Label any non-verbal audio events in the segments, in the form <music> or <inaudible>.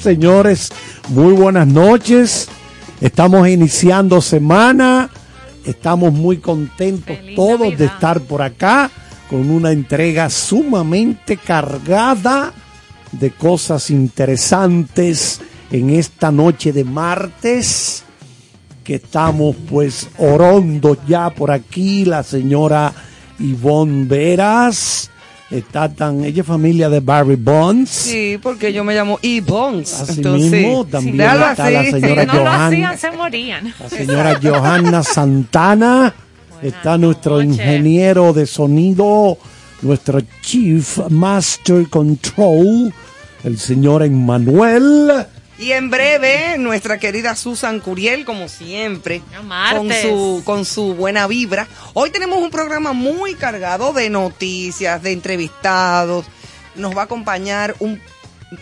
señores, muy buenas noches. Estamos iniciando semana. Estamos muy contentos todos de estar por acá con una entrega sumamente cargada de cosas interesantes en esta noche de martes que estamos pues orando ya por aquí la señora Ivonne Veras está tan, ella es familia de Barry Bonds. Sí, porque yo me llamo E. Bonds. Así mismo, también está la señora Johanna. se morían. La señora Johanna Santana. está nuestro ingeniero de sonido, nuestro Chief Master Control, el señor Emmanuel. Y en breve, nuestra querida Susan Curiel, como siempre, con su, con su buena vibra. Hoy tenemos un programa muy cargado de noticias, de entrevistados. Nos va a acompañar un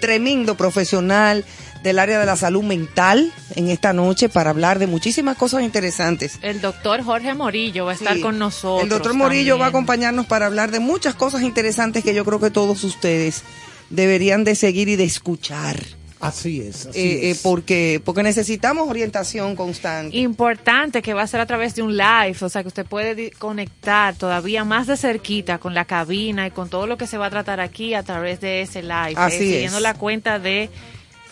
tremendo profesional del área de la salud mental en esta noche para hablar de muchísimas cosas interesantes. El doctor Jorge Morillo va a estar con nosotros. El doctor Morillo va a acompañarnos para hablar de muchas cosas interesantes que yo creo que todos ustedes deberían de seguir y de escuchar. Así es. Eh, eh, porque, porque necesitamos orientación constante. Importante que va a ser a través de un live, o sea que usted puede conectar todavía más de cerquita con la cabina y con todo lo que se va a tratar aquí a través de ese live. Así eh, Siguiendo la cuenta de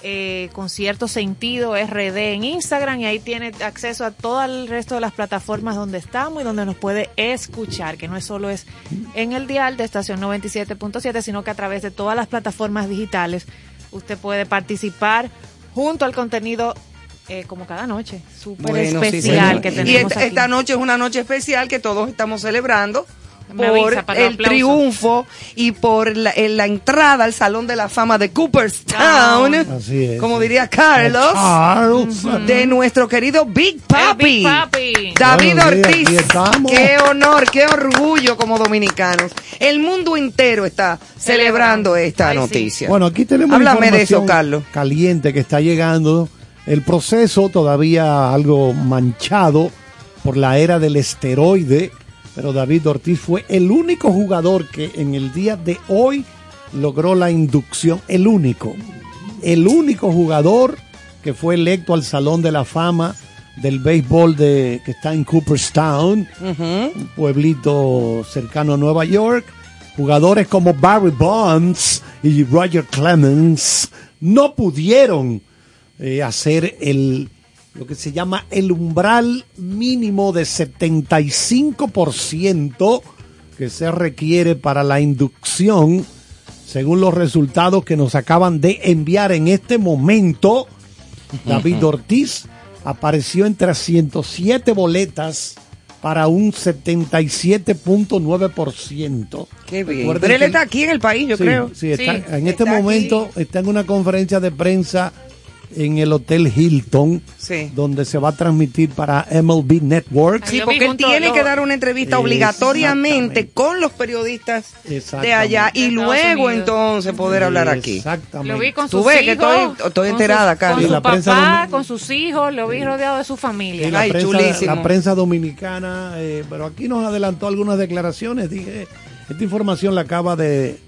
eh, con cierto sentido RD en Instagram y ahí tiene acceso a todo el resto de las plataformas donde estamos y donde nos puede escuchar, que no es solo es en el dial de estación 97.7, sino que a través de todas las plataformas digitales usted puede participar junto al contenido eh, como cada noche, súper especial que tenemos. Y esta, noche es una noche especial que todos estamos celebrando por el triunfo y por la, entrada al Salón de la Fama de Cooperstown, como diría Carlos, de nuestro querido Big Papi, David Ortiz. Qué honor, qué orgullo como dominicanos. El mundo entero está celebrando esta noticia. Bueno, aquí tenemos Háblame de eso, Carlos. Caliente que está llegando. El proceso todavía algo manchado por la era del esteroide pero David Ortiz fue el único jugador que en el día de hoy logró la inducción, el único, el único jugador que fue electo al Salón de la Fama del béisbol de, que está en Cooperstown, un pueblito cercano a Nueva York. Jugadores como Barry Bonds y Roger Clemens no pudieron eh, hacer el lo que se llama el umbral mínimo de 75% que se requiere para la inducción, según los resultados que nos acaban de enviar en este momento. David Ortiz apareció entre 107 boletas para un 77.9%. Qué bien. Pero él está aquí en el país, yo creo. Sí, está, en este momento está en una conferencia de prensa en el Hotel Hilton, donde se va a transmitir para MLB Network. Sí, porque él tiene que dar una entrevista obligatoriamente con los periodistas de allá y luego entonces poder hablar aquí. Exactamente. Lo vi con sus ves hijos, que estoy, enterada acá. Con su papá, con sus hijos, lo vi rodeado de su familia. la, prensa, la prensa dominicana, eh, pero aquí nos adelantó algunas declaraciones. Dije, esta información la acaba de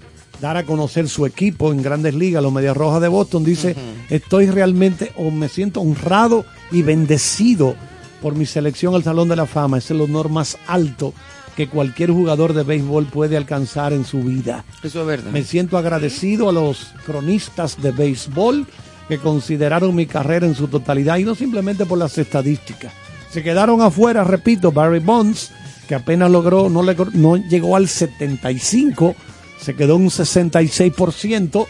dar a conocer su equipo en grandes ligas, los Medias Rojas de Boston, dice, estoy realmente o me siento honrado y bendecido por mi selección al Salón de la Fama. Es el honor más alto que cualquier jugador de béisbol puede alcanzar en su vida. Eso es verdad. Me siento agradecido a los cronistas de béisbol que consideraron mi carrera en su totalidad y no simplemente por las estadísticas. Se quedaron afuera, repito, Barry Bonds, que apenas logró, no, le, no llegó al 75 se quedó un 66%.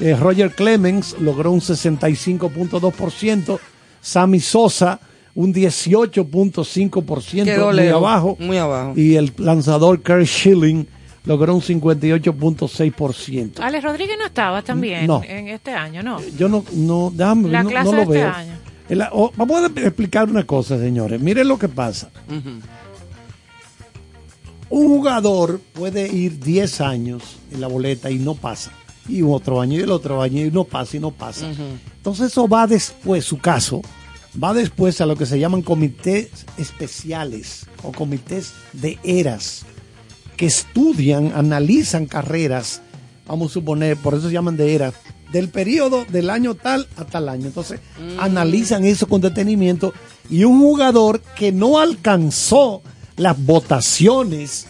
Eh, Roger Clemens logró un 65.2%. Sammy Sosa un 18.5% muy abajo. Muy abajo. Y el lanzador Kerr Schilling logró un 58.6%. Alex Rodríguez no estaba también en este año, ¿no? Yo no, no, déjame, no, lo este veo. Oh, vamos a explicar una cosa, señores. Miren lo que pasa un jugador puede ir 10 años en la boleta y no pasa. Y otro año y el otro año y no pasa y no pasa. Entonces eso va después, su caso, va después a lo que se llaman comités especiales o comités de eras que estudian, analizan carreras, vamos a suponer, por eso se llaman de eras, del periodo del año tal a tal año. Entonces mm. analizan eso con detenimiento y un jugador que no alcanzó las votaciones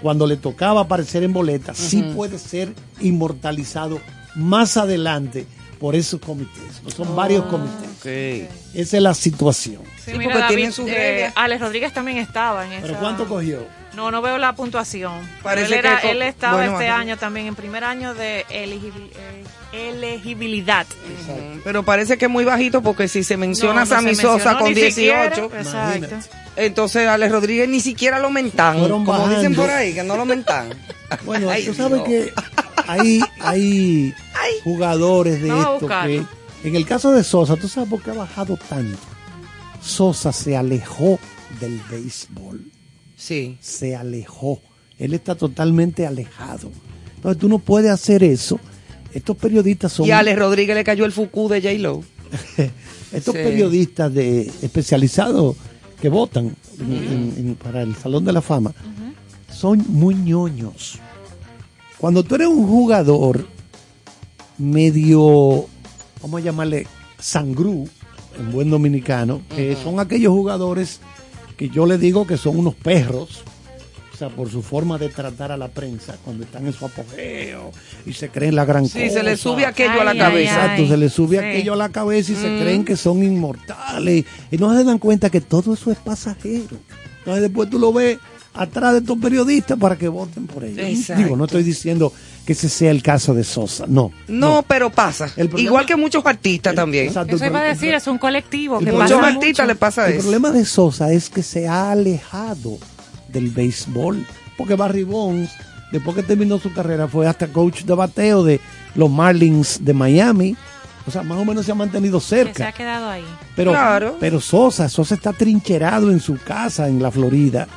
cuando le tocaba aparecer en boletas, sí puede ser inmortalizado más adelante por esos comités. Son varios ah, comités. Esa es la situación. Sí, porque tienen sus eh, Alex Rodríguez también estaba en ¿Pero cuánto cogió? No, no veo la puntuación. Parece él, que él estaba este año también en primer año de eh, elegibilidad. Pero parece que es muy bajito porque si se menciona a Sammy Sosa con 18, entonces Alex Rodríguez ni siquiera lo mentan. Como dicen por ahí, que no lo mentan. <laughs> Bueno, tú sabes que hay, hay jugadores de esto que... En el caso de Sosa, ¿tú sabes por qué ha bajado tanto? Sosa se alejó del béisbol sí. se alejó. Él está totalmente alejado. Entonces tú no puedes hacer eso. Estos periodistas son... Y a Alex Rodríguez le cayó el Fuku de J-Lo. <laughs> Estos periodistas de especializados que votan para el Salón de la Fama son muy ñoños. Cuando tú eres un jugador medio, vamos a llamarle sangrú, en buen dominicano, que son aquellos jugadores que yo le digo que son unos perros, o sea, por su forma de tratar a la prensa cuando están en su apogeo y se creen la gran cosa. Sí, se le sube aquello a la cabeza. Exacto, se le sube aquello a la cabeza y se mm. creen que son inmortales y no se dan cuenta que todo eso es pasajero. Entonces después tú lo ves atrás de estos periodistas para que voten por ellos. Digo, no estoy diciendo que ese sea el caso de Sosa, no. No, pero pasa. Igual que muchos artistas también. Exacto, eso iba a decir, es un colectivo. Que muchos artistas le pasa eso. El problema de Sosa es que se ha alejado del béisbol. porque Barry Bonds, después que terminó su carrera, fue hasta coach de bateo de los Marlins de Miami. O sea, más o menos se ha mantenido cerca. se ha quedado ahí. Pero, pero Sosa, Sosa está trincherado en su casa en la Florida.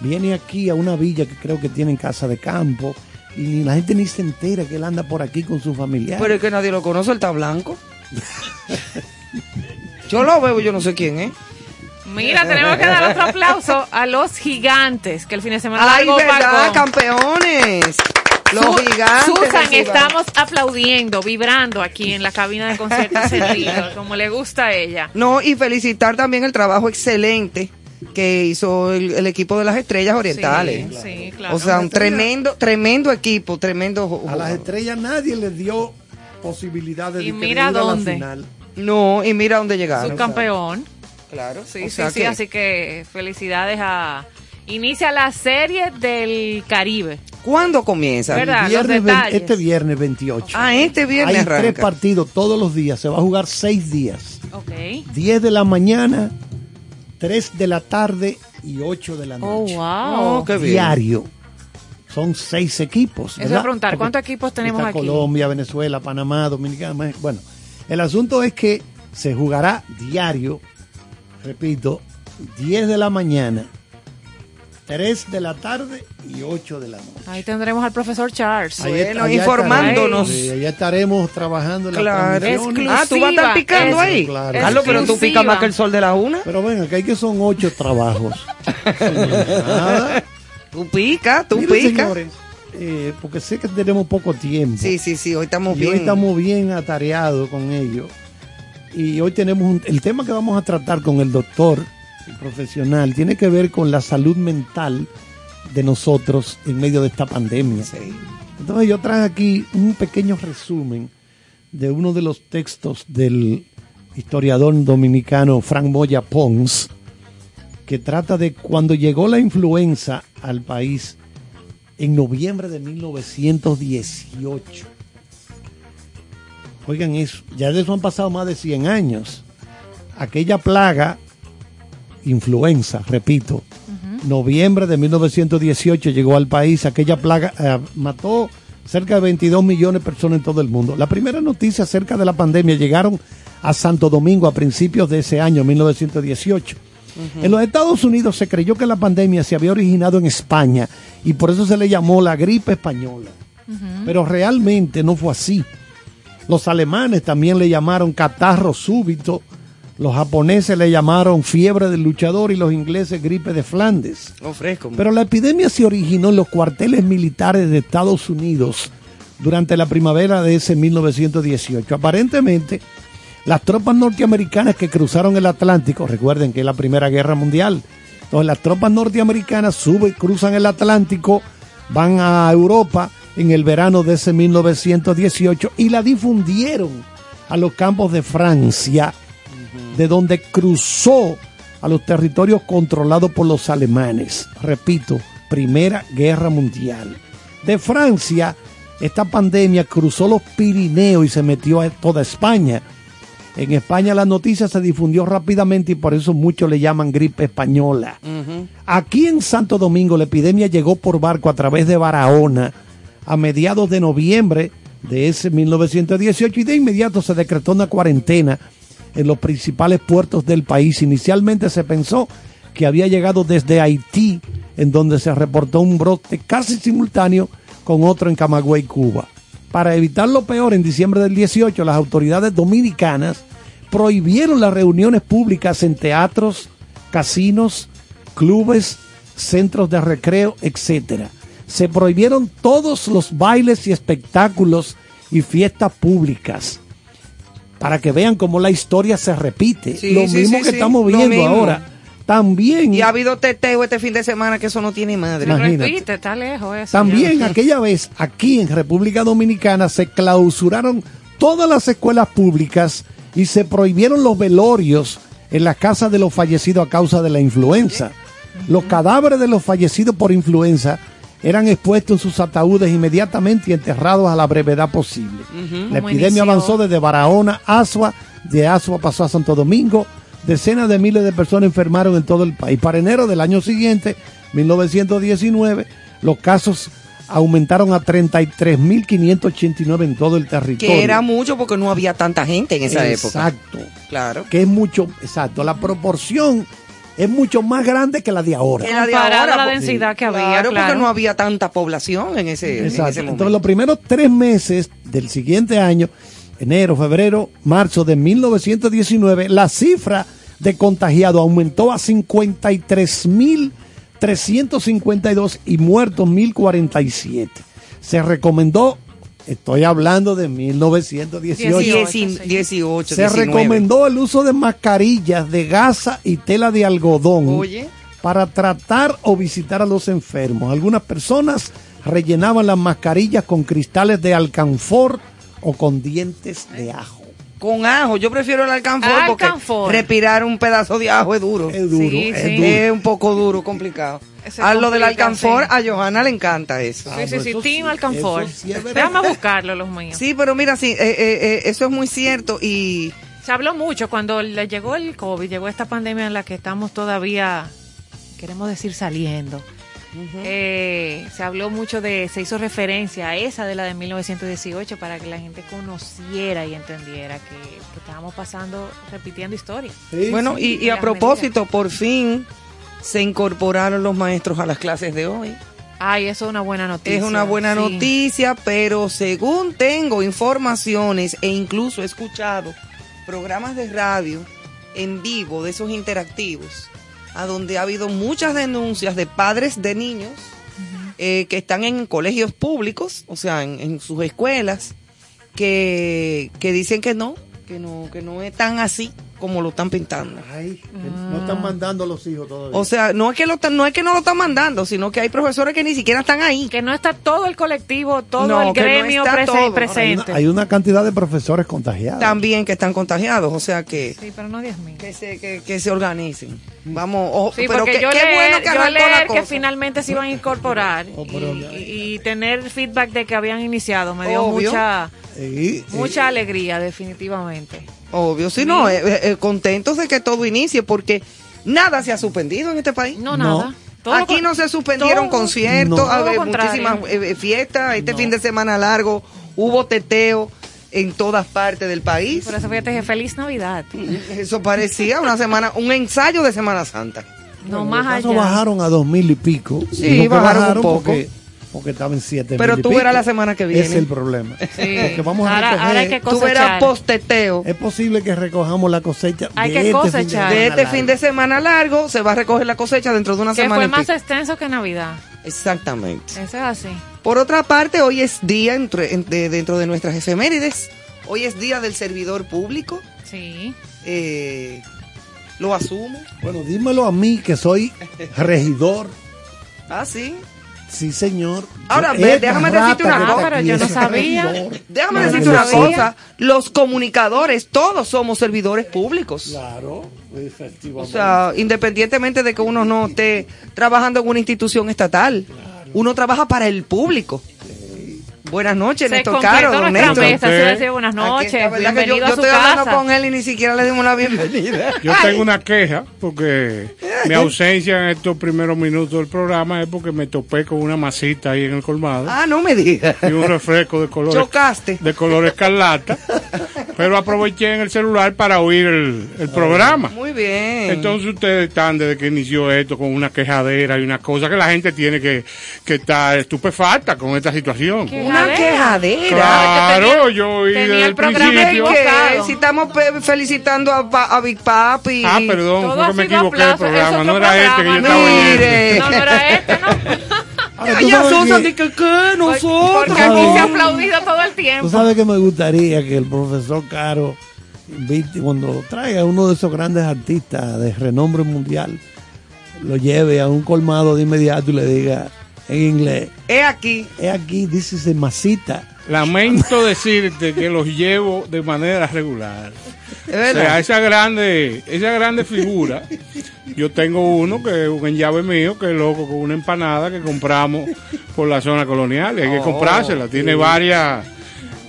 Viene aquí a una villa que creo que tiene casa de campo y ni la gente ni se entera que él anda por aquí con su familia. Pero es que nadie lo conoce, él está blanco. <laughs> yo lo veo, yo no sé quién es. Mira, tenemos que dar otro aplauso a los gigantes, que el fin de semana ¡Ay, verdad, campeones! Los gigantes. Susan, estamos aplaudiendo, vibrando aquí en la cabina de conciertos <laughs> sentido, como le gusta a ella. No, y felicitar también el trabajo excelente que hizo el, equipo de las estrellas orientales. Sí, claro. O sea, un tremendo, tremendo equipo, tremendo. A las estrellas nadie les dio posibilidades de mira dónde. la final. No, y mira dónde llegaron. campeón. Claro, sí, sí, sí. Así que felicidades a. Inicia la serie del Caribe. ¿Cuándo comienza? este viernes 28. Ah, este viernes. Hay tres partidos todos los días. Se va a jugar seis días. Ok. 10 de la mañana, 3 de la tarde y 8 de la oh, noche. Oh, wow. Diario. Son seis equipos. Es de preguntar, ¿cuántos equipos tenemos aquí? Colombia, Venezuela, Panamá, Dominicana. Bueno, el asunto es que se jugará diario repito, 10 de la mañana, 3 de la tarde y 8 de la noche. Ahí tendremos al profesor Charles. bueno, informándonos. Estaremos, ya estaremos trabajando en la Ah, tú vas a estar picando ahí. Claro. Carlos, pero tú picas más que el sol de la una. Pero bueno, que hay que son 8 trabajos. nada. <laughs> Tú picas, tú picas. Eh, porque sé que tenemos poco tiempo. Sí, sí, sí, hoy estamos bien. Hoy estamos bien atareados con ello y hoy tenemos el tema que vamos a tratar con el doctor profesional tiene que ver con la salud mental de nosotros en medio de esta pandemia. Entonces yo traje aquí un pequeño resumen de uno de los textos del historiador dominicano Frank Moya Pons, que trata de cuando llegó la influenza al país en noviembre de 1918 Oigan eso, ya de eso han pasado más de 100 años. Aquella plaga, influenza, repito, noviembre de 1918 llegó al país, aquella plaga eh, mató cerca de 22 millones de personas en todo el mundo. La primera noticia acerca de la pandemia llegaron a Santo Domingo a principios de ese año, 1918. En los Estados Unidos se creyó que la pandemia se había originado en España y por eso se le llamó la gripe española. Pero realmente no fue así. Los alemanes también le llamaron catarro súbito, los japoneses le llamaron fiebre del luchador y los ingleses gripe de Flandes. Oh, Pero la epidemia se originó en los cuarteles militares de Estados Unidos durante la primavera de ese 1918. Aparentemente, las tropas norteamericanas que cruzaron el Atlántico, recuerden que es la Primera Guerra Mundial, entonces las tropas norteamericanas suben, cruzan el Atlántico, van a Europa en el verano de ese 1918 y la difundieron a los campos de Francia, de donde cruzó a los territorios controlados por los alemanes. Repito, Primera Guerra Mundial. De Francia, esta pandemia cruzó los Pirineos y se metió a toda España. En España la noticia se difundió rápidamente y por eso muchos le llaman gripe española. Aquí en Santo Domingo la epidemia llegó por barco a través de Barahona a mediados de noviembre de ese 1918 y de inmediato se decretó una cuarentena en los principales puertos del país. Inicialmente se pensó que había llegado desde Haití, en donde se reportó un brote casi simultáneo con otro en Camagüey, Cuba. Para evitar lo peor, en diciembre del 18, las autoridades dominicanas prohibieron las reuniones públicas en teatros, casinos, clubes, centros de recreo, etcétera se prohibieron todos los bailes y espectáculos y fiestas públicas. Para que vean cómo la historia se repite. lo mismo que estamos viendo ahora. También. Y ha habido teteo este fin de semana que eso no tiene madre. Repite, está lejos eso. También aquella vez aquí en República Dominicana se clausuraron todas las escuelas públicas y se prohibieron los velorios en las casas de los fallecidos a causa de la influenza. Los cadáveres de los fallecidos por influenza eran expuestos en sus ataúdes inmediatamente y enterrados a la brevedad posible. La epidemia avanzó desde Barahona, Asua, de Asua pasó a Santo Domingo, decenas de miles de personas enfermaron en todo el país. Para enero del año siguiente, 1919, los casos aumentaron a 33.589 en todo el territorio. Que era mucho porque no había tanta gente en esa época. Exacto. Claro. Que es mucho, exacto. La proporción es mucho más grande que la de ahora. Que la de ahora, la densidad que había. Claro, porque no había tanta población en ese, Exacto. Entonces, los primeros tres meses del siguiente año, enero, febrero, marzo de 1919, la cifra de contagiados aumentó a 53.352 y muertos 1.047. Se recomendó Estoy hablando de 1918. 18, Se recomendó el uso de mascarillas de gasa y tela de algodón para tratar o visitar a los enfermos. Algunas personas rellenaban las mascarillas con cristales de alcanfor o con dientes de ajo. Con ajo, yo prefiero el alcanfor, porque respirar un pedazo de ajo es duro. Es duro, es, es un poco duro, complicado a lo del alcanfor, a Johanna le encanta eso. sí, sí, sí, Team Alcanfor. Déjame buscarlo, los míos. Sí, pero mira, sí, eh, eh, eh, eso es muy cierto y... Se habló mucho cuando le llegó el COVID, llegó esta pandemia en la que estamos todavía, queremos decir, saliendo. se habló mucho de, se hizo referencia a esa de la de 1918 para que la gente conociera y entendiera que, estábamos pasando, repitiendo historia. bueno, y, y a propósito, por fin se incorporaron los maestros a las clases de hoy. Ay, eso es una buena noticia. Es una buena noticia, pero según tengo informaciones e incluso he escuchado programas de radio en vivo de esos interactivos, a donde ha habido muchas denuncias de padres de niños eh, que están en colegios públicos, o sea, en, sus escuelas, que, que dicen que no, que no, que no es tan así como lo están pintando. No están mandando los hijos todavía. O sea, no es que lo no es que no lo están mandando, sino que hay profesores que ni siquiera están ahí. Que no está todo el colectivo, todo el gremio presente. Hay una, cantidad de profesores contagiados. También que están contagiados, o sea que Sí, pero no 10 mil. Que se que, se organicen. Vamos, pero que, yo qué bueno que yo leer que finalmente se iban a incorporar oh, y, tener feedback de que habían iniciado me dio mucha mucha alegría definitivamente. Obvio, si no, eh, eh, eh, contentos de que todo inicie, porque nada se ha suspendido en este país. No, nada. Aquí no se suspendieron conciertos, muchísimas fiestas, este fin de semana largo hubo teteo en todas partes del país. Por eso fíjate feliz Navidad. Eso parecía una semana, un ensayo de Semana Santa. No, más allá. bajaron a dos mil y pico. Sí, bajaron, un poco porque estaba en 7 Pero tú verás la semana que viene. Es el problema. <laughs> Sí. Porque vamos a recoger. Ahora hay que tú verás posteteo. Es posible que recojamos la cosecha hay de, que este fin de, de este fin de semana largo. Se va a recoger la cosecha dentro de una que semana. Que fue más extenso que Navidad. Exactamente. Eso es así. Por otra parte, hoy es día dentro de, dentro de nuestras efemérides. Hoy es día del servidor público. Sí. Eh, lo asumo. Bueno, dímelo a mí que soy regidor. ah, sí. Sí, señor. Ahora, déjame decirte una cosa. Yo no sabía. Déjame decirte una cosa. Los comunicadores, todos somos servidores públicos. Claro, efectivamente. O sea, independientemente de que uno no esté trabajando en una institución estatal, uno trabaja para el público. Buenas noches, Néstor Caro, don Néstor. buenas noches, bienvenido yo, a su estoy hablando con él y ni siquiera le dimos la bienvenida. <laughs> Yo tengo una queja porque <laughs> mi ausencia en estos primeros minutos del programa es porque me topé con una masita ahí en el colmado. Ah, no me digas. Y un refresco de color Chocaste. de color escarlata. pero aproveché en el celular para oír el, programa. Muy bien. Entonces ustedes están desde que inició esto con una quejadera y una cosa que la gente tiene que, que estar estupefacta con esta situación una quejadera. Claro, yo oí el, principio. Que, si estamos felicitando a, a, Big Papi. Ah, perdón, fue que me equivoqué del programa. No era este que yo estaba Mire. No, no era este, ¿no? <laughs> Ella Sosa, que, que, que nosotros. Porque aquí se ha aplaudido todo el tiempo. Tú sabes que me gustaría que el profesor Caro, cuando traiga uno de esos grandes artistas de renombre mundial, lo lleve a un colmado de inmediato y le diga, en inglés. Es aquí. Es aquí, dice masita. Lamento <laughs> decirte que los llevo de manera regular. O sea, esa grande, esa grande figura. Yo tengo uno que es un llave mío, que es loco con una empanada que compramos por la zona colonial. Y hay que oh, comprársela. Tiene varias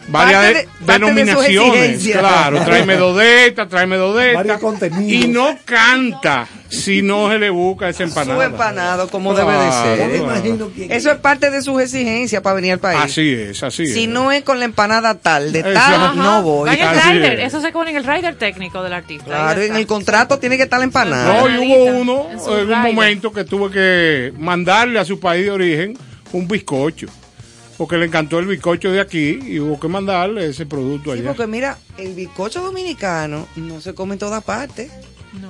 varias denominaciones. claro, tráeme dodeta, tráeme dodeta. Varios contenidos. Y no canta si no se le busca ese empanado. Su empanado, como debe de ser. Eso es parte de sus exigencias para venir al país. Así es, así es. Si no es con la empanada tal, de tal, no voy. rider, eso se pone en el rider técnico del artista. Claro, en el contrato tiene que estar la empanada. No, y hubo uno en, un momento que tuve que mandarle a su país de origen un bizcocho porque le encantó el bizcocho de aquí y hubo que mandarle ese producto allá. Sí, porque mira, el bizcocho dominicano no se come en todas partes.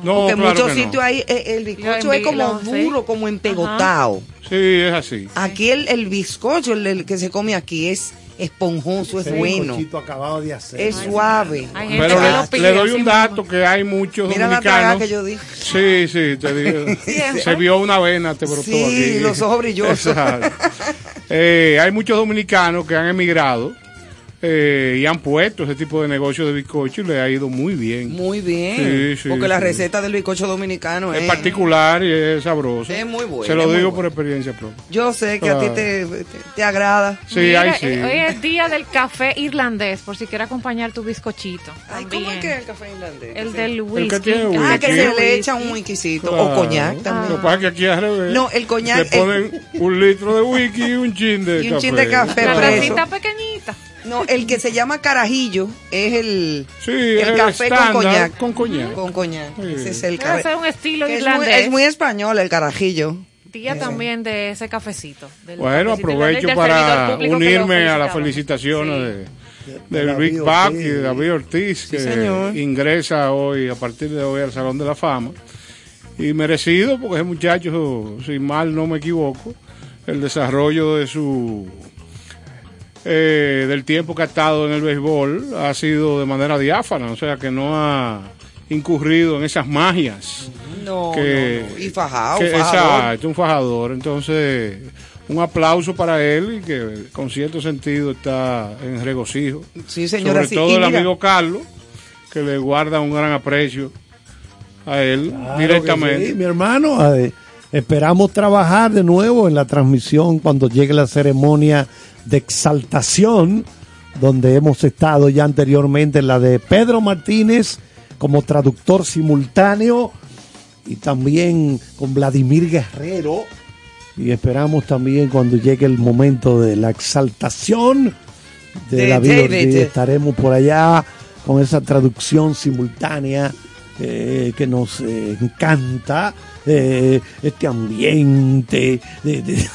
No, porque en muchos sitios hay eh, el, bizcocho es como duro, como empegotado. Sí, es así. Aquí el, el bizcocho, el, que se come aquí es esponjoso, es bueno. acabado de hacer. Es suave. Pero le, doy un dato que hay muchos Mira dominicanos. La que yo dije. Sí, sí, te digo. <laughs> se vio una vena, te brotó sí, aquí. los ojos brillosos. <laughs> Eh, hay muchos dominicanos que han emigrado eh, y han puesto ese tipo de negocio de bizcocho y le ha ido muy bien. Muy bien. porque la receta del bizcocho dominicano es, particular y es sabroso. Es muy bueno. Se lo digo por experiencia propia. Yo sé que a ti te, te, agrada. Sí, ahí sí. Hoy es día del café irlandés, por si quieres acompañar tu bizcochito. Ay, ¿cómo es que es el café irlandés? El del whisky. El que tiene whisky. Ah, que se le echa un whiskycito. O coñac también. Lo que pasa es que aquí al revés. No, el coñac. Le ponen un litro de whisky y un chin de café. <laughs> Y un chin de café. La tacita pequeñita. No, el que se llama carajillo es el, sí, el, café con coñac. Con coñac. Con coñac. Ese es el café. Ese es un estilo es irlandés. Muy, es muy español el carajillo. Día también de ese cafecito. bueno, aprovecho para unirme a las felicitaciones de, del Big Pack y de David Ortiz, que ingresa hoy, a partir de hoy, al Salón de la Fama. Y merecido, porque ese muchacho, si mal no me equivoco, el desarrollo de su eh, del tiempo que ha estado en el béisbol ha sido de manera diáfana, o sea que no ha incurrido en esas magias. No, que, y fajado, Exacto, un fajador. Entonces, un aplauso para él y que con cierto sentido está en regocijo. Sí, señora. Sobre todo el amigo Carlos, que le guarda un gran aprecio a él directamente. mi hermano, esperamos trabajar de nuevo en la transmisión cuando llegue la ceremonia de exaltación, donde hemos estado ya anteriormente, la de Pedro Martínez como traductor simultáneo y también con Vladimir Guerrero. Y esperamos también cuando llegue el momento de la exaltación de, la vida estaremos por allá con esa traducción simultánea eh, que nos eh, encanta, eh, este ambiente de, de...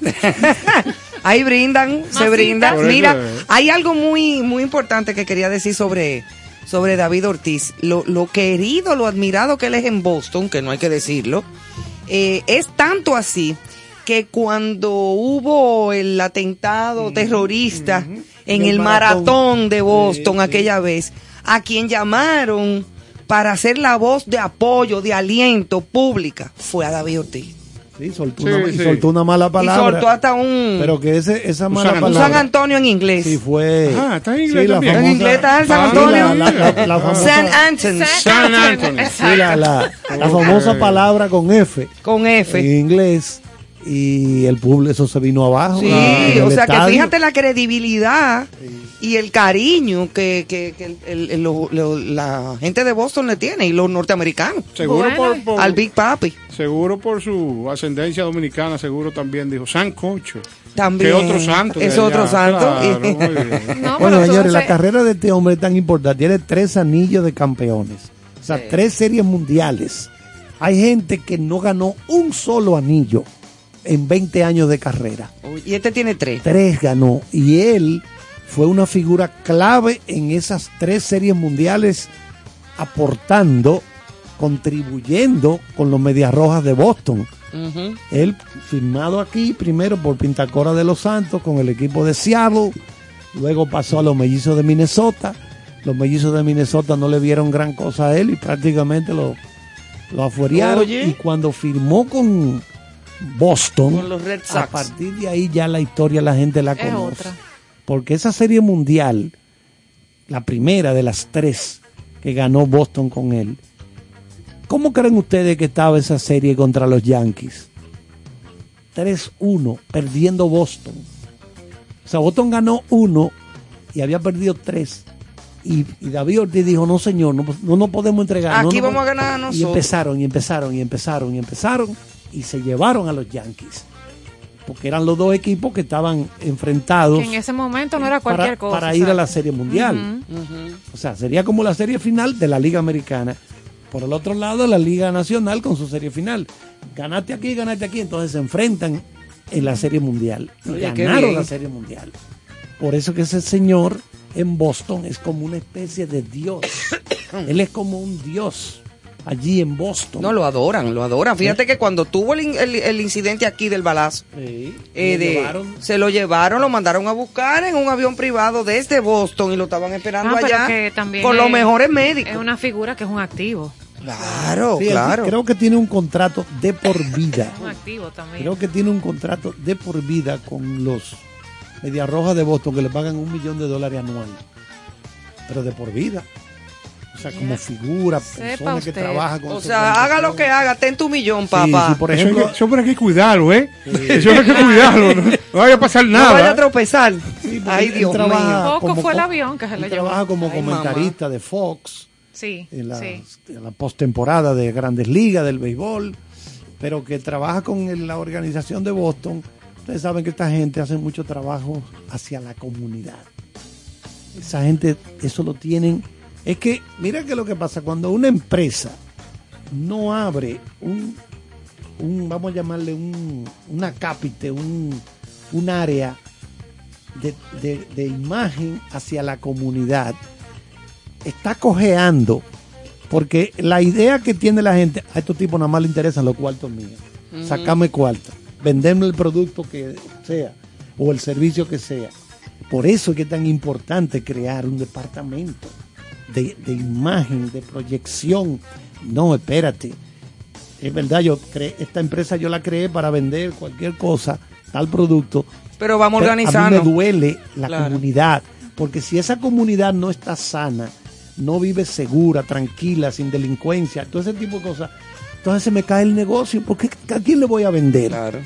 <laughs> Ahí brindan, se brindan. Mira, hay algo muy, muy importante que quería decir sobre, sobre David Ortiz. Lo, lo querido, lo admirado que él es en Boston, que no hay que decirlo, eh, es tanto así que cuando hubo el atentado terrorista en el maratón, de Boston aquella vez, a quien llamaron para hacer la voz de apoyo, de aliento pública, fue a David Ortiz. Sí, soltó, una, soltó una mala palabra. Y soltó hasta un. Pero que ese, esa mala palabra. Un San Antonio en inglés. Sí, fue. Ah, está en inglés. Sí, también. en inglés está el San Antonio. La, la, la, famosa, San Antonio. San Antonio. Sí, la, la, famosa palabra con F. Con F. En inglés. Y el público, eso se vino abajo. Sí, o sea que fíjate la credibilidad y el cariño que, que, que el, el, lo, lo, la gente de Boston le tiene y los norteamericanos. Seguro por, por, al Big Papi. Seguro por su ascendencia dominicana, seguro también dijo San Cocho. También. Que otro santo. Es otro santo. Claro, <laughs> no, bueno, señores, la carrera de este hombre es tan importante. Tiene tres anillos de campeones. O sea, sí. tres series mundiales. Hay gente que no ganó un solo anillo en 20 años de carrera. Y este tiene tres. Tres ganó. Y él fue una figura clave en esas tres series mundiales, aportando, contribuyendo con los Medias Rojas de Boston. Uh -huh. Él firmado aquí primero por Pintacora de los Santos con el equipo de Seattle, luego pasó a los Mellizos de Minnesota. Los Mellizos de Minnesota no le vieron gran cosa a él y prácticamente lo, lo afuerearon. Oye. Y cuando firmó con Boston, con los Red Sox. a partir de ahí ya la historia la gente la conoce. Porque esa serie mundial, la primera de las tres que ganó Boston con él, ¿cómo creen ustedes que estaba esa serie contra los Yankees? 3-1, perdiendo Boston. O sea, Boston ganó uno y había perdido tres. Y, David Ortiz dijo, no señor, no, no podemos entregar. Aquí vamos a ganar nosotros. Y empezaron, y empezaron, y empezaron, y empezaron, y se llevaron a los Yankees. Porque eran los dos equipos que estaban enfrentados. en ese momento no era cualquier para, cosa. Para ir a la Serie Mundial. O sea, sería como la serie final de la Liga Americana. Por el otro lado, la Liga Nacional con su serie final. Ganaste aquí, ganaste aquí. Entonces se enfrentan en la Serie Mundial. Y ganaron la Serie Mundial. Por eso que ese señor en Boston es como una especie de dios. <coughs> Él es como un dios allí en Boston. No, lo adoran, lo adoran. Fíjate que cuando tuvo el, incidente aquí del balazo, eh, se lo llevaron, lo mandaron a buscar en un avión privado desde Boston y lo estaban esperando ah, allá con los mejores médicos. Es una figura que es un activo. Claro, claro. Creo que tiene un contrato de por vida. <laughs> un activo también. Creo que tiene un contrato de por vida con los Media Roja de Boston que le pagan un millón de dólares anual. Pero de por vida. O sea, como figura, persona que trabaja con O sea, haga lo que haga, ten tu millón, papá. por ejemplo, eso, hay que cuidarlo, ¿eh? Eso hay que cuidarlo. No, vaya a pasar nada. No vaya a tropezar. Ay, Dios mío. Poco fue el avión que se le llevó. trabaja como comentarista de Fox. Sí, en la, en la postemporada de Grandes Ligas del béisbol, pero que trabaja con la organización de Boston Ustedes saben que esta gente hace mucho trabajo hacia la comunidad. Esa gente, eso lo tienen. Es que, mira que lo que pasa, cuando una empresa no abre un, vamos a llamarle un, una cápite, un, área de, de, imagen hacia la comunidad, está cojeando, porque la idea que tiene la gente, a estos tipos nada más le interesan los cuartos míos, sacame cuartos venderme el producto que sea o el servicio que sea. Por eso es que es tan importante crear un departamento de, imagen, de proyección. No, espérate. Es verdad, yo creé, esta empresa yo la creé para vender cualquier cosa, tal producto. Pero vamos organizando. A mí me duele la comunidad, porque si esa comunidad no está sana, no vive segura, tranquila, sin delincuencia, todo ese tipo de cosas, entonces se me cae el negocio, porque ¿a quién le voy a vender? Claro.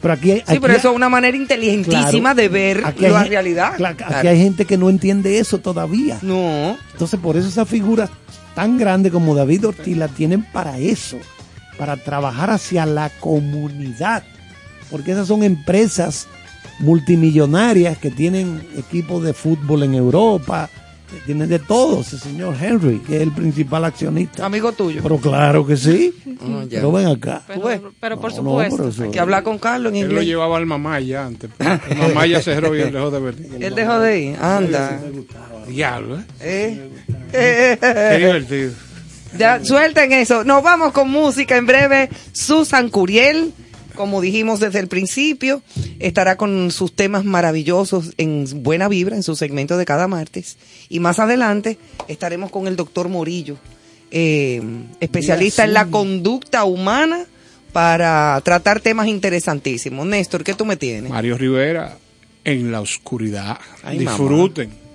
Pero aquí, sí, pero eso es una manera inteligentísima de ver la realidad. Aquí hay gente que no entiende eso todavía. No. Entonces, por eso esas figuras tan grandes como David Ortiz la tienen para eso, para trabajar hacia la comunidad. Porque esas son empresas multimillonarias que tienen equipos de fútbol en Europa, tiene de todo ese señor Henry, que es el principal accionista. Amigo tuyo. Pero claro que sí. Ah, pero ven acá. Pero, por supuesto. Hay que hablar con Carlos en inglés. Él lo llevaba al mamá ya antes. El mamá ya cerró y él dejó de ver. Él dejó de ir. Anda. Diablo, ¿eh? ¿Eh? Qué divertido. Ya, suelten eso. Nos vamos con música en breve. Susan Curiel como dijimos desde el principio, estará con sus temas maravillosos en Buena Vibra, en su segmento de cada martes. Y más adelante estaremos con el doctor Morillo, eh, especialista en la conducta humana para tratar temas interesantísimos. Néstor, ¿qué tú me tienes? Mario Rivera, en la oscuridad. Disfruten.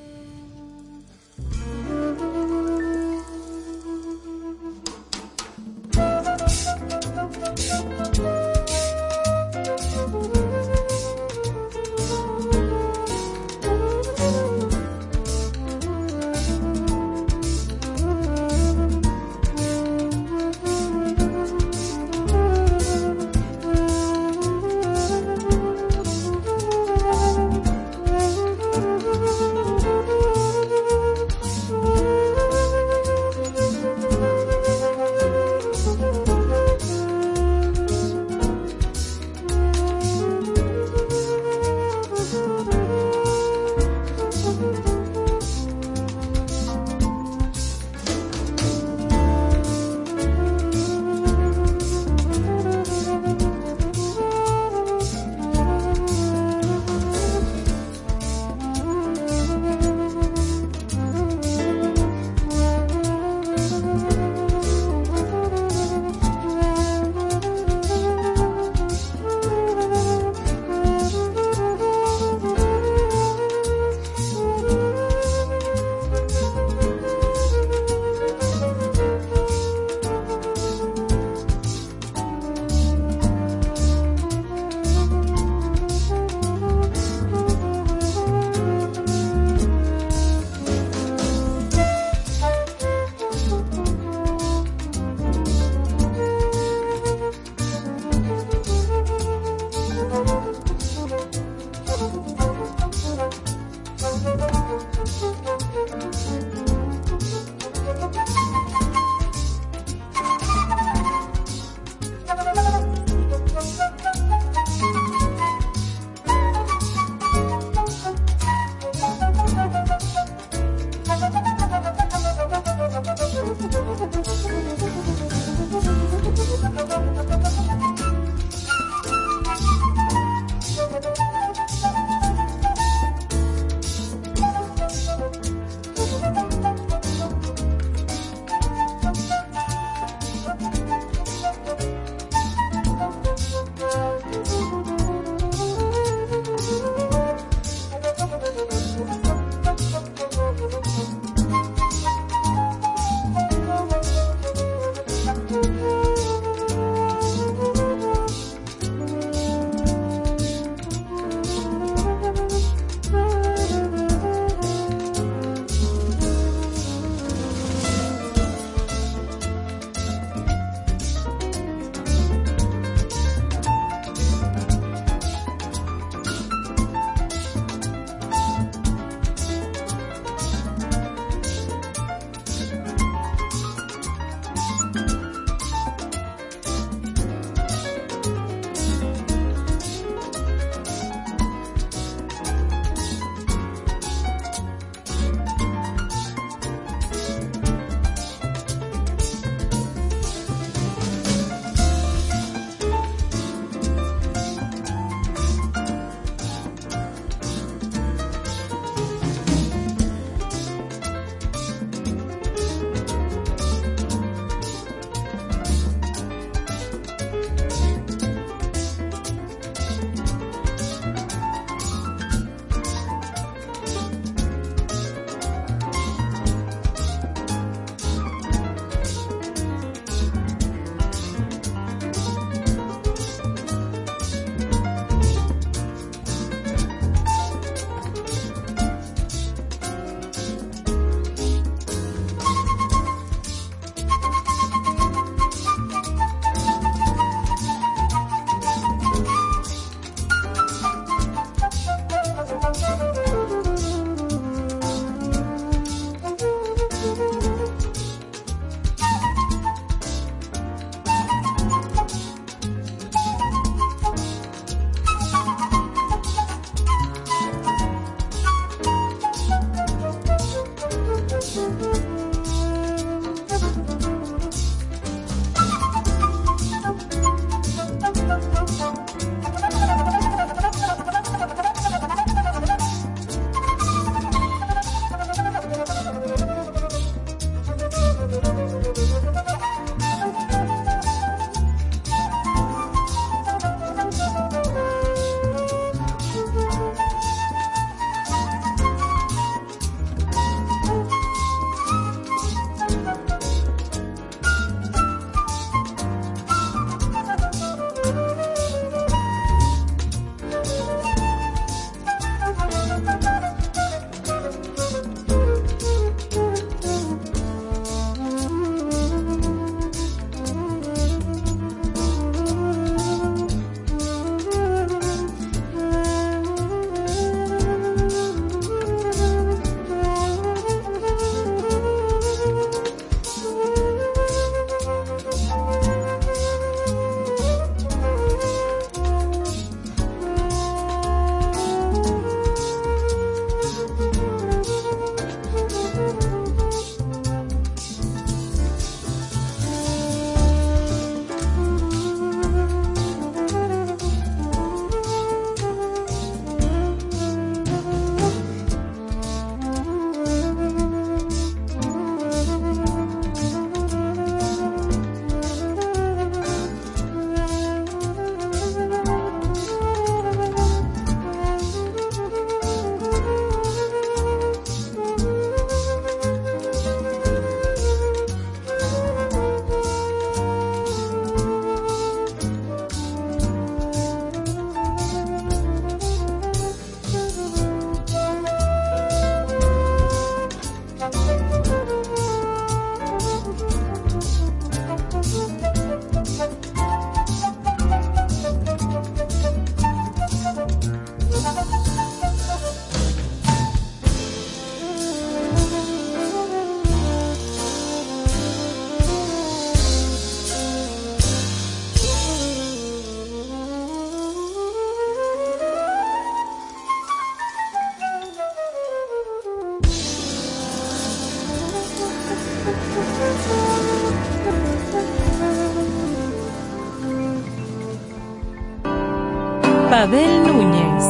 Abel Núñez.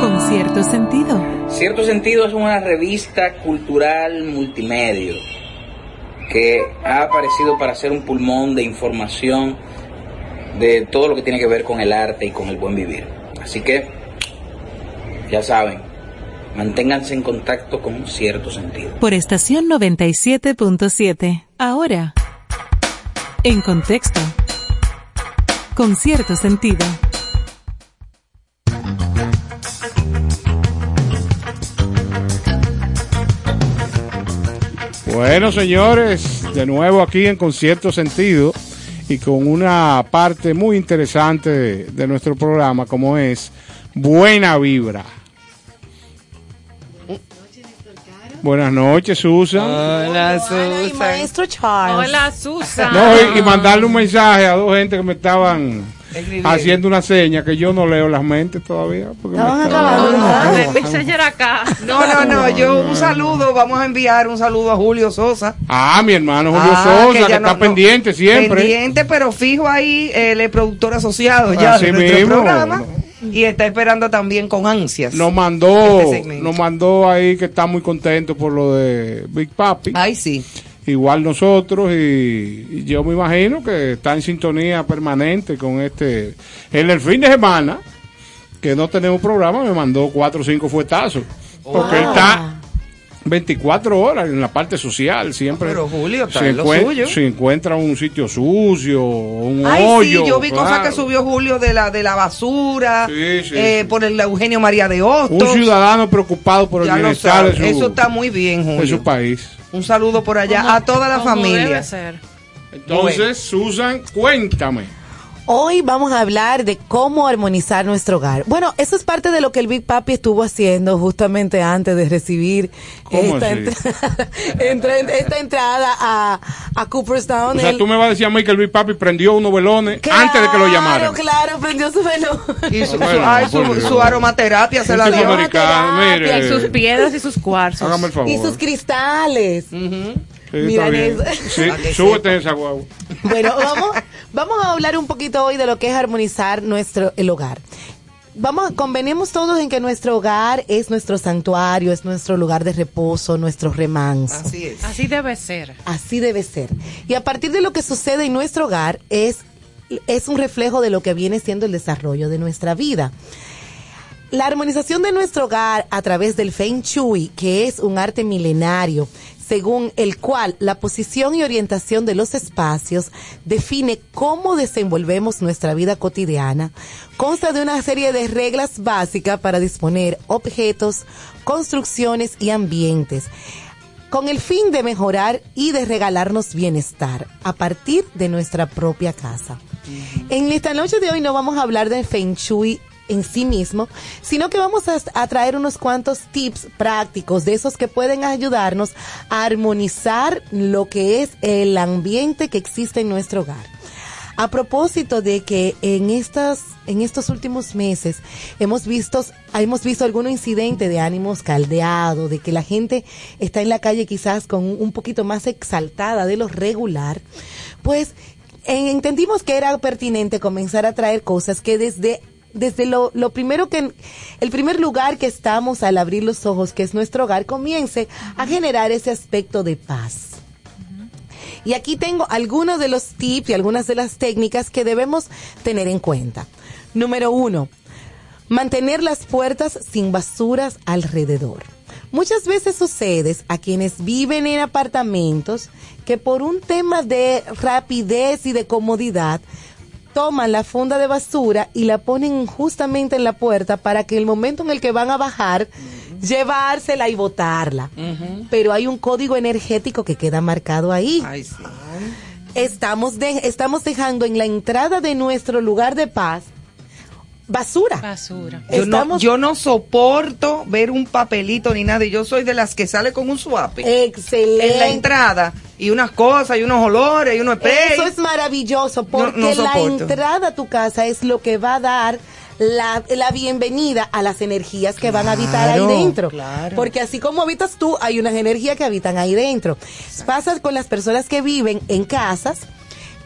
Con cierto sentido. Cierto sentido es una revista cultural multimedia que ha aparecido para ser un pulmón de información de todo lo que tiene que ver con el arte y con el buen vivir. Así que, ya saben, manténganse en contacto con cierto sentido. Por estación 97.7. Ahora, en contexto, con cierto sentido. Bueno, señores, de nuevo aquí en Concierto Sentido y con una parte muy interesante de, nuestro programa como es Buena Vibra. Buenas noches, Susan. Hola, Susan. maestro Charles. Hola, Susan. No, y, mandarle un mensaje a dos gente que me estaban haciendo una seña que yo no leo las mentes todavía. Porque no, no, no, yo un saludo, vamos a enviar un saludo a Julio Sosa. Ah, mi hermano Julio ah, Sosa, que, está pendiente siempre. Pendiente, pero fijo ahí, el productor asociado ya de nuestro programa y está esperando también con ansias. Nos mandó, este nos mandó ahí que está muy contento por lo de Big Papi. Ay, sí. Igual nosotros y, yo me imagino que está en sintonía permanente con este. En el fin de semana, que no tenemos programa, me mandó cuatro o cinco fuetazos. Porque él está 24 horas en la parte social, siempre. Pero Julio, está lo suyo. Se encuentra un sitio sucio, un Ay, hoyo. Sí, yo vi cosas que subió Julio de la de la basura, eh, por el Eugenio María de Hostos. Un ciudadano preocupado por el bienestar de su, Eso está muy bien, Julio. De su país. Un saludo por allá a toda la familia. Entonces, Susan, cuéntame. Hoy vamos a hablar de cómo armonizar nuestro hogar. Bueno, eso es parte de lo que el Big Papi estuvo haciendo justamente antes de recibir esta, <laughs> esta, entrada a, a Cooperstown. O sea, tú me vas a decir a mí que el Big Papi prendió unos velones antes de que lo llamaran. Claro, claro, prendió su velón. Y su, su, aromaterapia se la dio. Y sus piedras y sus cuarzos. Hágame el favor. Y sus cristales. Eso. Sí, súbete esa guagua. Bueno, vamos, vamos a hablar un poquito hoy de lo que es armonizar nuestro el hogar. Vamos, convenimos todos en que nuestro hogar es nuestro santuario, es nuestro lugar de reposo, nuestro remanso. Así es. Así debe ser. Así debe ser. Y a partir de lo que sucede en nuestro hogar es, es un reflejo de lo que viene siendo el desarrollo de nuestra vida. La armonización de nuestro hogar a través del Feng Shui, que es un arte milenario, según el cual la posición y orientación de los espacios define cómo desenvolvemos nuestra vida cotidiana, consta de una serie de reglas básicas para disponer objetos, construcciones y ambientes con el fin de mejorar y de regalarnos bienestar a partir de nuestra propia casa. En esta noche de hoy no vamos a hablar de Feng Shui en sí mismo, sino que vamos a, traer unos cuantos tips prácticos de esos que pueden ayudarnos a armonizar lo que es el ambiente que existe en nuestro hogar. A propósito de que en estas, en estos últimos meses hemos visto, hemos visto algún incidente de ánimos caldeados, de que la gente está en la calle quizás con un poquito más exaltada de lo regular, pues entendimos que era pertinente comenzar a traer cosas que desde desde lo, lo primero que, el primer lugar que estamos al abrir los ojos, que es nuestro hogar, comience a generar ese aspecto de paz. Y aquí tengo algunos de los tips y algunas de las técnicas que debemos tener en cuenta. Número uno, mantener las puertas sin basuras alrededor. Muchas veces sucede a quienes viven en apartamentos que por un tema de rapidez y de comodidad toman la funda de basura y la ponen justamente en la puerta para que el momento en el que van a bajar, llevársela y botarla. Pero hay un código energético que queda marcado ahí. estamos, estamos dejando en la entrada de nuestro lugar de paz basura. Basura. Yo, no, yo no soporto ver un papelito ni nada. Yo soy de las que sale con un suape. Excelente. En la entrada. Y unas cosas, y unos olores, y unos. Eso es maravilloso porque la entrada a tu casa es lo que va a dar la, la, bienvenida a las energías que van a habitar ahí dentro. Porque así como habitas tú, hay unas energías que habitan ahí dentro. Pasa con las personas que viven en casas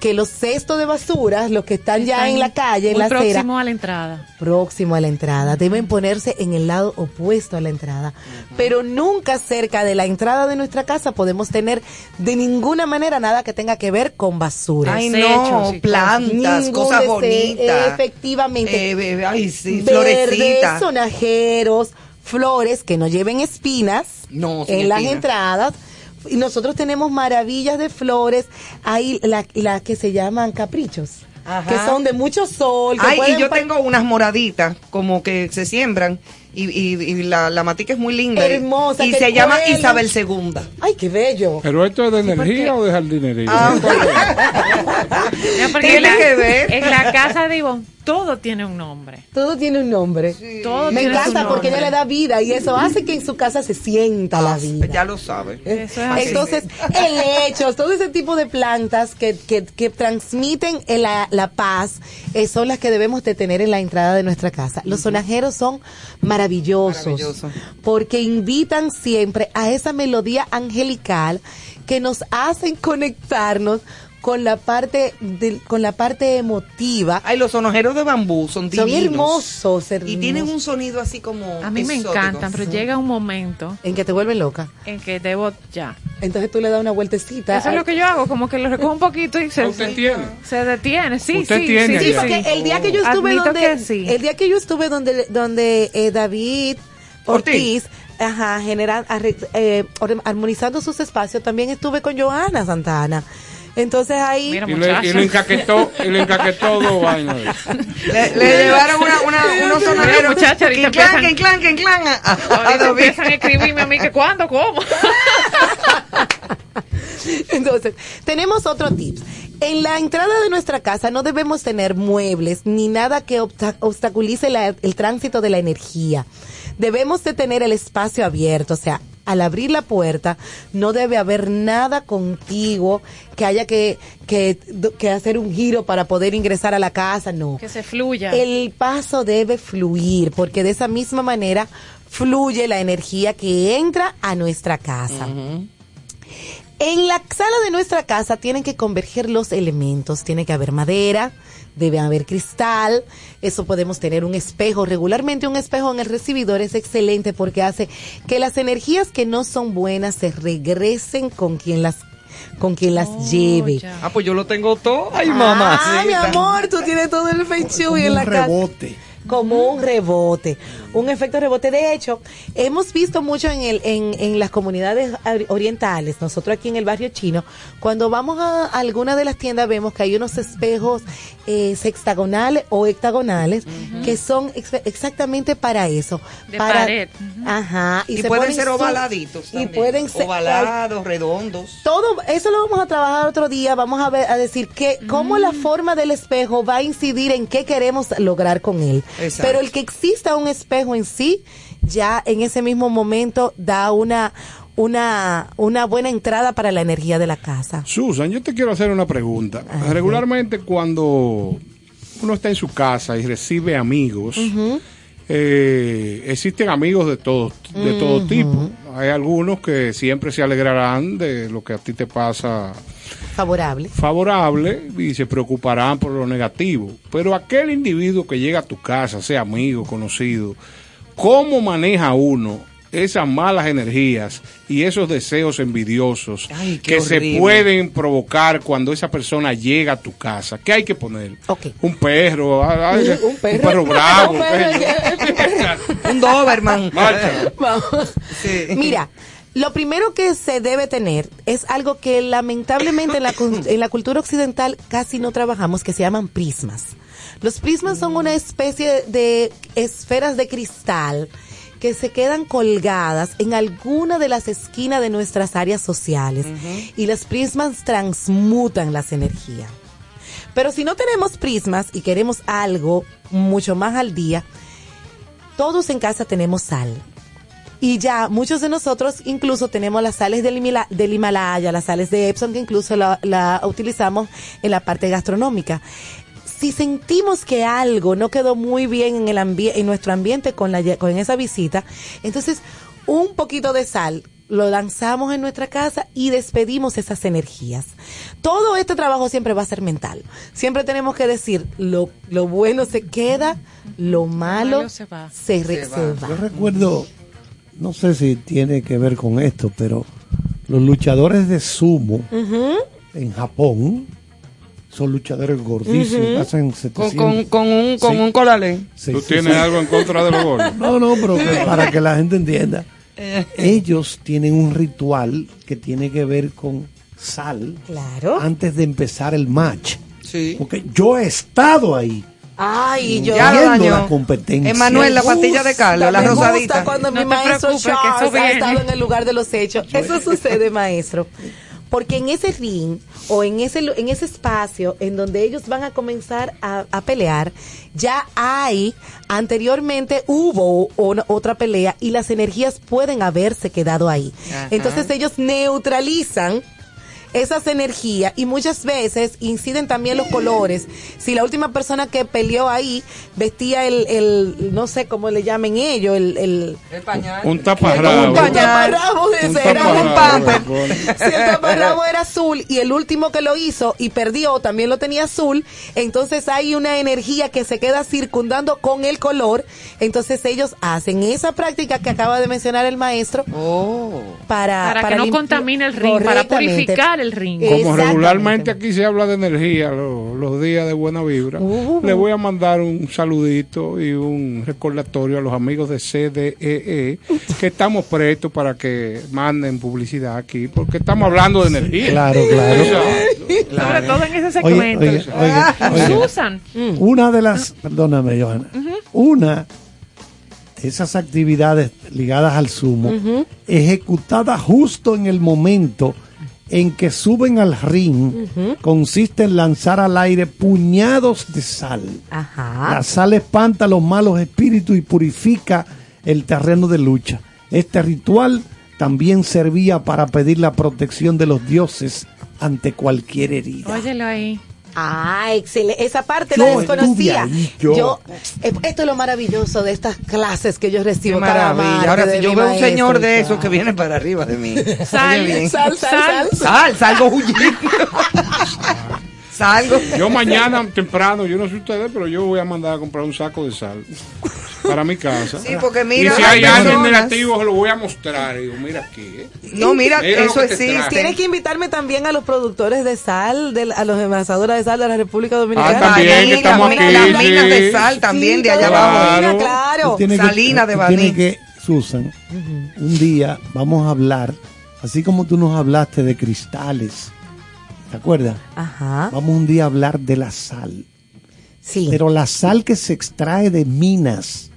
que los cestos de basura, los que están, ya en la calle, en la acera, próximo a la entrada. Próximo a la entrada, deben ponerse en el lado opuesto a la entrada. Pero nunca cerca de la entrada de nuestra casa podemos tener de ninguna manera nada que tenga que ver con basura. Ay, no, plantas, cosas bonitas. Efectivamente. Eh, ay, sí, florecitas. sonajeros, flores que no lleven espinas en las entradas y nosotros tenemos maravillas de flores, hay las la que se llaman caprichos. que son de mucho sol. Ay, y yo tengo unas moraditas como que se siembran y, y, la, la, matica es muy linda. Hermosa. Y se llama Isabel II. Ay, qué bello. ¿Pero esto es de energía o de jardinería? Ah, <laughs> Tiene que ver. En la casa de Ivonne todo tiene un nombre. Todo tiene un nombre. Todo Me encanta porque ella le da vida y eso hace que en su casa se sienta la ah, vida. Ya lo sabe. Eh, entonces, helechos, todo ese tipo de plantas que, que, que transmiten la, la paz eh, son las que debemos de tener en la entrada de nuestra casa. Los sonajeros son maravillosos porque invitan siempre a esa melodía angelical que nos hacen conectarnos con la parte de, con la parte emotiva. Ay, los sonojeros de bambú son divinos. Son hermosos, Y tienen un sonido así como A mí me encantan, pero llega un momento en que te vuelven loca. En que debo ya. Entonces tú le das una vueltecita. Eso es lo que yo hago, como que lo recojo un poquito y se, detiene. Se detiene, sí, Usted sí, tiene sí, porque el día que yo estuve donde el día que yo estuve donde donde eh, David Ortiz, ajá, general, eh, armonizando sus espacios, también estuve con Joana Santana. Entonces ahí. y, le, y le encaquetó, y le encaquetó <laughs> dos vainas. Le, le llevaron una, una, unos sonajeros. muchachos, ahorita clan, que clan, que clan. Ahorita empiezan a escribirme a mí que cuándo, cómo. <laughs> Entonces, tenemos otro tip. En la entrada de nuestra casa no debemos tener muebles ni nada que obstaculice la, el tránsito de la energía. Debemos de tener el espacio abierto, o sea, al abrir la puerta no debe haber nada contigo que haya que, que, que, hacer un giro para poder ingresar a la casa, no. Que se fluya. El paso debe fluir, porque de esa misma manera fluye la energía que entra a nuestra casa. En la sala de nuestra casa tienen que converger los elementos, tiene que haber madera, debe haber cristal, eso podemos tener un espejo. Regularmente un espejo en el recibidor es excelente porque hace que las energías que no son buenas se regresen con quien las con quien las oh, lleve. Ah, pues yo lo tengo todo. Ay, mamá. Ah, mi amor, tú tienes todo el feng shui en la rebote. casa como un rebote, un efecto rebote. De hecho, hemos visto mucho en, el, en, en las comunidades orientales, nosotros aquí en el barrio chino, cuando vamos a alguna de las tiendas vemos que hay unos espejos eh, sextagonales o hectagonales que son exactamente para eso. De para, pared. Ajá. Y, pueden ser ovaladitos. Y pueden ser. Ovalados, redondos. Todo, eso lo vamos a trabajar otro día. Vamos a ver, a decir que, cómo la mm. forma del espejo va a incidir en qué queremos lograr con él. Pero el que exista un espejo en sí, ya en ese mismo momento da una, una, una buena entrada para la energía de la casa. Susan, yo te quiero hacer una pregunta. Regularmente cuando uno está en su casa y recibe amigos, eh, existen amigos de todo, de todo tipo. Hay algunos que siempre se alegrarán de lo que a ti te pasa favorable. Favorable y se preocuparán por lo negativo. Pero aquel individuo que llega a tu casa, sea amigo, conocido, ¿cómo maneja uno esas malas energías y esos deseos envidiosos que se pueden provocar cuando esa persona llega a tu casa. ¿Qué hay que poner? Un perro, un perro, <laughs> bravo, <laughs> un, Doberman. Mira, lo primero que se debe tener es algo que lamentablemente en la, en la cultura occidental casi no trabajamos, que se llaman prismas. Los prismas son una especie de esferas de cristal que se quedan colgadas en alguna de las esquinas de nuestras áreas sociales y los prismas transmutan las energías. Pero si no tenemos prismas y queremos algo mucho más al día, todos en casa tenemos sal. Y ya muchos de nosotros incluso tenemos las sales del, Himalaya, las sales de Epsom, que incluso la, utilizamos en la parte gastronómica si sentimos que algo no quedó muy bien en el en nuestro ambiente con la con esa visita, entonces un poquito de sal lo lanzamos en nuestra casa y despedimos esas energías. Todo este trabajo siempre va a ser mental. Siempre tenemos que decir, lo, lo bueno se queda, lo malo, se, va. Se, Yo recuerdo, no sé si tiene que ver con esto, pero los luchadores de sumo en Japón son luchadores gordísimos, hacen 700. Con, con, un, con un colalé. ¿Tú tienes algo en contra de los gordos? <laughs> No, no, pero para que la gente entienda. Ellos tienen un ritual que tiene que ver con sal claro. antes de empezar el match. Sí. Porque yo he estado ahí. Ay, yo ya la competencia. Emanuel, la pastilla de Carlos, la rosadita. cuando mi maestro Charles ha estado en el lugar de los hechos. Eso sucede, maestro. Porque en ese ring o en ese, en ese espacio en donde ellos van a comenzar a, pelear, ya hay, anteriormente hubo otra pelea y las energías pueden haberse quedado ahí. Entonces ellos neutralizan esas energías y muchas veces inciden también los colores. Si la última persona que peleó ahí vestía el, el no sé cómo le llamen ellos, el, el, pañal. Un taparrabo. Un taparrabo, era un pamper. <laughs> Si el taparrabo era azul y el último que lo hizo y perdió también lo tenía azul, entonces hay una energía que se queda circundando con el color. Entonces ellos hacen esa práctica que acaba de mencionar el maestro oh. para, para, que no contamine el ring, para purificar el ring. Como regularmente aquí se habla de energía los, días de buena vibra, uh. le voy a mandar un saludito y un recordatorio a los amigos de CDEE e, que estamos prestos para que manden publicidad aquí, porque estamos hablando de energía. Claro, claro. Sobre todo en ese segmento. Susan. Una de las, perdóname, Johanna, una de esas actividades ligadas al sumo, ejecutada justo en el momento en que suben al ring consiste en lanzar al aire puñados de sal. La sal espanta los malos espíritus y purifica el terreno de lucha. Este ritual también servía para pedir la protección de los dioses ante cualquier herida. Óyelo ahí. Ah, excelente. Esa parte la desconocía. yo. Eh, esto es lo maravilloso de estas clases que yo recibo. maravilla. Ahora, si yo veo un señor de esos que viene para arriba de mí. Sal, sal, sal, sal, sal, salgo huyendo. salgo. Yo mañana temprano, yo no sé ustedes, pero yo voy a mandar a comprar un saco de sal para mi casa. Sí, porque mira. Y si hay alguien negativo, se lo voy a mostrar. digo, mira aquí. ¿eh? No, mira, eso existe. Tienes que invitarme también a los productores de sal, de, a los envasadores de sal de la República Dominicana. Ah, también, que estamos aquí. Las minas de sal también de allá abajo. Claro. Salina de Baní. que, Susan, un día vamos a hablar, así como tú nos hablaste de cristales. ¿Te acuerdas? Ajá. Vamos un día a hablar de la sal. Sí. Pero la sal que se extrae de minas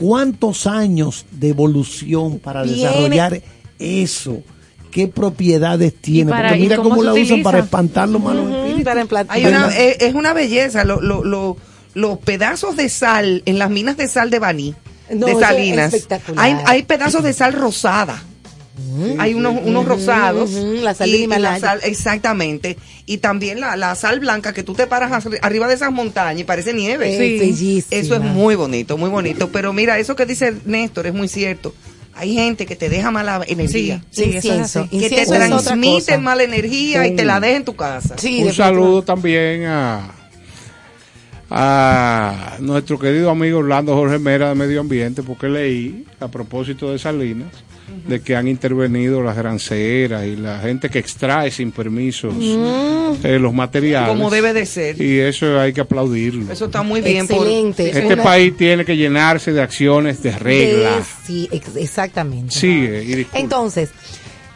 ¿Cuántos años de evolución para desarrollar eso? ¿Qué propiedades tiene? Porque mira cómo, la usan para espantar los malos Hay una, eh, es, una belleza, los pedazos de sal en las minas de sal de Baní, de Salinas. Hay, hay pedazos de sal rosada. Hay unos, unos rosados. la sal y, la sal, exactamente. Y también la, la, sal blanca que tú te paras arriba de esas montañas y parece nieve. Sí. Eso es muy bonito, muy bonito. Pero mira, eso que dice Néstor es muy cierto. Hay gente que te deja mala energía. Sí, eso Que te transmite mala energía y te la deja en tu casa. Un saludo también a a nuestro querido amigo Orlando Jorge Mera de Medio Ambiente, porque leí a propósito de Salinas de que han intervenido las granceras y la gente que extrae sin permisos mm. eh, los materiales. Como debe de ser. Y eso hay que aplaudirlo. Eso está muy bien. Excelente. este país tiene que llenarse de acciones de regla. Sí, exactamente. Sigue. Entonces,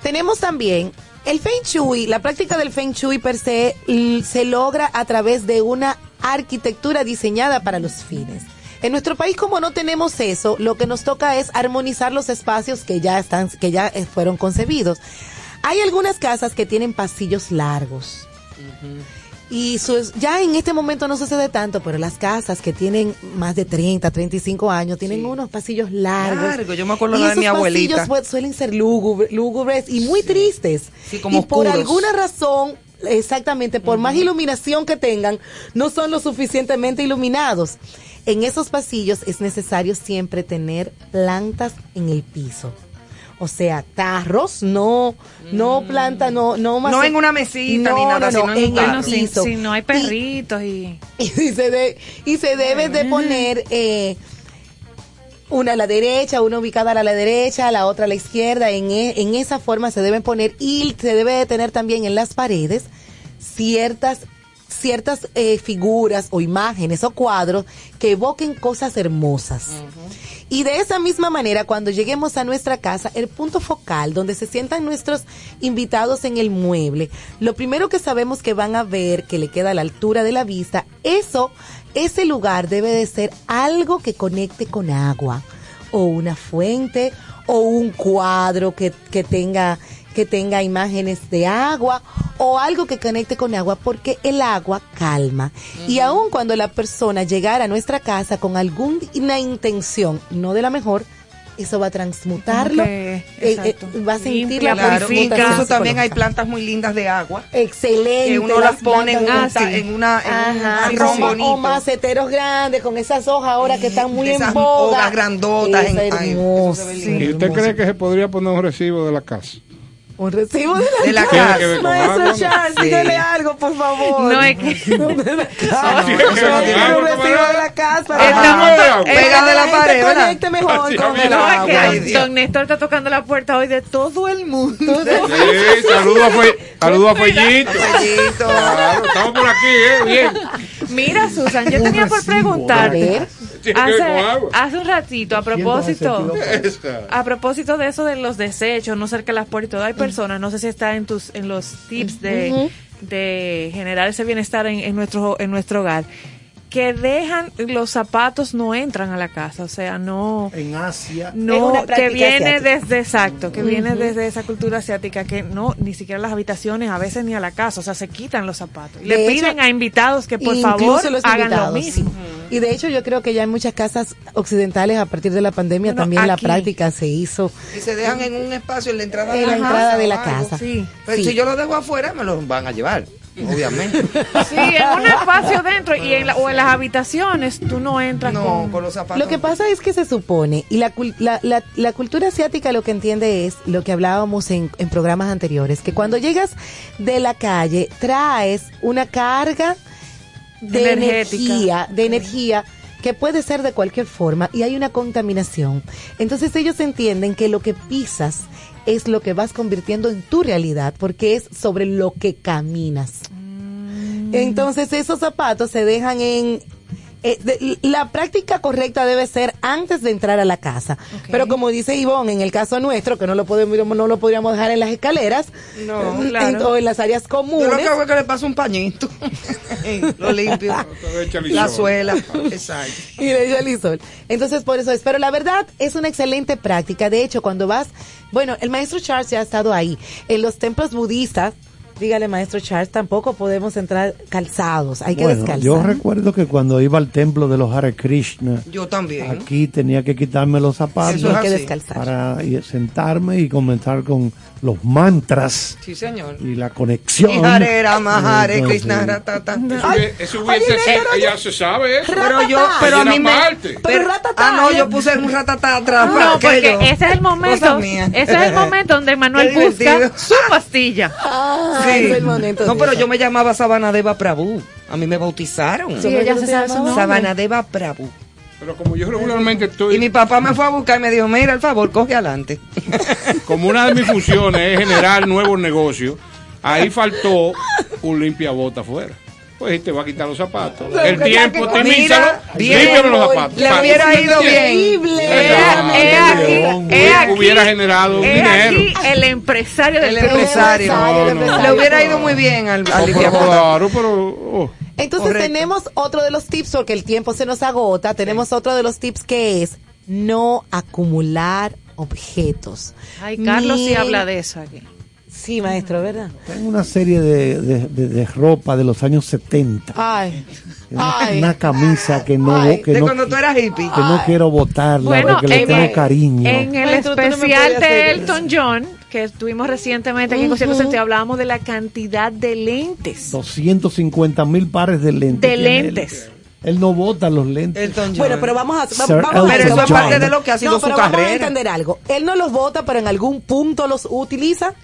tenemos también el Feng Shui, la práctica del Feng Shui per se se logra a través de una arquitectura diseñada para los fines. En nuestro país, como no tenemos eso, lo que nos toca es armonizar los espacios que ya están, que ya eh, fueron concebidos. Hay algunas casas que tienen pasillos largos. Y ya en este momento no sucede tanto, pero las casas que tienen más de 30, 35 años tienen unos pasillos largos. Largo, yo me acuerdo de mi abuelita. Esos pasillos suelen ser lúgubres, y muy tristes. como y por alguna razón, exactamente, por más iluminación que tengan, no son lo suficientemente iluminados. En esos pasillos es necesario siempre tener plantas en el piso. o sea, tarros, no, no mm. planta, no, no más. No en una mesita ni nada, sino en, el piso. Si, no hay perritos y. <laughs> Y, se, de, y se debe de poner. Eh, una a la derecha, una ubicada a la derecha, la otra a la izquierda, en, e, en esa forma se deben poner y se debe de tener también en las paredes ciertas ciertas eh, figuras o imágenes o cuadros que evoquen cosas hermosas. Y de esa misma manera, cuando lleguemos a nuestra casa, el punto focal donde se sientan nuestros invitados en el mueble, lo primero que sabemos que van a ver, que le queda a la altura de la vista, eso, ese lugar debe de ser algo que conecte con agua, o una fuente, o un cuadro que, que tenga que tenga imágenes de agua o algo que conecte con agua porque el agua calma. Y aun cuando la persona llegara a nuestra casa con alguna intención, no de la mejor, eso va a transmutarlo, eh, eh, va a sentir la claro, Incluso también hay plantas muy lindas de agua. Excelente. Que uno las, pone en, una, en una en un bonito. O maceteros grandes con esas hojas ahora que están muy en boga. Hojas grandotas. Hermoso. ¿Y usted cree que se podría poner un recibo de la casa? Un recibo de la, casa. Maestro Charles, dígale algo, por favor. No es que. No, de la casa. no tiene un recibo de la casa. Estamos pegado de la pared. Conecte mejor con el agua. Don Néstor está tocando la puerta hoy de todo el mundo. Sí, saludos a, saludo a Follito. estamos por aquí, ¿eh? Bien. Mira, Susan, yo tenía por preguntar. Hace, un ratito, a propósito, a propósito de eso de los desechos, no cerca de las puertas, hay personas, no sé si está en tus, en los tips de, de generar ese bienestar en, en nuestro, en nuestro hogar que dejan los zapatos no entran a la casa, o sea, no en Asia, no que viene desde exacto, que viene desde esa cultura asiática que no ni siquiera las habitaciones, a veces ni a la casa, o sea, se quitan los zapatos. Le piden a invitados que por favor hagan lo mismo. Y de hecho yo creo que ya en muchas casas occidentales a partir de la pandemia también la práctica se hizo. Y se dejan en un espacio en la entrada de la, entrada de la casa. Pero si yo lo dejo afuera me lo van a llevar obviamente. Sí, en un espacio dentro y en o en las habitaciones tú no entras con... los zapatos. Lo que pasa es que se supone, y la, la, la, cultura asiática lo que entiende es lo que hablábamos en, en, programas anteriores, que cuando llegas de la calle traes una carga de energía, de energía que puede ser de cualquier forma y hay una contaminación. Entonces ellos entienden que lo que pisas es lo que vas convirtiendo en tu realidad, porque es sobre lo que caminas. Mm. Entonces esos zapatos se dejan en, eh, la práctica correcta debe ser antes de entrar a la casa. Pero como dice Ivonne, en el caso nuestro, que no lo podemos, no lo podríamos dejar en las escaleras no, en, o en las áreas comunes. Yo lo que hago es que le paso un pañito. <laughs> lo limpio. la suela. Exacto. Y le echa lisol. Entonces, por eso es. Pero la verdad es una excelente práctica. De hecho, cuando vas, bueno, el maestro Charles ya ha estado ahí. En los templos budistas, Dígale, maestro Charles, tampoco podemos entrar calzados, hay que descalzar. Yo recuerdo que cuando iba al templo de los Hare Krishna, yo también. Aquí tenía que quitarme los zapatos que descalzar. para sentarme y comenzar con los mantras. Sí, señor. Y la conexión. Y Hare Rama, Hare Krishna, ratata. Eso, hubiese ya se sabe. Pero yo, pero a mí me. Pero, ah, no, yo puse un ratata atrás. No, porque ese es el momento. Ese es el momento donde Manuel busca su pastilla. <laughs> Ah sí. No, pero yo me llamaba Sabanadeva Prabhu. A mí me bautizaron. Sí, ella se llama Sabanadeva Prabhu. Pero como yo regularmente estoy... Y mi papá me fue a buscar y me dijo, mira, al favor, coge adelante. <laughs> Como una de mis funciones es generar nuevos negocios, ahí faltó un limpiabota afuera pues te va a quitar los zapatos. el tiempo, optimízalo, límpiame los zapatos. Le hubiera ido bien. Es aquí, hubiera generado dinero. Aquí el empresario del el empresario. Le hubiera ido muy bien al, al Claro, pero... Oh. Entonces tenemos otro de los tips, porque el tiempo se nos agota, tenemos otro de los tips que es no acumular objetos. Ay, Carlos sí habla de eso aquí. Sí, maestro, ¿verdad? Tengo una serie de, de, ropa de los años 70. Ay. Una, camisa que no, que de cuando tú eras hippie. Que no quiero botarla bueno, porque le tengo cariño. En el especial de Elton John, que estuvimos recientemente aquí en Concierto Sentido, hablábamos de la cantidad de lentes. 250 mil pares de lentes. De lentes. Él no vota los lentes. Bueno, pero vamos a, vamos a eso es parte de lo que ha sido no, su pero carrera. Vamos a entender algo. Él no los vota, pero en algún punto los utiliza.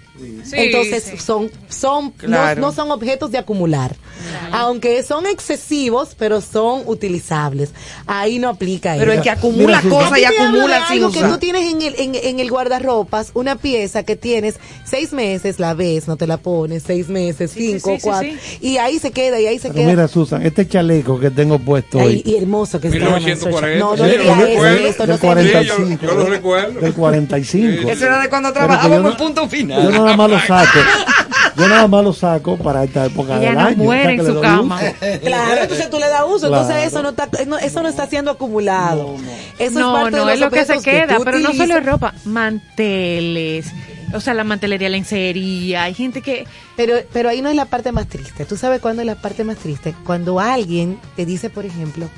Entonces son son no, son objetos de acumular. Aunque son excesivos, pero son utilizables. Ahí no aplica Pero el que acumula cosas y acumula sin algo que tú tienes en el, en, el guardarropas, una pieza que tienes seis meses, la ves, no te la pones, seis meses, cinco, cuatro, y ahí se queda, y ahí se queda. Mira, Susan, este chaleco que tengo puesto hoy. y hermoso que está. No, no le esto no 45, yo, lo recuerdo. Del 45. Ese era de cuando trabajábamos en punto final. Yo nada más lo saco. Yo nada más lo saco para esta época del no año. muere en su cama. Claro, entonces tú le das uso. Entonces eso no está, eso no está siendo acumulado. Eso no, es parte no de es lo que se queda, pero no solo es ropa, manteles. O sea, la mantelería, la ensería, hay gente que... Pero, pero ahí no es la parte más triste. ¿Tú sabes cuándo es la parte más triste? Cuando alguien te dice, por ejemplo,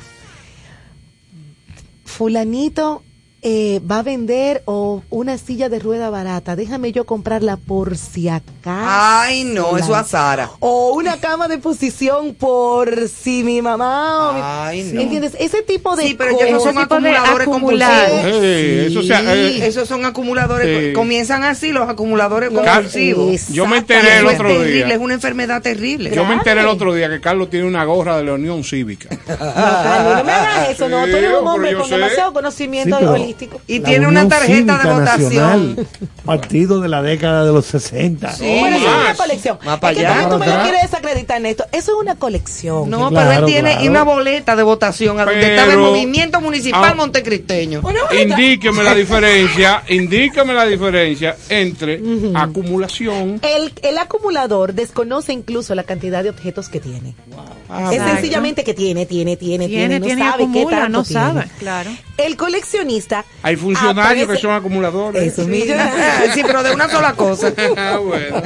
fulanito eh, va a vender o una silla de rueda barata, déjame yo comprarla por si acaso. Ay, no, eso a Sara. O una cama de posición por si mi mamá o Ay, no. ¿Entiendes? Ese tipo de Sí, pero ya no son acumuladores compulsivos. Sí, eso sea, eh, Esos son acumuladores. Comienzan así los acumuladores compulsivos. Yo me enteré el otro terrible, día. Es una enfermedad terrible. Yo me enteré el otro día que Carlos tiene una gorra de la Unión Cívica. No, Carlos, no me hagas eso, no. Tú eres un hombre con demasiado conocimiento sí, y tiene una tarjeta de votación. partido de la década de los 60. Sí, bueno, eso es una colección. Más para es que tú me lo quieres desacreditar en esto. Eso es una colección. No, pero él tiene una boleta de votación a donde estaba el movimiento municipal ah, montecristeño. Indíqueme la diferencia, indíqueme la diferencia entre acumulación. El, el acumulador desconoce incluso la cantidad de objetos que tiene. es sencillamente que tiene, tiene, tiene, tiene, no sabe qué tanto no sabe, claro. El coleccionista hay funcionarios que son acumuladores. Eso sí, <laughs> pero de una sola cosa. <laughs> ah, bueno,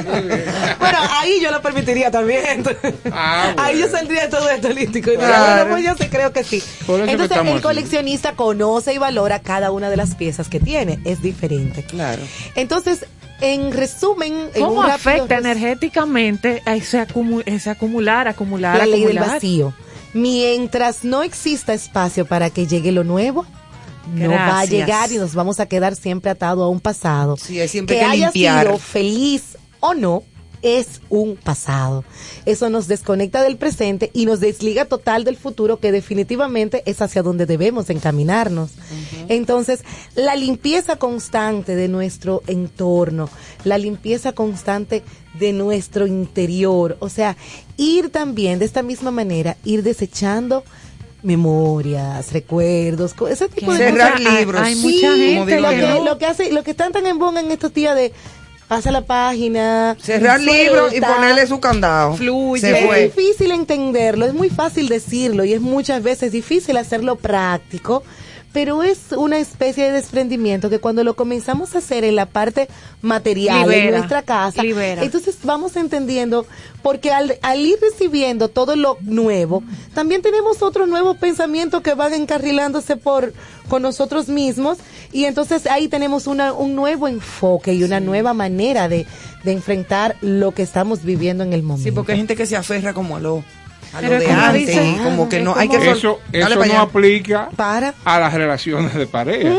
bueno, ahí yo lo permitiría también. Ah, ahí yo saldría todo esto lístico. Claro. pues yo sí creo que sí. Entonces, el coleccionista conoce y valora cada una de las piezas que tiene. Es diferente. Claro. Entonces, en resumen, ¿cómo afecta energéticamente a ese, ese acumular, acumular, la ley del vacío? Mientras no exista espacio para que llegue lo nuevo, no va a llegar y nos vamos a quedar siempre atado a un pasado. Sí, siempre que, que haya limpiar. sido feliz o no, es un pasado. Eso nos desconecta del presente y nos desliga total del futuro que definitivamente es hacia donde debemos encaminarnos. Entonces, la limpieza constante de nuestro entorno, la limpieza constante de nuestro interior, o sea, ir también de esta misma manera, ir desechando memorias, recuerdos, ese tipo de cerrar libros. Hay, mucha gente lo que, lo que hace, lo que están tan en boga en estos días de pasa la página, cerrar libros y ponerle su candado. Fluye. es difícil entenderlo, es muy fácil decirlo y es muchas veces difícil hacerlo práctico pero es una especie de desprendimiento que cuando lo comenzamos a hacer en la parte material de nuestra casa, entonces vamos entendiendo, porque al, ir recibiendo todo lo nuevo, también tenemos otros nuevos pensamientos que van encarrilándose por con nosotros mismos y entonces ahí tenemos una, un nuevo enfoque y una nueva manera de, de enfrentar lo que estamos viviendo en el momento. Sí, porque hay gente que se aferra como a lo a lo de antes, como que no hay que eso, eso no aplica para a las relaciones de pareja.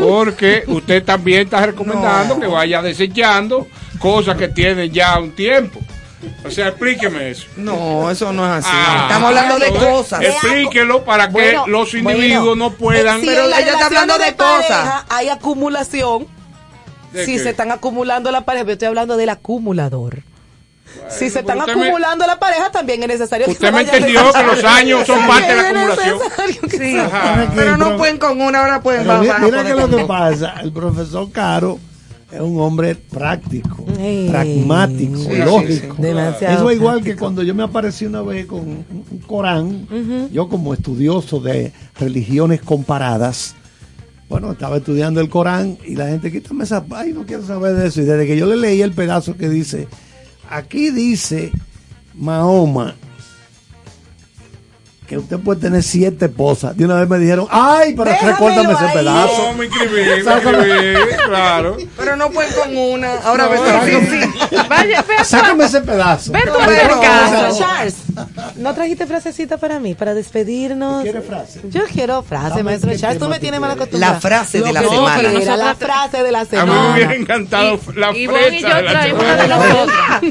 Porque usted también está recomendando que vaya desechando cosas que tienen ya un tiempo. O sea, explíqueme eso. No, eso no es así. Ah, Estamos hablando de cosas. Explíquelo para que los individuos no puedan. pero ella está hablando de, cosas. Hay acumulación. Si se están acumulando la pareja, yo estoy hablando del acumulador si se están acumulando la pareja, también es necesario que Usted me entendió que los años son parte de la acumulación. Sí, pero no pueden con una, hora pueden Mira, mira que lo que pasa, el profesor Caro es un hombre práctico, pragmático, lógico. Eso es igual que cuando yo me aparecí una vez con un Corán, yo como estudioso de religiones comparadas, bueno, estaba estudiando el Corán y la gente, quítame esa, ay, no quiero saber de eso. Y desde que yo le leí el pedazo que dice, aquí dice Mahoma que usted puede tener siete esposas. De una vez me dijeron, ay, pero recuérdame ese pedazo. No, me inscribí, me inscribí, claro. Pero no pueden con una. Ahora no, me sí, sí. Vaya, Sácame ese pedazo. Ver tu casa. Charles. ¿No trajiste frasecita para mí, para despedirnos? ¿Quieres frase? Yo quiero frase, maestro Charles. Tú me tienes mala costumbre. La frase de la semana. Era la frase de la semana. A mí me hubiera encantado la y frase y yo traemos una de nosotras.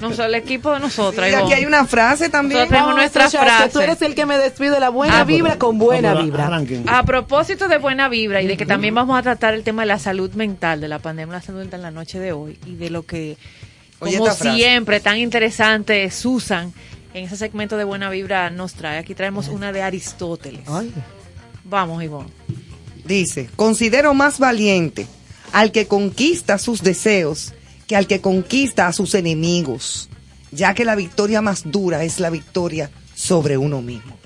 No, el equipo de nosotras. Y aquí hay una frase también. Nosotros tenemos nuestra frase. Tú eres el que me despide la buena vibra con buena vibra. A propósito de buena vibra y de que también vamos a tratar el tema de la salud mental, de la pandemia de la salud mental en la noche de hoy y de lo que, como siempre, tan interesante, Susan, en ese segmento de buena vibra nos trae. Aquí traemos una de Aristóteles. Vamos, Ivonne. Dice, considero más valiente al que conquista sus deseos que al que conquista a sus enemigos, ya que la victoria más dura es la victoria sobre uno mismo.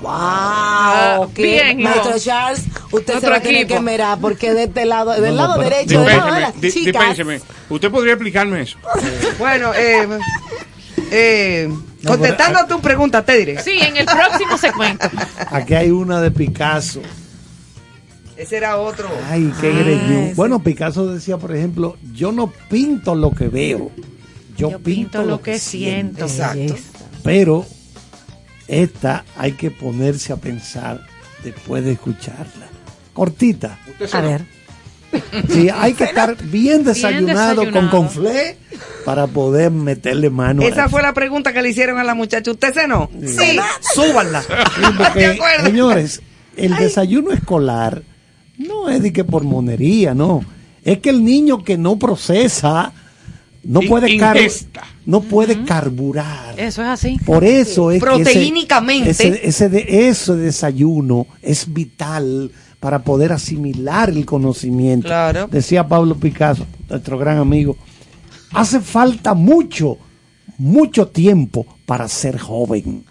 ¡Wow! Ah, bien, Maestro Charles, usted se va a tener que mirar porque de este lado, del lado derecho, del lado de las chicas. ¿Usted podría explicarme eso? bueno, eh, <laughs> eh, contestando a tu pregunta, te diré. Sí, en el próximo segmento. Aquí hay una de Picasso. Ese era otro. Ay, qué ah, Bueno, Picasso decía, por ejemplo, yo no pinto lo que veo, yo, pinto, lo, que, siento. Exacto. Pero esta hay que ponerse a pensar después de escucharla. Cortita. A ver. <laughs> Sí, hay que estar bien desayunado, con conflé para poder meterle mano. Esa fue la pregunta que le hicieron a la muchacha. ¿Usted cenó? Sí, sí. súbanla. <laughs> señores, el desayuno escolar no es de que por monería, no. Es que el niño que no procesa no puede no puede carburar. Eso es así. Por eso es proteínicamente ese, ese, de, ese desayuno es vital para poder asimilar el conocimiento. Claro. Decía Pablo Picasso, nuestro gran amigo, hace falta mucho, mucho tiempo para ser joven.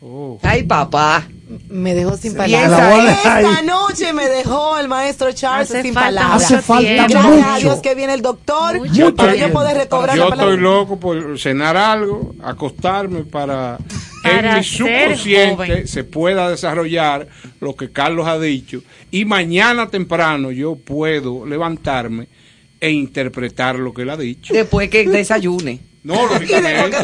Oh. Ay, papá. Me dejó sin palabras. Esta noche me dejó el maestro Charles sin palabras. Hace falta Gracias a Dios que viene el doctor para yo poder recobrar Yo estoy loco por cenar algo, acostarme para, que en mi subconsciente se pueda desarrollar lo que Carlos ha dicho y mañana temprano yo puedo levantarme e interpretar lo que él ha dicho. Después que desayune. <laughs> No, lógicamente.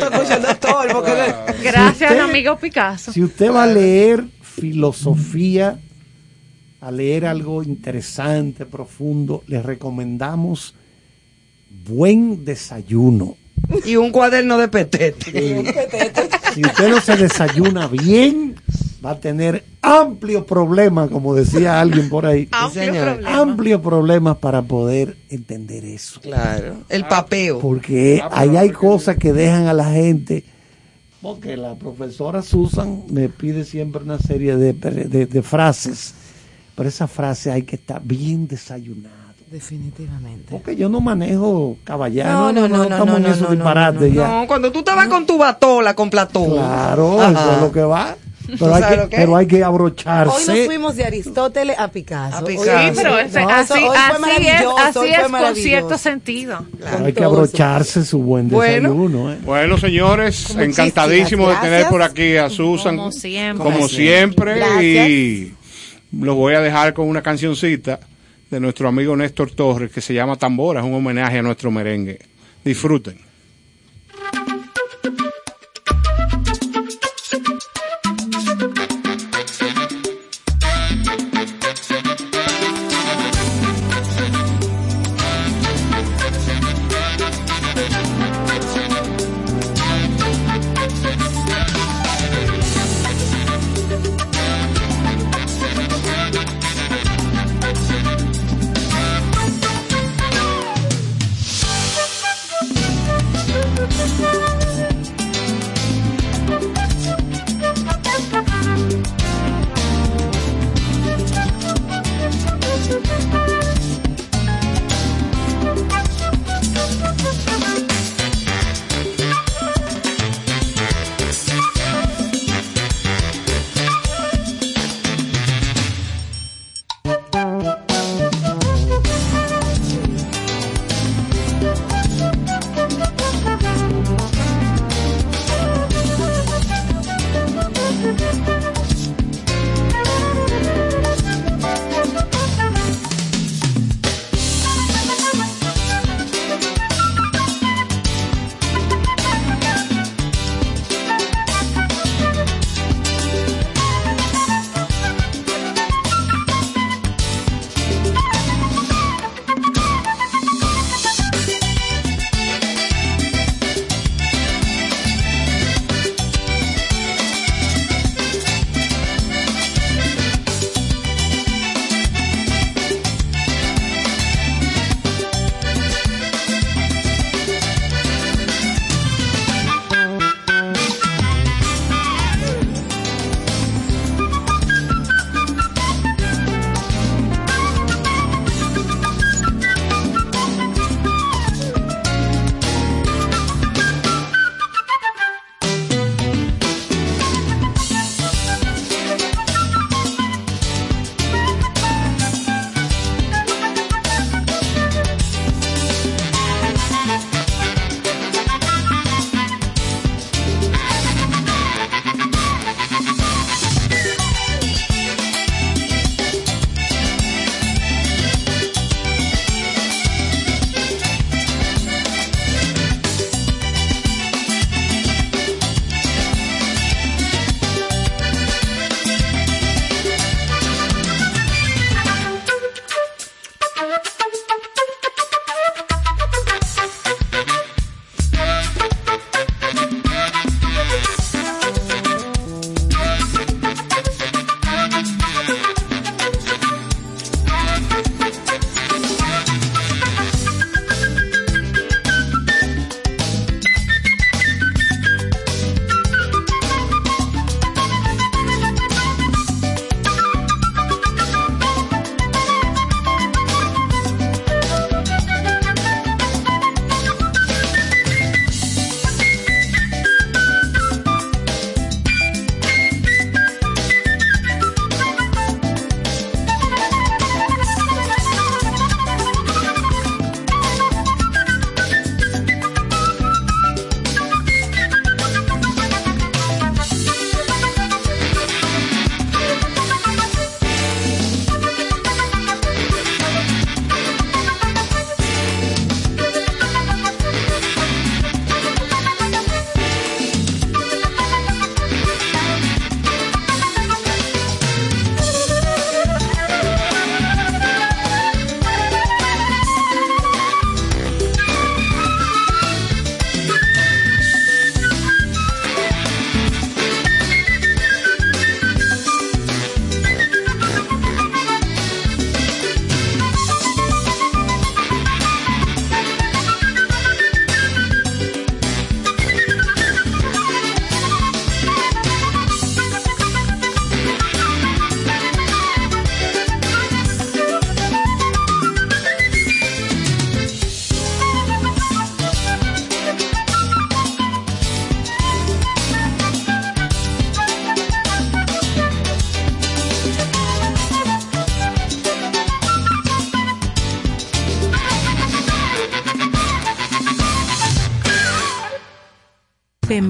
Gracias, amigo Picasso. Si usted va a leer filosofía, a leer algo interesante, profundo, le recomendamos Buen Desayuno. Y un cuaderno de petete. Si usted no se desayuna bien, va a tener amplios problemas, como decía alguien por ahí. Amplios problemas. para poder entender eso. Claro, el papeo. Porque ahí hay cosas que dejan a la gente. Porque la profesora Susan me pide siempre una serie de, de, frases, pero esa frase hay que estar bien desayunado. Definitivamente. Porque yo no manejo caballero. No, no, no, no, no, no, no, no, cuando tú estabas con tu batola, con Platón. Claro, eso es lo que va. Pero hay, que, pero hay, que, abrocharse. Hoy nos fuimos de Aristóteles a Picasso. Sí, pero así, así es, así es con cierto sentido. Pero hay que abrocharse su buen desayuno. ¿eh? Bueno, señores, encantadísimo de tener por aquí a Susan. Como siempre. Como siempre. Y lo voy a dejar con una cancioncita de nuestro amigo Néstor Torres que se llama Tambora. Es un homenaje a nuestro merengue. Disfruten.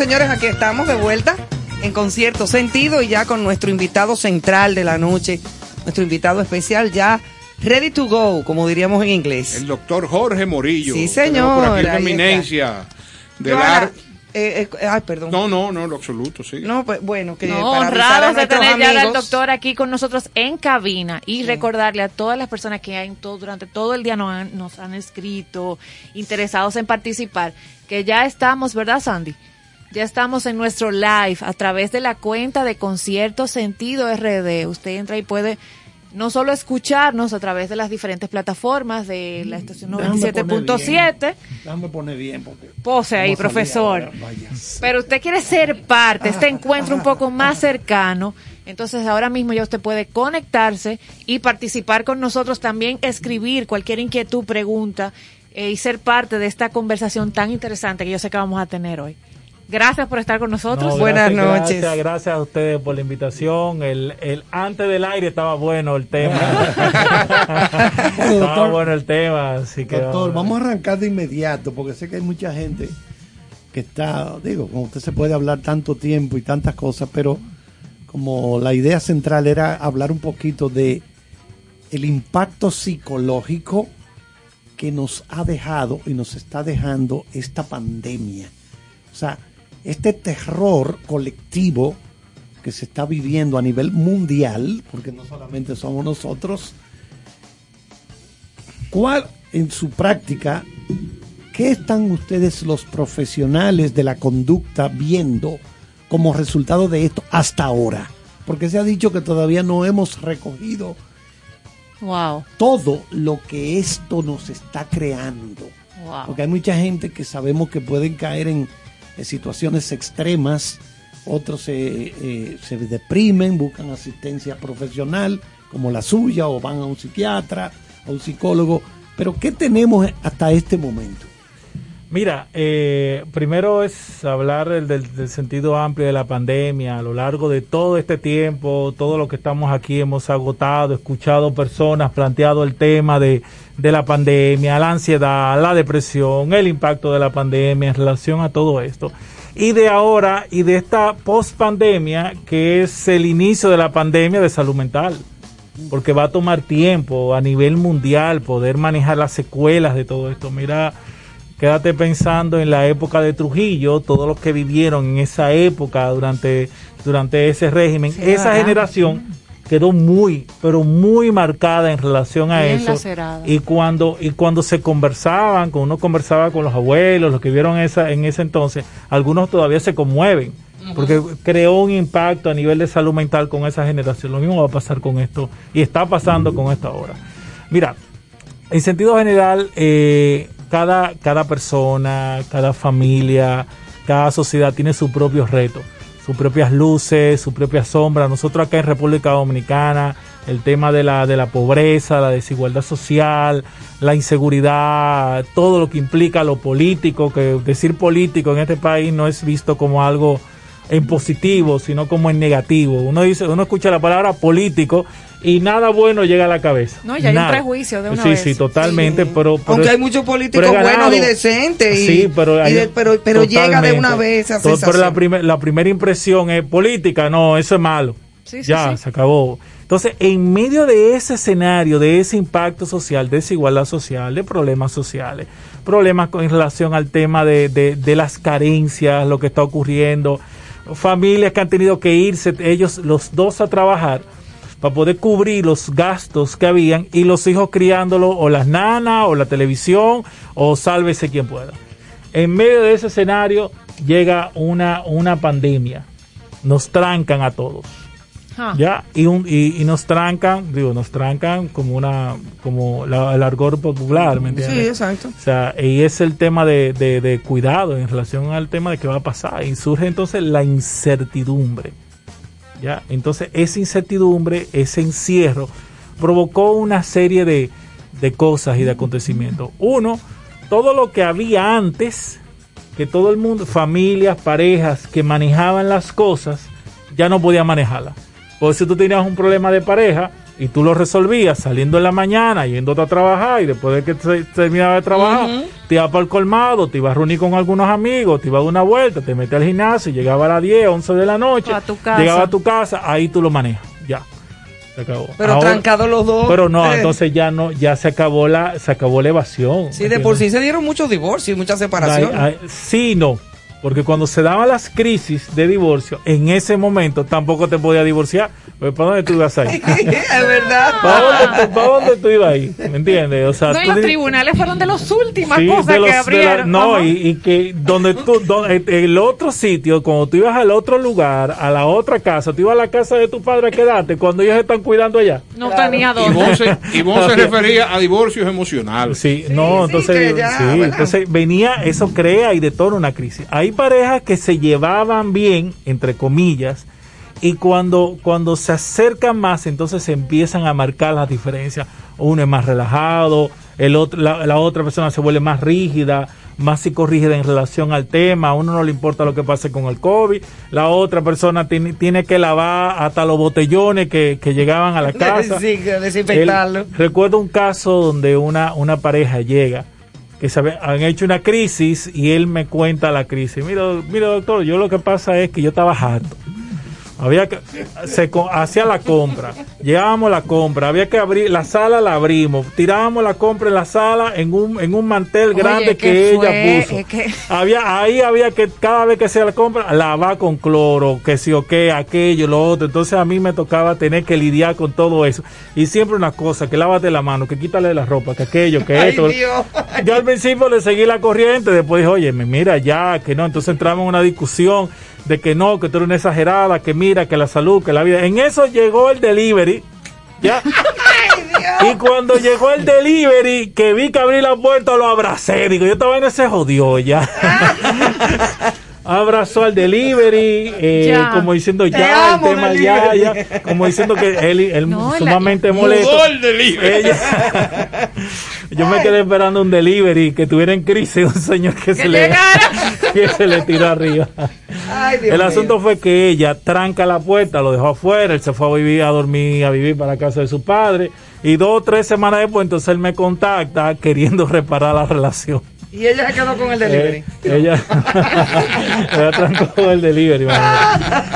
Señores, aquí estamos de vuelta en concierto sentido y ya con nuestro invitado central de la noche, nuestro invitado especial ya ready to go, como diríamos en inglés. El doctor Jorge Morillo. Sí, señor. Por aquí eminencia del arte. Eh, eh, ay, perdón. No, no, no, lo absoluto, sí. No, pues bueno, que no, honrados de tener ya al doctor aquí con nosotros en cabina y recordarle a todas las personas que hay todo, durante todo el día nos han, nos han escrito, interesados en participar, que ya estamos, ¿verdad, Sandy? Ya estamos en nuestro live a través de la cuenta de Concierto Sentido RD. Usted entra y puede no solo escucharnos a través de las diferentes plataformas de la estación 97.7. Déjame poner bien. Pose ahí, profesor. Pero usted quiere ser parte, este encuentro un poco más cercano. Entonces ahora mismo ya usted puede conectarse y participar con nosotros también, escribir cualquier inquietud, pregunta eh, y ser parte de esta conversación tan interesante que yo sé que vamos a tener hoy. Gracias por estar con nosotros. Buenas noches. Gracias, a ustedes por la invitación. El, el antes del aire estaba bueno el tema. <laughs> estaba bueno el tema, así que doctor, vamos a arrancar de inmediato porque sé que hay mucha gente que está, digo, como usted se puede hablar tanto tiempo y tantas cosas, pero como la idea central era hablar un poquito de el impacto psicológico que nos ha dejado y nos está dejando esta pandemia. O sea, este terror colectivo que se está viviendo a nivel mundial, porque no solamente somos nosotros, ¿cuál en su práctica, qué están ustedes los profesionales de la conducta viendo como resultado de esto hasta ahora? Porque se ha dicho que todavía no hemos recogido todo lo que esto nos está creando. Porque hay mucha gente que sabemos que pueden caer en situaciones extremas, otros eh, se, deprimen, buscan asistencia profesional como la suya o van a un psiquiatra, a un psicólogo. Pero ¿qué tenemos hasta este momento? Mira, eh, primero es hablar del, sentido amplio de la pandemia. A lo largo de todo este tiempo, todo lo que estamos aquí hemos agotado, escuchado personas, planteado el tema de, de la pandemia, la ansiedad, la depresión, el impacto de la pandemia en relación a todo esto. Y de ahora y de esta post pandemia, que es el inicio de la pandemia de salud mental porque va a tomar tiempo a nivel mundial poder manejar las secuelas de todo esto. Mira, Quédate pensando en la época de Trujillo, todos los que vivieron en esa época durante, durante ese régimen. esa generación quedó muy, pero muy marcada en relación a eso. Y cuando, y cuando se conversaban, cuando uno conversaba con los abuelos, los que vieron esa, en ese entonces, algunos todavía se conmueven. Porque creó un impacto a nivel de salud mental con esa generación. Lo mismo va a pasar con esto y está pasando con esto ahora. Mira, en sentido general, eh, cada, cada persona, cada familia, cada sociedad tiene su propio reto, sus propias luces, sus propias sombras. Nosotros acá en República Dominicana, el tema de la, de la pobreza, la desigualdad social, la inseguridad, todo lo que implica lo político, que decir político en este país no es visto como algo en positivo, sino como en negativo. Uno dice, uno escucha la palabra político y nada bueno llega a la cabeza. No, ya hay un prejuicio de una sí, Sí, totalmente, Pero, Aunque hay muchos políticos buenos y decentes. Y, sí, pero, pero, llega de una vez a Pero la, la primera impresión es política, no, eso es malo. ya, se acabó. Entonces, en medio de ese escenario, de ese impacto social, desigualdad social, de problemas sociales, problemas con, en relación al tema de, de, las carencias, lo que está ocurriendo, familias que han tenido que irse ellos los dos a trabajar para poder cubrir los gastos que habían y los hijos criándolo o las nanas o la televisión o sálvese quien pueda. En medio de ese escenario llega una, una pandemia. Nos trancan a todos ya, y, un, y, nos trancan, digo, nos trancan como una, como la, el argor popular, ¿me entiendes? Sí, exacto. O sea, y es el tema de, de, cuidado en relación al tema de qué va a pasar. Y surge entonces la incertidumbre. ¿Ya? Entonces, esa incertidumbre, ese encierro, provocó una serie de, de cosas y de acontecimientos. Uno, todo lo que había antes, que todo el mundo, familias, parejas que manejaban las cosas, ya no podía manejarlas. Pues si tú tenías un problema de pareja y tú lo resolvías saliendo en la mañana, yendo a trabajar y después de que te, terminaba de trabajar, te ibas para el colmado, te ibas a reunir con algunos amigos, te ibas a dar una vuelta, te metes al gimnasio, llegaba a las 10, 11 de la noche, llegaba a tu casa, ahí tú lo manejas, ya. Se acabó. Pero trancados los dos. Pero no, eh. <laughs> entonces ya no, ya se acabó la, se acabó la evasión. Sí, de por sí se dieron muchos divorcios y muchas separaciones. sí, no porque cuando se daban las crisis de divorcio, en ese momento tampoco te podía divorciar. Pues, ¿Para dónde tú ibas ahí? <laughs> es verdad. ¿Para dónde, tú, ibas ahí? ¿Me entiendes? O sea, no, los tribunales fueron de las últimas cosas que abrieron. no, y, que donde tú, donde, el otro sitio, cuando tú ibas al otro lugar, a la otra casa, tú ibas a la casa de tu padre a quedarte cuando ellos están cuidando allá. No tenía dónde. Y vos, se, <laughs> refería a divorcios emocionales. Sí, no, entonces, sí, entonces venía, eso crea y detona una crisis. Ahí parejas que se llevaban bien, entre comillas, y cuando, cuando se acercan más, entonces se empiezan a marcar las diferencias. Uno es más relajado, el otro, la, otra persona se vuelve más rígida, más psicorrígida en relación al tema, a uno no le importa lo que pase con el COVID, la otra persona tiene, tiene que lavar hasta los botellones que, llegaban a la <laughs> casa. Sí, desinfectarlo. recuerdo un caso donde una, una pareja llega que se han hecho una crisis y él me cuenta la crisis. Mira, mira doctor, yo lo que pasa es que yo estaba harto. Había que, se hacía la compra, llevábamos la compra, había que abrir, la sala la abrimos, tirábamos la compra en la sala en un, en un mantel grande que ella puso. Había, ahí había que, cada vez que se la compra, lavar con cloro, que si o qué, aquello, lo otro. Entonces a mí me tocaba tener que lidiar con todo eso. Y siempre una cosa, que lávate la mano, que quítale la ropa, que aquello, que esto. Yo al principio le seguí la corriente, después dije, oye, mira ya, que no, entonces entramos en una discusión de que no, que tú eres una exagerada, que mira, que la salud, que la vida. En eso llegó el delivery. ¿Ya? <laughs> y cuando llegó el delivery, que vi que abrí la puerta, lo abracé. Digo, yo estaba en ese jodió ya. <laughs> abrazó al delivery, eh, como diciendo ya, el tema ya, ya, como diciendo que él, él sumamente molesto. <laughs> yo me quedé esperando un delivery que tuviera en crisis, un señor que, se, le, <laughs> que se le tiró arriba. el asunto fue que ella tranca la puerta, lo dejó afuera, él se fue a vivir, a dormir, a vivir para la casa de su padre, y dos o tres semanas después, entonces él me contacta queriendo reparar la relación. Y ella se quedó con el delivery. Eh, ella, <laughs> ella trancó el delivery.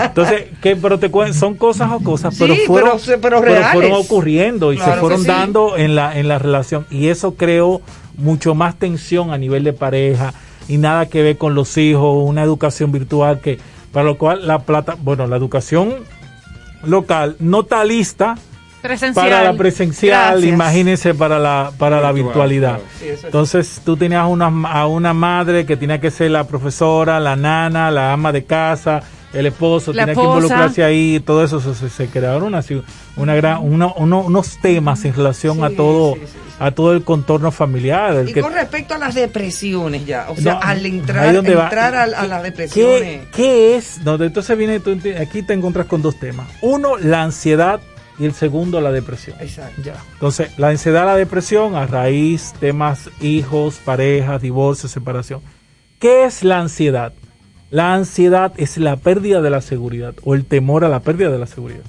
Entonces, ¿qué? pero te son cosas o cosas, pero, fueron, pero, fueron ocurriendo y se fueron dando en la, en la relación. Y eso creó mucho más tensión a nivel de pareja y nada que ver con los hijos, una educación virtual que, para lo cual la plata, bueno, la educación local no está lista para la presencial, imagínense para la para la virtualidad. Entonces tú tenías una, a una madre que tenía que ser la profesora, la nana, la ama de casa, el esposo, tenía que involucrarse ahí, todo eso se, crearon una, una gran, unos temas en relación a todo a todo el contorno familiar. y con respecto a las depresiones ya, o sea, al entrar, entrar a, las depresiones. ¿Qué, es? Entonces viene, aquí te encuentras con dos temas. Uno, la ansiedad y el segundo la depresión. Exacto. Ya. Entonces, la ansiedad, la depresión a raíz temas hijos, parejas, divorcio, separación. ¿Qué es la ansiedad? La ansiedad es la pérdida de la seguridad o el temor a la pérdida de la seguridad.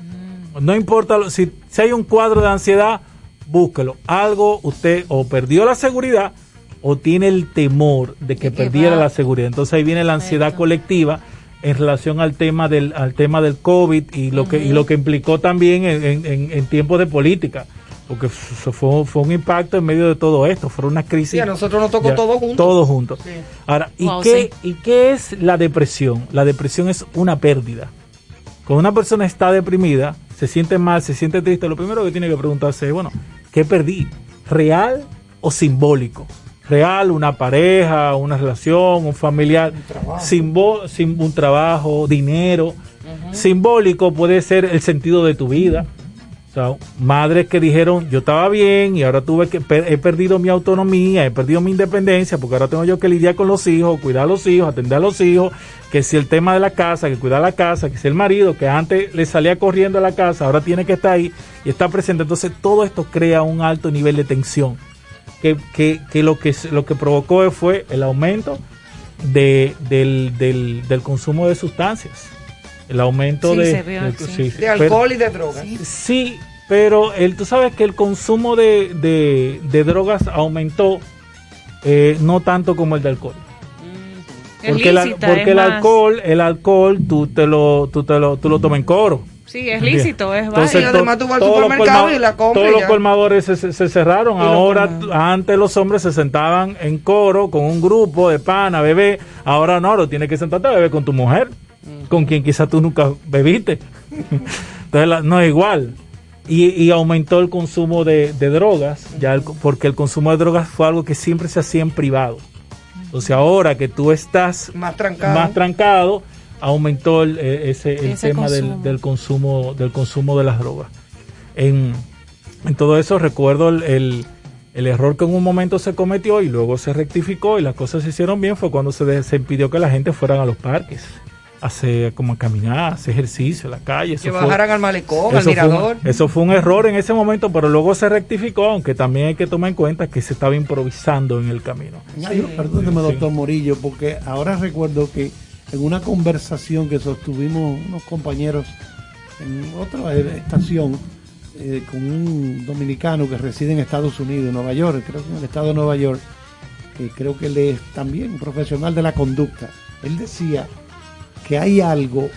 Mm. No importa si, si hay un cuadro de ansiedad, búsquelo. Algo usted o perdió la seguridad o tiene el temor de que perdiera la seguridad. Entonces ahí viene la ansiedad colectiva en relación al tema del al tema del COVID y lo que y lo que implicó también en, en, tiempos de política porque fue, fue un impacto en medio de todo esto, fue una crisis. Y a nosotros nos tocó todo juntos. Todo juntos. Ahora, ¿y, qué, ¿y qué es la depresión? La depresión es una pérdida. Cuando una persona está deprimida, se siente mal, se siente triste, lo primero que tiene que preguntarse es, bueno, ¿qué perdí? ¿Real o simbólico? Real, una pareja, una relación, un familiar, sin, sin un trabajo, dinero. Simbólico puede ser el sentido de tu vida. O sea, madres que dijeron, yo estaba bien y ahora tuve que, he perdido mi autonomía, he perdido mi independencia, porque ahora tengo yo que lidiar con los hijos, cuidar a los hijos, atender a los hijos, que si el tema de la casa, que cuidar la casa, que si el marido, que antes le salía corriendo a la casa, ahora tiene que estar ahí y está presente. Entonces todo esto crea un alto nivel de tensión que, que, lo que lo que provocó fue el aumento de, del, del, consumo de sustancias. El aumento de, de, alcohol y de drogas. Sí, pero el, tú sabes que el consumo de, de drogas aumentó eh, no tanto como el de alcohol. Mm. Porque, porque el alcohol, el alcohol tú te lo, tú te lo, tú lo tomas en coro. Sí, es lícito, es válido. Y además tú vas al supermercado y la compras. Todos los colmadores se, cerraron. Ahora, antes los hombres se sentaban en coro con un grupo de pana, bebé. Ahora no, lo tienes que sentarte a beber con tu mujer, con quien quizás tú nunca bebiste. <laughs> Entonces, no es igual. Y, aumentó el consumo de, drogas, ya porque el consumo de drogas fue algo que siempre se hacía en privado. O sea, ahora que tú estás más trancado, más trancado aumentó el, eh, ese, el tema Del, consumo del consumo de las drogas. En, en todo eso recuerdo el, el, error que en un momento se cometió y luego se rectificó y las cosas se hicieron bien fue cuando se, se impidió que la gente fuera a los parques hacer como a caminar, hacer ejercicio en la calle. que bajaran al malecón, al mirador. eso fue un error en ese momento, pero luego se rectificó, aunque también hay que tomar en cuenta que se estaba improvisando en el camino. Perdóneme, doctor Morillo, porque ahora recuerdo que en una conversación que sostuvimos unos compañeros en otra estación eh, con un dominicano que reside en Estados Unidos, en Nueva York, creo que en el estado de Nueva York, que creo que él es también un profesional de la conducta. Él decía que hay algo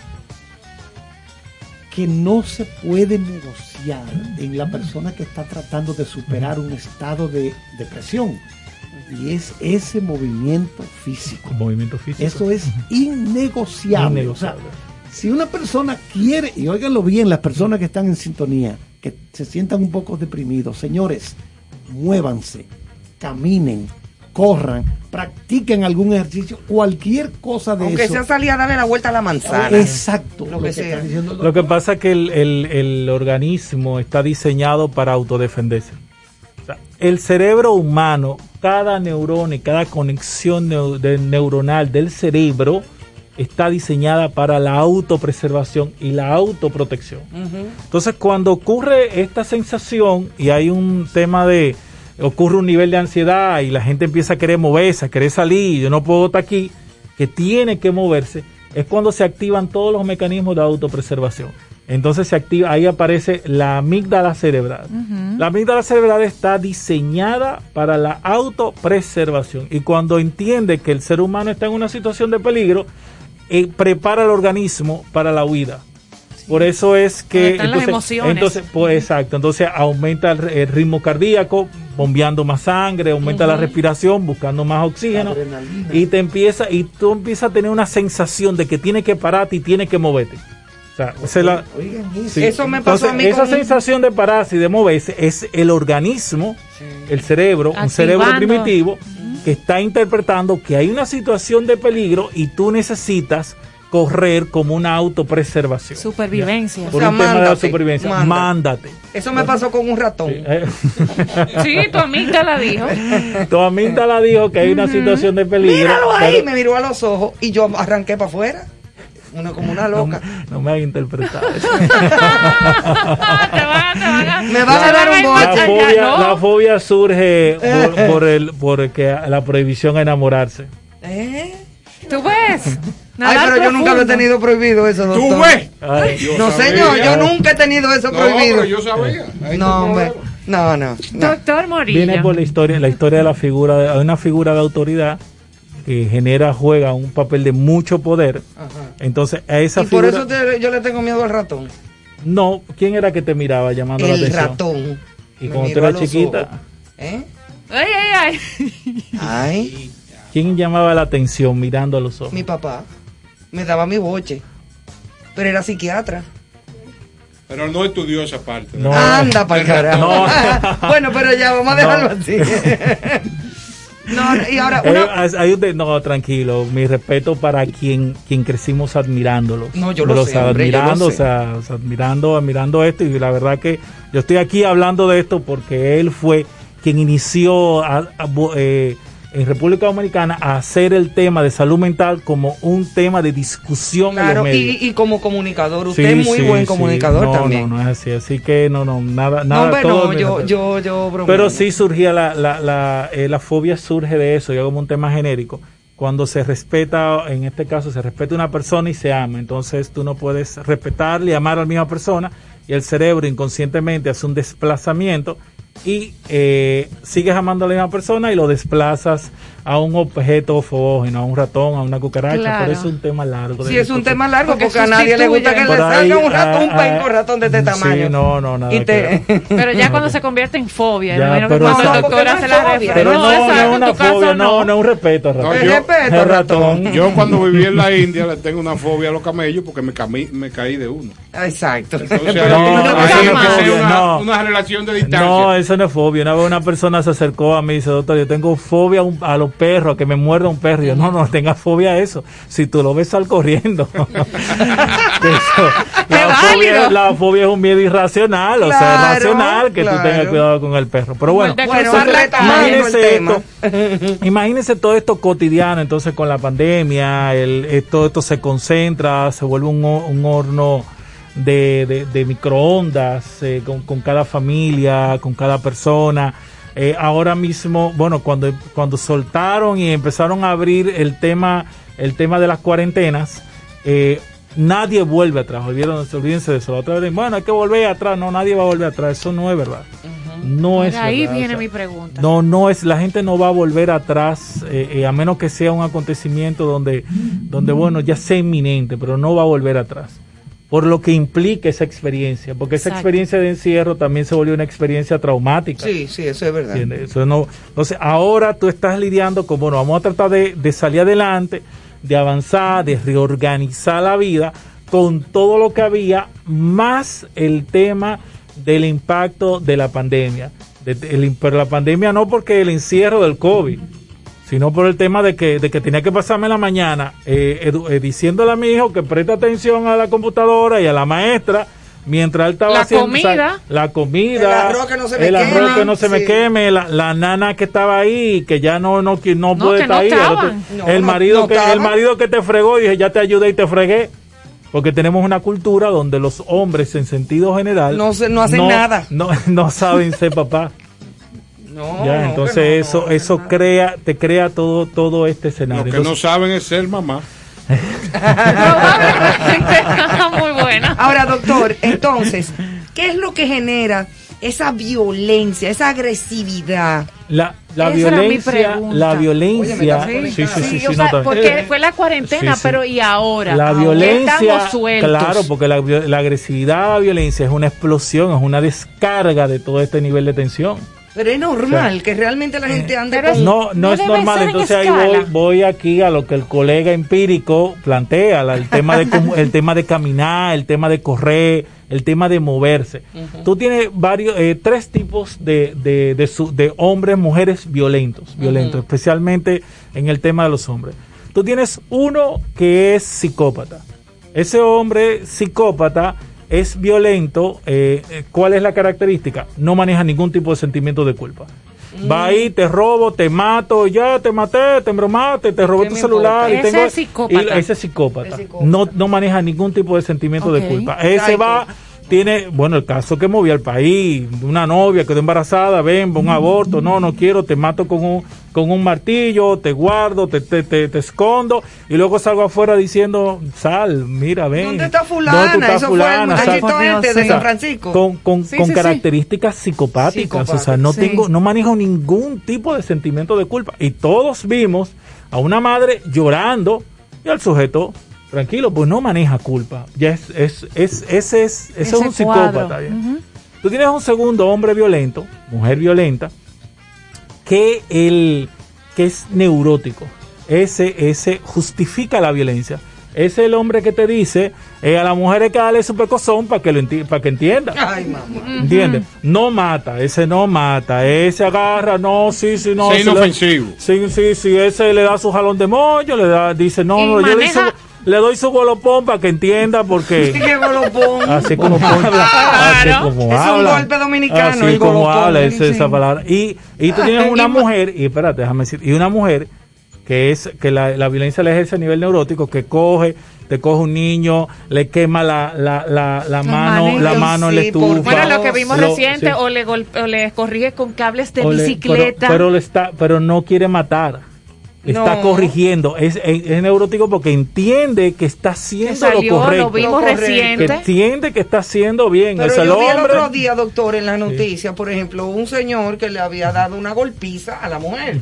que no se puede negociar en la persona que está tratando de superar un estado de depresión y es ese movimiento físico. Movimiento físico. Eso es innegociable. si una persona quiere, y óiganlo bien, las personas que están en sintonía, que se sientan un poco deprimidos, señores, muévanse, caminen, corran, practiquen algún ejercicio, cualquier cosa de Aunque eso. Aunque sea salir a darle la vuelta a la manzana. Exacto. Lo, que, sea. lo que pasa es que el, el organismo está diseñado para autodefenderse el cerebro humano, cada neurona y cada conexión neuronal del cerebro está diseñada para la autopreservación y la autoprotección. Entonces, cuando ocurre esta sensación y hay un tema de, ocurre un nivel de ansiedad y la gente empieza a querer moverse, a querer salir, yo no puedo estar aquí, que tiene que moverse, es cuando se activan todos los mecanismos de autopreservación. Entonces se activa, ahí aparece la amígdala cerebral. La amígdala cerebral está diseñada para la autopreservación. Y cuando entiende que el ser humano está en una situación de peligro, eh, prepara el organismo para la huida. Por eso es que entonces, las emociones. entonces pues, exacto, entonces aumenta el, ritmo cardíaco, bombeando más sangre, aumenta la respiración, buscando más oxígeno. Y te empieza y tú empiezas a tener una sensación de que tiene que pararte y tiene que moverte eso me pasó a mí Esa sensación de pararse y de moverse es el organismo, el cerebro, un cerebro primitivo que está interpretando que hay una situación de peligro y tú necesitas correr como una autopreservación. Supervivencia. Por un tema de supervivencia. Mándate. Eso me pasó con un ratón. Sí, <laughs> tu amiga la dijo. Tu amiga la dijo que hay una situación de peligro. Míralo ahí, me miró a los ojos y yo arranqué para afuera una como una loca. No, me ha interpretado <laughs> eso. me van a dar un boche. La fobia, surge por, <laughs> el, por la prohibición a enamorarse. ¿Eh? ¿Tú ves? Ay, pero yo nunca lo he tenido prohibido eso, doctor. ¿Tú ves? no, señor, yo nunca he tenido eso prohibido. Pero yo sabía. no, hombre. No, no, Doctor Morillo. Viene por la historia, la historia de la figura, hay una figura de autoridad genera, juega un papel de mucho poder. Entonces, a esa y por eso yo le tengo miedo al ratón. No, ¿quién era que te miraba llamando la atención? El ratón. ¿Y cuando tú eras chiquita? ¿Eh? Ay, ay, ay. Ay. ¿Quién llamaba la atención mirando a los ojos? Mi papá. Me daba mi boche. Pero era psiquiatra. Pero no estudió esa parte. No. Anda para <laughs> carajo. No. <laughs> bueno, pero ya vamos a dejarlo así. <laughs> no, y ahora eh, no, tranquilo. Mi respeto para quien quien crecimos admirándolos. No, yo lo sé, admirando, O sea, admirando, admirando esto y la verdad que yo estoy aquí hablando de esto porque él fue quien inició a, eh, en República Dominicana a hacer el tema de salud mental como un tema de discusión claro, en los medios. Y, y, como comunicador, usted es muy buen comunicador también. No, no es así, así que no, no, nada, nada. No, yo, yo, yo Pero sí surgía la, la, la, eh, la fobia surge de eso, ya como un tema genérico. Cuando se respeta, en este caso se respeta una persona y se ama, entonces tú no puedes respetarle y amar a la misma persona y el cerebro inconscientemente hace un desplazamiento y eh, sigues amando a la misma persona y lo desplazas a un objeto fogógeno, a un ratón, a una cucaracha. Por eso es un tema largo. Sí, es un tema largo porque, a nadie le gusta que le salga un ratón, un penco ah, ratón de este tamaño. Sí, no, no, nada. Pero ya cuando se convierte en fobia, ya, pero cuando el doctor hace la referencia. Pero no, no, es una fobia, no, no, un respeto ratón. yo, respeto, ratón. Yo cuando viví en la India le tengo una fobia a los camellos porque me, me caí de uno. Exacto. Entonces, no, una, relación de distancia. No, eso no es fobia. Una vez una persona se acercó a mí y dice, doctor, yo tengo fobia a los perro, que me muerda un perro. Yo, no, no tenga fobia a eso. Si tú lo ves, sal corriendo. <laughs> la, fobia, es un miedo irracional, o sea, racional que tú tengas cuidado con el perro. Pero bueno, <laughs> imagínese, todo esto cotidiano, entonces con la pandemia, el, todo esto se concentra, se vuelve un, un horno de, de, microondas eh, con, con cada familia, con cada persona. Eh, ahora mismo, bueno, cuando, cuando soltaron y empezaron a abrir el tema, el tema de las cuarentenas, eh, nadie vuelve atrás. Olvídense de eso. otra vez, bueno, hay que volver atrás. No, nadie va a volver atrás. Eso no es verdad. No es ahí viene mi pregunta. No, no es, la gente no va a volver atrás, eh, a menos que sea un acontecimiento donde, donde, bueno, ya sea inminente, pero no va a volver atrás por lo que implica esa experiencia, porque esa experiencia de encierro también se volvió una experiencia traumática. Sí, sí, eso es verdad. Eso no, entonces, ahora tú estás lidiando con, bueno, vamos a tratar de, de salir adelante, de avanzar, de reorganizar la vida con todo lo que había, más el tema del impacto de la pandemia. pero la pandemia no porque el encierro del COVID, sino por el tema de que, de que tenía que pasarme la mañana eh, eh, diciéndole a mi hijo que preste atención a la computadora y a la maestra mientras él estaba la haciendo comida. la comida, el arroz que no se me queme, que no se me queme la, nana que estaba ahí, que ya no no, no, puede estar ahí, el, marido que el marido que te fregó, dije, ya te ayudé y te fregué. Porque tenemos una cultura donde los hombres en sentido general no, no hacen nada. No, <laughs> no saben ser papá. Ya, entonces eso eso crea te crea todo todo este escenario. Lo que no saben es ser mamá. <laughs> Muy buena. Ahora, doctor, entonces, ¿qué es lo que genera esa violencia, esa agresividad? La, la violencia, la violencia, sí, sí, sí, sí, porque fue la cuarentena, pero y ahora, la violencia, claro, porque la, la agresividad, la violencia es una explosión, es una descarga de todo este nivel de tensión. Pero es normal que realmente la gente ande con... No, no, es normal, entonces ahí voy, voy aquí a lo que el colega empírico plantea, el <laughs> tema de el tema de caminar, el tema de correr, el tema de moverse. Tú tienes varios, eh, tres tipos de, de, de, de, hombres, mujeres violentos, violentos, especialmente en el tema de los hombres. Tú tienes uno que es psicópata. Ese hombre psicópata es violento, eh, eh, ¿cuál es la característica? No maneja ningún tipo de sentimiento de culpa. Va ahí, te robo, te mato, ya te maté, te embromaste, te robé tu celular. Y tengo, psicópata. ese psicópata. No, no maneja ningún tipo de sentimiento de culpa. Ese va tiene, bueno, el caso que movió al país, una novia quedó embarazada, ven, un aborto, no, no quiero, te mato con un, con un martillo, te guardo, te, te, te, escondo, y luego salgo afuera diciendo, sal, mira, ven. ¿Dónde está fulana? Eso fulana? fue de San Francisco. Con, con, con características psicopáticas, o sea, no tengo, no manejo ningún tipo de sentimiento de culpa. Y todos vimos a una madre llorando y al sujeto tranquilo, pues no maneja culpa. Ya es, es, es, ese es, ese es un psicópata. Tú tienes un segundo hombre violento, mujer violenta, que, el, que es neurótico. Ese, ese justifica la violencia. Ese es el hombre que te dice eh, a la mujer hay que darle su pecozón para que, lo para que entienda. Ay, mamá. ¿Entiendes? No mata, ese no mata, ese agarra, no, sí, sí, no. Sí, inofensivo. sí, sí, sí, ese le da su jalón de mollo, le da, dice, no, no, yo le le doy su golopón para que entienda por qué. <laughs> ¿Qué golopón? Así como habla. Así como es un golpe dominicano. Así como habla, es esa palabra. Y, y tú tienes una mujer, y espérate, déjame decir, y una mujer que es que la, la violencia la ejerce a nivel neurótico, que coge, te coge un niño, le quema la, la, la, la mano, la mano en la estufa. Bueno, lo que vimos reciente, o, le o le corrige con cables de bicicleta. pero, le está, pero no quiere matar está corrigiendo. Es, es, neurótico porque entiende que está haciendo lo correcto. Lo vimos. Que entiende que está haciendo bien. Pero yo vi el otro día, doctor, en la noticia, por ejemplo, un señor que le había dado una golpiza a la mujer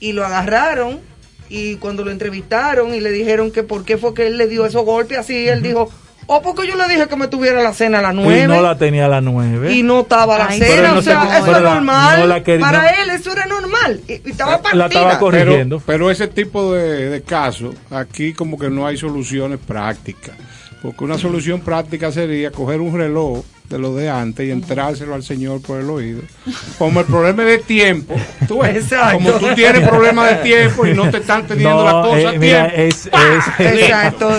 y lo agarraron y cuando lo entrevistaron y le dijeron que por qué fue que él le dio esos golpes así, él dijo o porque yo le dije que me tuviera la cena a las nueve. Y no la tenía a las nueve. Y no estaba la cena. o sea, eso es normal. Para él eso era normal. Y, estaba partida. La estaba corrigiendo. Pero, ese tipo de, de casos, aquí como que no hay soluciones prácticas. Porque una solución práctica sería coger un reloj de lo de antes y entrárselo al Señor por el oído. Como el problema es de tiempo, tú como tú tienes problemas de tiempo y no te están teniendo la cosa eh, a tiempo. Es, Exacto,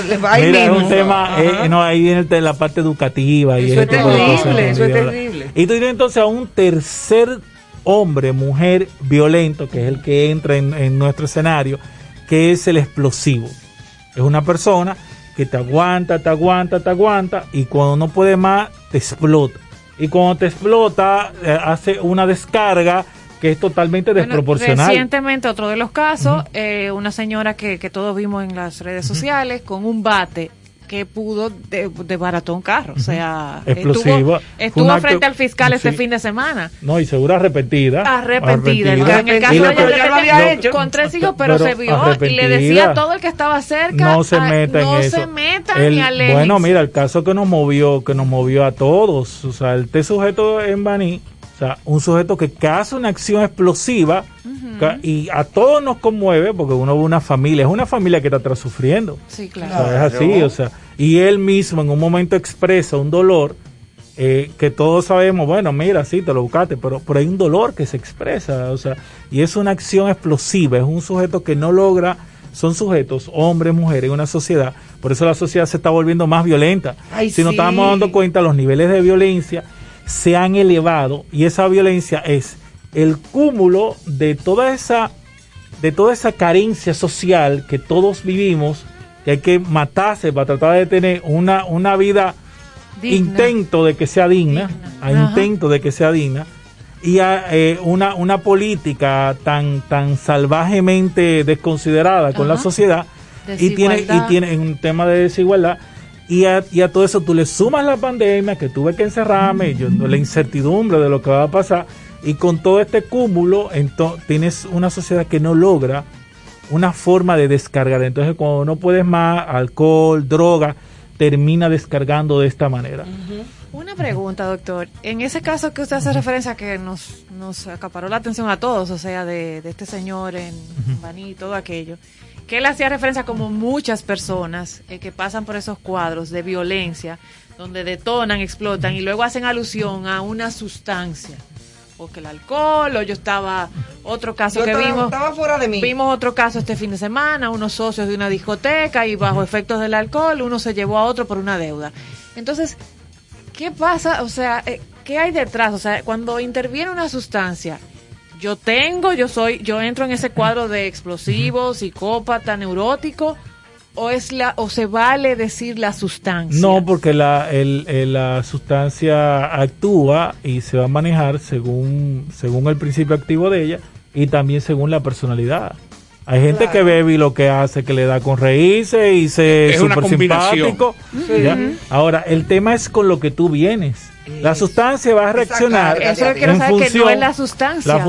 mira, es un tema, eh, no, ahí viene la parte educativa. Y eso es terrible, eso es terrible. Y tú tienes entonces a un tercer hombre, mujer violento, que es el que entra en, en nuestro escenario, que es el explosivo. Es una persona que te aguanta, te aguanta, te aguanta y cuando no puede más te explota. Y cuando te explota eh, hace una descarga que es totalmente desproporcional. Recientemente otro de los casos, eh, una señora que, que todos vimos en las redes sociales con un bate que pudo de, de barato un carro. O sea, explosiva. Estuvo, frente al fiscal este fin de semana. No, y segura arrepentida. Arrepentida. En el caso de ella lo había hecho. Con tres hijos, pero, se vio y le decía a todo el que estaba cerca. No se meta no en se metan ni al Bueno, mira, el caso que nos movió, que nos movió a todos. O sea, este sujeto en Baní o sea, un sujeto que, hace una acción explosiva y a todos nos conmueve porque uno ve una familia, es una familia que está sufriendo. Sí, claro. es así, o sea, y él mismo en un momento expresa un dolor eh, que todos sabemos, bueno, mira, sí, te lo buscaste, pero, pero hay un dolor que se expresa, o sea, y es una acción explosiva, es un sujeto que no logra son sujetos, hombres, mujeres, en una sociedad. Por eso la sociedad se está volviendo más violenta. si nos estamos dando cuenta, los niveles de violencia se han elevado y esa violencia es el cúmulo de toda esa de toda esa carencia social que todos vivimos, que hay que matarse para tratar de tener una, una vida intento de que sea digna, a intento de que sea digna, y a, eh, una, una política tan, tan salvajemente desconsiderada con la sociedad, y tiene, y tiene un tema de desigualdad, y a, todo eso tú le sumas la pandemia, que tuve que encerrarme, yo, la incertidumbre de lo que va a pasar, y con todo este cúmulo, entonces, tienes una sociedad que no logra una forma de descargar. Entonces, cuando no puedes más, alcohol, droga, termina descargando de esta manera. Una pregunta, doctor. En ese caso que usted hace referencia que nos, nos acaparó la atención a todos, o sea, de, este señor en Baní y todo aquello, que él hacía referencia como muchas personas eh, que pasan por esos cuadros de violencia, donde detonan, explotan y luego hacen alusión a una sustancia. O que el alcohol, o yo estaba, otro caso que vimos. Estaba fuera de mí. Vimos otro caso este fin de semana, unos socios de una discoteca y bajo efectos del alcohol, uno se llevó a otro por una deuda. Entonces, ¿qué pasa? O sea, eh, ¿qué hay detrás? O sea, cuando interviene una sustancia, yo tengo, yo soy, yo entro en ese cuadro de explosivo, psicópata, neurótico, o es la, o se vale decir la sustancia. No, porque la, el, la sustancia actúa y se va a manejar según, según el principio activo de ella y también según la personalidad. Hay gente que bebe y lo que hace que le da con reírse y se es súper simpático. Ahora, el tema es con lo que tú vienes. La sustancia va a reaccionar. Eso es que quiero saber que no es la sustancia.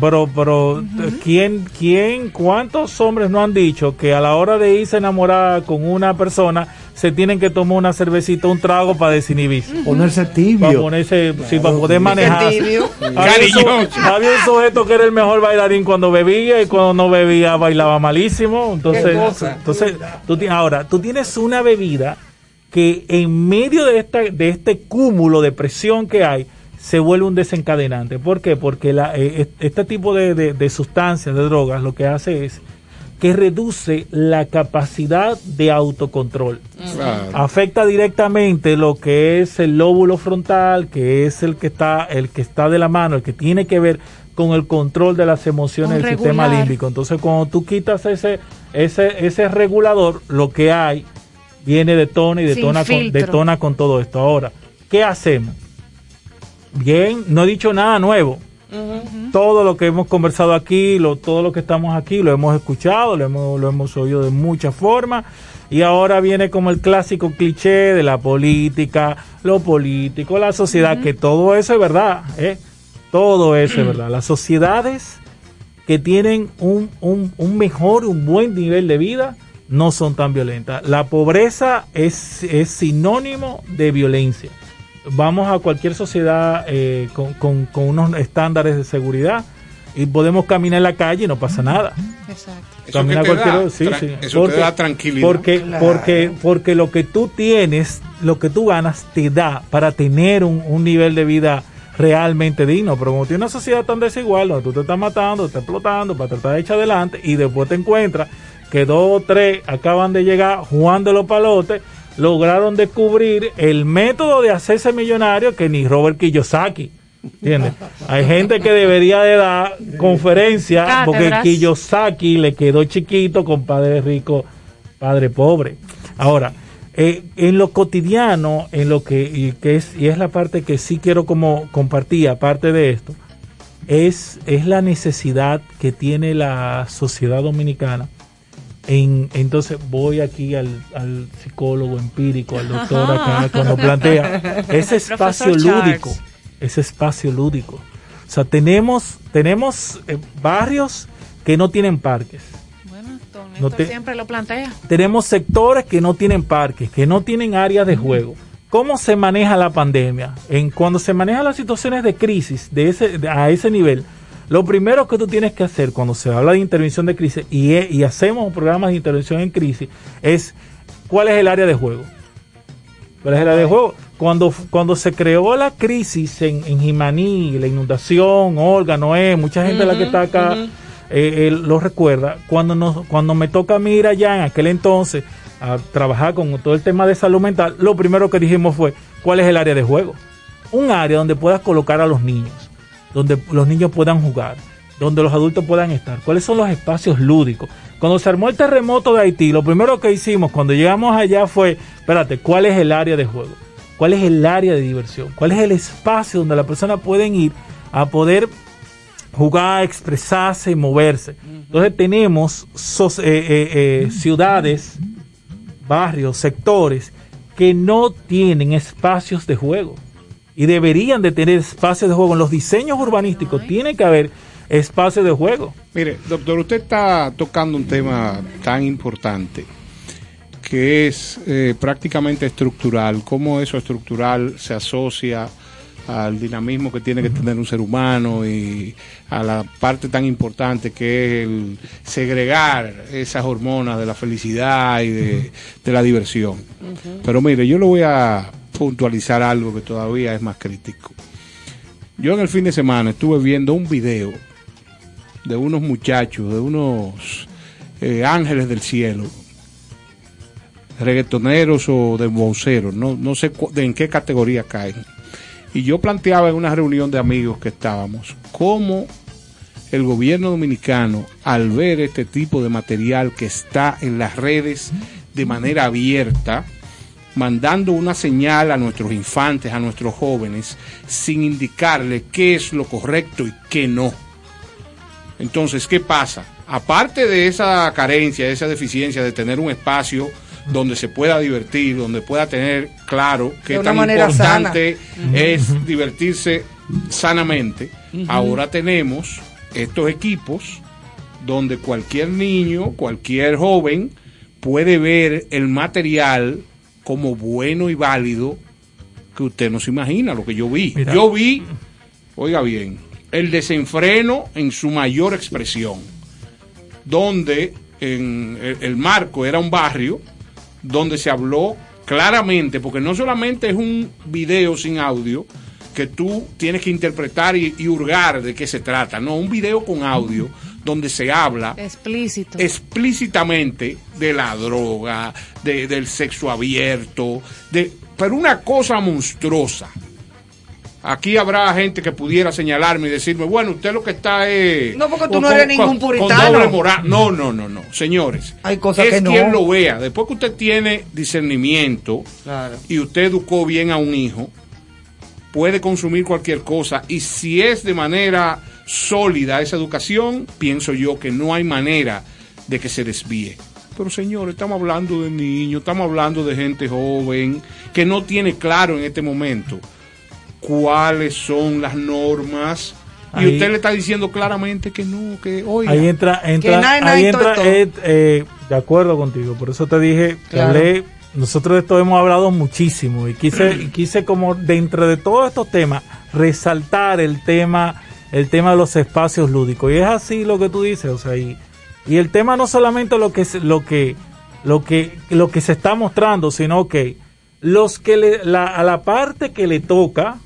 pero, pero ¿quién, ¿quién, cuántos hombres no han dicho que a la hora de irse a enamorar con una persona se tienen que tomar una cervecita, un trago para desinhibirse? Ponerse tibio. Para ponerse, sí, para poder manejar. <laughs> Había, un sujeto que era el mejor bailarín cuando bebía y cuando no bebía bailaba malísimo. Entonces, entonces tú, ahora, tú tienes una bebida que en medio de, esta, de este cúmulo de presión que hay, se vuelve un desencadenante. ¿Por qué? Porque la, eh, este tipo de, de, sustancias, de drogas, lo que hace es que reduce la capacidad de autocontrol. Afecta directamente lo que es el lóbulo frontal, que es el que está, el que está de la mano, el que tiene que ver con el control de las emociones del sistema límbico. Entonces, cuando tú quitas ese, ese, ese regulador, lo que hay viene detona y detona con, detona con todo esto. Ahora, ¿qué hacemos? Bien, no he dicho nada nuevo. Todo lo que hemos conversado aquí, lo, todo lo que estamos aquí, lo hemos escuchado, lo hemos, lo hemos oído de muchas formas. Y ahora viene como el clásico cliché de la política, lo político, la sociedad, que todo eso es verdad. ¿eh? Todo eso es verdad. Las sociedades que tienen un, un, un mejor, un buen nivel de vida, no son tan violentas. La pobreza es, es sinónimo de violencia. Vamos a cualquier sociedad eh, con, con, unos estándares de seguridad y podemos caminar en la calle y no pasa nada. Exacto. Caminar cualquier sí, sí. Eso porque, te da tranquilidad. Porque, porque, porque lo que tú tienes, lo que tú ganas, te da para tener un, un nivel de vida realmente digno. Pero como tiene una sociedad tan desigual, donde tú te estás matando, te estás explotando para tratar de echar adelante y después te encuentras que dos o tres acaban de llegar Juan de los Palotes, lograron descubrir el método de hacerse millonario que ni Robert Kiyosaki. ¿Entiendes? Hay gente que debería de dar conferencia porque Kiyosaki le quedó chiquito con padre rico, padre pobre. Ahora, eh, en lo cotidiano, en lo que, y, que es, y es la parte que sí quiero como compartir, aparte de esto, es, es la necesidad que tiene la sociedad dominicana entonces voy aquí al, psicólogo empírico, al doctor acá, <laughs> cuando plantea ese espacio lúdico, ese espacio lúdico. O sea, tenemos, tenemos eh, barrios que no tienen parques. Bueno, siempre lo plantea. Tenemos sectores que no tienen parques, que no tienen áreas de juego. ¿Cómo se maneja la pandemia? En cuando se manejan las situaciones de crisis de ese, a ese nivel, lo primero que tú tienes que hacer cuando se habla de intervención de crisis y, y hacemos programas de intervención en crisis es cuál es el área de juego. ¿Cuál es el área de juego? Cuando, cuando se creó la crisis en, en Jimaní, la inundación, Olga, Noé, mucha gente de la que está acá eh, lo recuerda. Cuando, nos, cuando me toca a mí ir allá en aquel entonces a trabajar con todo el tema de salud mental, lo primero que dijimos fue, ¿cuál es el área de juego? Un área donde puedas colocar a los niños donde los niños puedan jugar, donde los adultos puedan estar. ¿Cuáles son los espacios lúdicos? Cuando se armó el terremoto de Haití, lo primero que hicimos cuando llegamos allá fue, espérate, ¿cuál es el área de juego? ¿Cuál es el área de diversión? ¿Cuál es el espacio donde las personas pueden ir a poder jugar, expresarse y moverse? Entonces tenemos eh, eh, eh, ciudades, barrios, sectores que no tienen espacios de juego y deberían de tener espacios de juego. En los diseños urbanísticos tiene que haber espacios de juego. Mire, doctor, usted está tocando un tema tan importante que es eh, prácticamente estructural. ¿Cómo eso estructural se asocia al dinamismo que tiene que tener un ser humano y a la parte tan importante que es el segregar esas hormonas de la felicidad y de, la diversión. Pero mire, yo lo voy a puntualizar algo que todavía es más crítico. Yo en el fin de semana estuve viendo un video de unos muchachos, de unos eh, ángeles del cielo, reggaetoneros o de bolseros, no, no sé de en qué categoría caen. Y yo planteaba en una reunión de amigos que estábamos, cómo el gobierno dominicano, al ver este tipo de material que está en las redes de manera abierta, mandando una señal a nuestros infantes, a nuestros jóvenes, sin indicarle qué es lo correcto y qué no. Entonces, ¿qué pasa? aparte de esa carencia, de esa deficiencia de tener un espacio donde se pueda divertir, donde pueda tener claro que tan importante es divertirse sanamente, ahora tenemos estos equipos donde cualquier niño, cualquier joven puede ver el material como bueno y válido que usted no se imagina lo que yo vi. Yo vi, oiga bien, el desenfreno en su mayor expresión, donde en el, marco era un barrio donde se habló claramente, porque no solamente es un video sin audio, que tú tienes que interpretar y, y, hurgar de qué se trata. No, un video con audio donde se habla Explícito. explícitamente de la droga, de, del sexo abierto, de, pero una cosa monstruosa. Aquí habrá gente que pudiera señalarme y decirme, bueno, usted lo que está es... No, porque tú no eres ningún puritano. No, no, no, no. Señores, Hay cosas es que no. quien lo vea. Después que usted tiene discernimiento Claro. y usted educó bien a un hijo, puede consumir cualquier cosa y si es de manera sólida esa educación, pienso yo que no hay manera de que se desvíe. Pero señores, estamos hablando de niños, estamos hablando de gente joven que no tiene claro en este momento cuáles son las normas. Y usted le está diciendo claramente que no, que oiga, Ahí entra, entra, Que nada, nada ahí entra todo. Ed, eh, de acuerdo contigo, por eso te dije que Claro. hablé, nosotros de esto hemos hablado muchísimo y quise, <clears throat> y quise como dentro de todos estos temas resaltar el tema, el tema de los espacios lúdicos y es así lo que tú dices, o sea, y, y el tema no solamente lo que se- lo que lo que lo que se está mostrando, sino que los que le, la, a la parte que le toca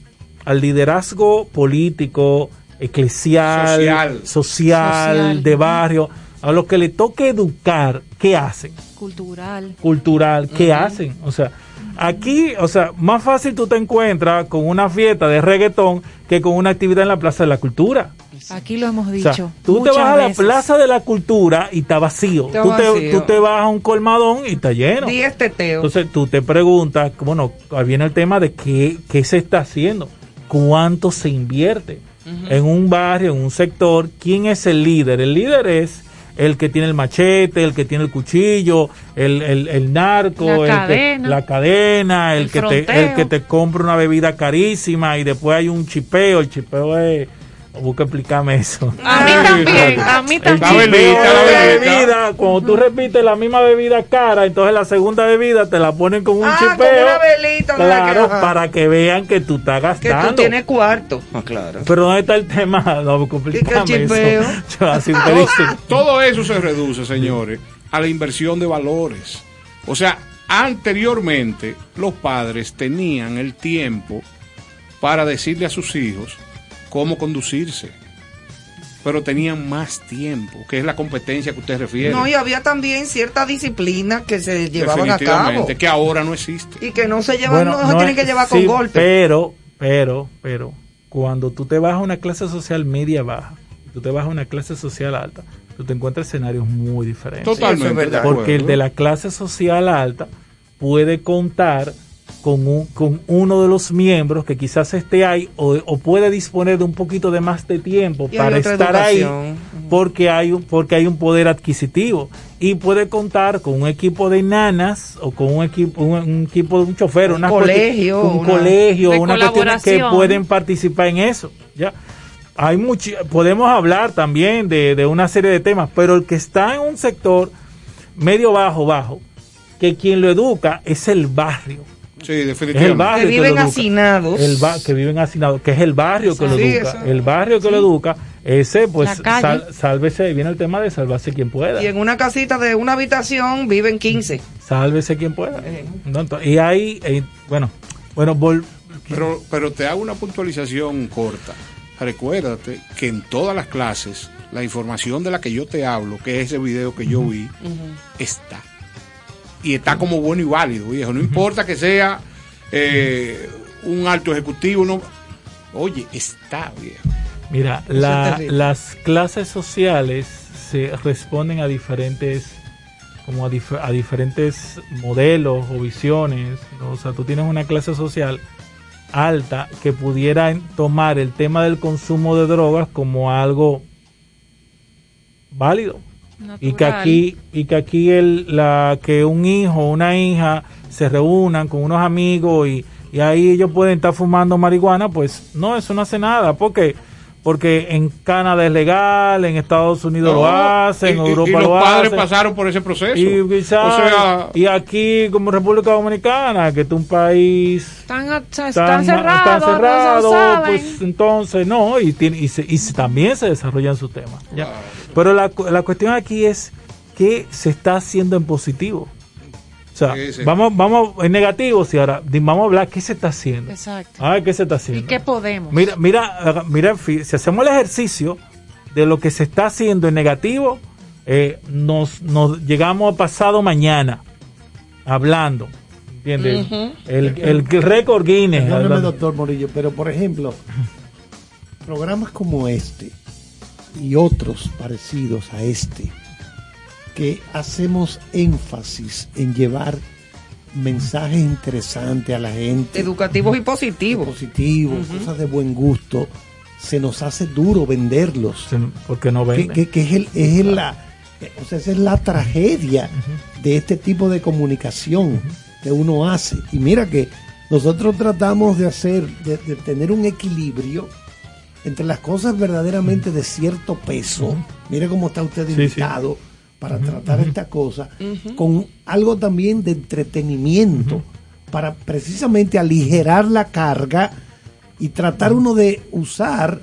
al liderazgo político, eclesial, Social. social, Social. de barrio, a los que le toque educar, ¿qué hacen? Cultural. Cultural, ¿qué hacen? O sea, aquí, o sea, más fácil tú te encuentras con una fiesta de reggaetón que con una actividad en la Plaza de la Cultura. Aquí lo hemos O dicho. sea, tú te vas a la veces. Plaza de la Cultura y está vacío. Está tú, Te, tú te vas a un colmadón y está lleno. Di este teo. Entonces tú te preguntas, bueno, ahí viene el tema de qué, qué se está haciendo, cuánto se invierte en un barrio, en un sector, quién es el líder. El líder es el que tiene el machete, el que tiene el cuchillo, el, el, el narco, La el que- cadena. la cadena, el, El que te, el que te compra una bebida carísima y después hay un chipeo. El chipeo es... Busca explicarme eso. A mí <laughs> también, a mí La también. la de velita. bebida, cuando tú repites la misma bebida cara, entonces la segunda bebida te la ponen con un Ah, chipeo. velita. Claro, Que- para que vean que tú estás que gastando. tú tienes cuarto. Ah, claro. Pero ¿dónde está el tema? <laughs> No, complícame eso. <laughs> Yo, así. Todo eso se reduce, señores, a la inversión de valores. O sea, anteriormente los padres tenían el tiempo para decirle a sus hijos cómo conducirse. Pero tenían más tiempo, que es la competencia que usted refiere. No, y había también cierta disciplina que se llevaban a cabo. Que ahora no existe. Y que no se llevan, Bueno, no, se tienen que llevar sí, con golpes. Pero, pero, pero, cuando tú te vas a una clase social media baja, tú te vas a una clase social alta, tú te encuentras escenarios muy diferentes. Totalmente. Porque el de la clase social alta puede contar con, un- con uno de los miembros que quizás esté ahí o, o puede disponer de un poquito de más de tiempo Y para estar ahí porque hay, un, porque hay un poder adquisitivo y puede contar con un equipo de nanas o con un equipo un, un equipo de un chofer, Un colegio, un una- colegio, una cuestión que pueden participar en eso, ya. Hay muchi- podemos hablar también de, de una serie de temas, pero el que está en un sector medio bajo bajo, que quien lo educa es el barrio. Sí, Es el barrio Que viven lo educa. hacinados. El ba- que viven hacinados, que es el barrio que lo Sí, educa. eso. El barrio que lo educa, ese pues sal- sálvese, viene el tema de salvarse quien pueda. Y en una casita de una habitación viven 15. Sálvese quien pueda. Eh. Y ahí, eh, bueno, bueno, vol- Pero, pero te hago una puntualización corta. Recuérdate que en todas las clases, la información de la que yo te hablo, que es ese video que yo vi, está. Y está como bueno y válido, viejo. No importa que sea eh, un alto ejecutivo, no. Oye, está, viejo. Mira, la- las clases sociales se responden a diferentes como a, dif- a diferentes modelos o visiones. ¿no? O sea, tú tienes una clase social alta que pudiera tomar el tema del consumo de drogas como algo válido, y que aquí y que aquí el, la que un hijo o una hija se reúnan con unos amigos y, y ahí ellos pueden estar fumando marihuana, pues no, eso no hace nada, porque porque en Canadá es legal, en Estados Unidos lo hacen, en Europa y, y los padres pasaron por ese proceso. Y, aquí, como República Dominicana, que es un país. Están, cerrados, cerrado, pues entonces no, y, tiene, y, y también se desarrollan sus temas. Pero la, la cuestión aquí es que se está haciendo en positivo. O sea, vamos, vamos en negativo, si ahora vamos a hablar qué se está haciendo. Exacto. Ah, qué se está haciendo. ¿Y qué podemos? Mira, mira, mira, si hacemos el ejercicio de lo que se está haciendo en negativo, eh, nos, nos llegamos a pasado mañana hablando. ¿Entiendes? el, el, récord Guinness. Perdóname, doctor Morillo, pero por ejemplo, programas como este y otros parecidos a este que hacemos énfasis en llevar mensajes interesantes a la gente. Educativos y positivos. Positivos, cosas de buen gusto. Se nos hace duro venderlos. porque no venden. Que, es, el, es la, o sea, esa es la tragedia de este tipo de comunicación que uno hace. Y mira que nosotros tratamos de hacer, de, tener un equilibrio entre las cosas verdaderamente de cierto peso. Mire cómo está usted invitado para tratar esta cosa, con algo también de entretenimiento, para precisamente aligerar la carga y tratar uno de usar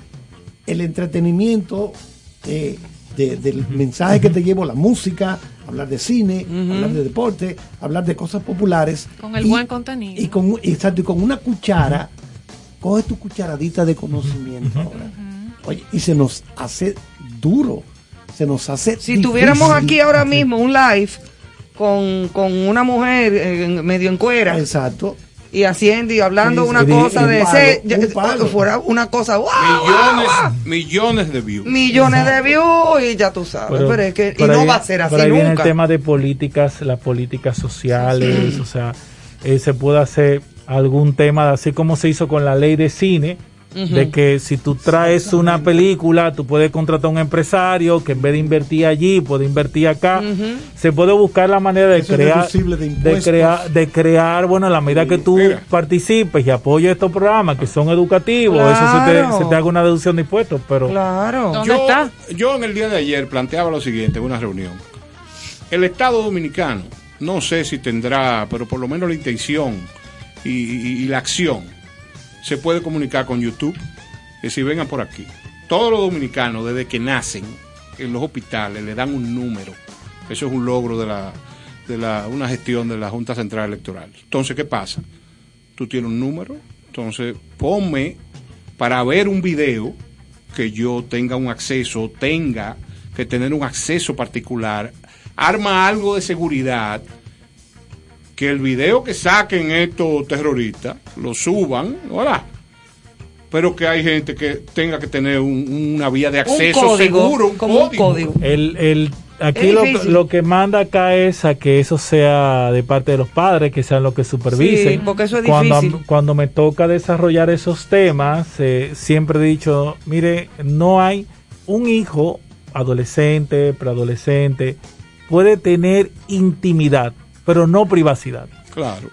el entretenimiento eh, del mensaje que te llevo, la música, hablar de cine, hablar de deporte, hablar de cosas populares. Con el buen contenido. Y con, exacto, y con una cuchara, coge tu cucharadita de conocimiento ahora. Oye, y se nos hace duro se nos hace. Si tuviéramos aquí ahora mismo un live con, con una mujer medio en cuera. Exacto. Y haciendo y hablando una cosa de ese, fuera una cosa millones, millones de views. Millones de views y ya tú sabes, pero, es que y no va a ser así pero nunca. el tema de políticas, las políticas sociales, o sea, eh, se puede hacer algún tema así como se hizo con la ley de cine de que si tú traes una película, tú puedes contratar a un empresario que en vez de invertir allí, puede invertir acá. Se puede buscar la manera de crear, de, crear, de crear, bueno, la medida que tú participes y apoyes estos programas que son educativos, eso se te, se te, haga una deducción de impuestos, pero... Claro. ¿Dónde está? Yo en el día de ayer planteaba lo siguiente en una reunión. El Estado Dominicano, no sé si tendrá, pero por lo menos la intención y la acción se puede comunicar con YouTube. Que si vengan por aquí. Todos los dominicanos, desde que nacen en los hospitales, le dan un número. Eso es un logro de la, de la, una gestión de la Junta Central Electoral. Entonces, ¿qué pasa? Tú tienes un número, entonces ponme para ver un video que yo tenga un acceso, tenga que tener un acceso particular, arma algo de seguridad que el video que saquen estos terroristas lo suban, ¿verdad? Pero que hay gente que tenga que tener una vía de acceso seguro, un como código. Un código. El, el, aquí lo, que manda acá es a que eso sea de parte de los padres, que sean los que supervisen. Sí, porque eso es cuando, difícil. Cuando me toca desarrollar esos temas, eh, siempre he dicho, mire, no hay un hijo adolescente, preadolescente, puede tener intimidad pero no privacidad. Claro.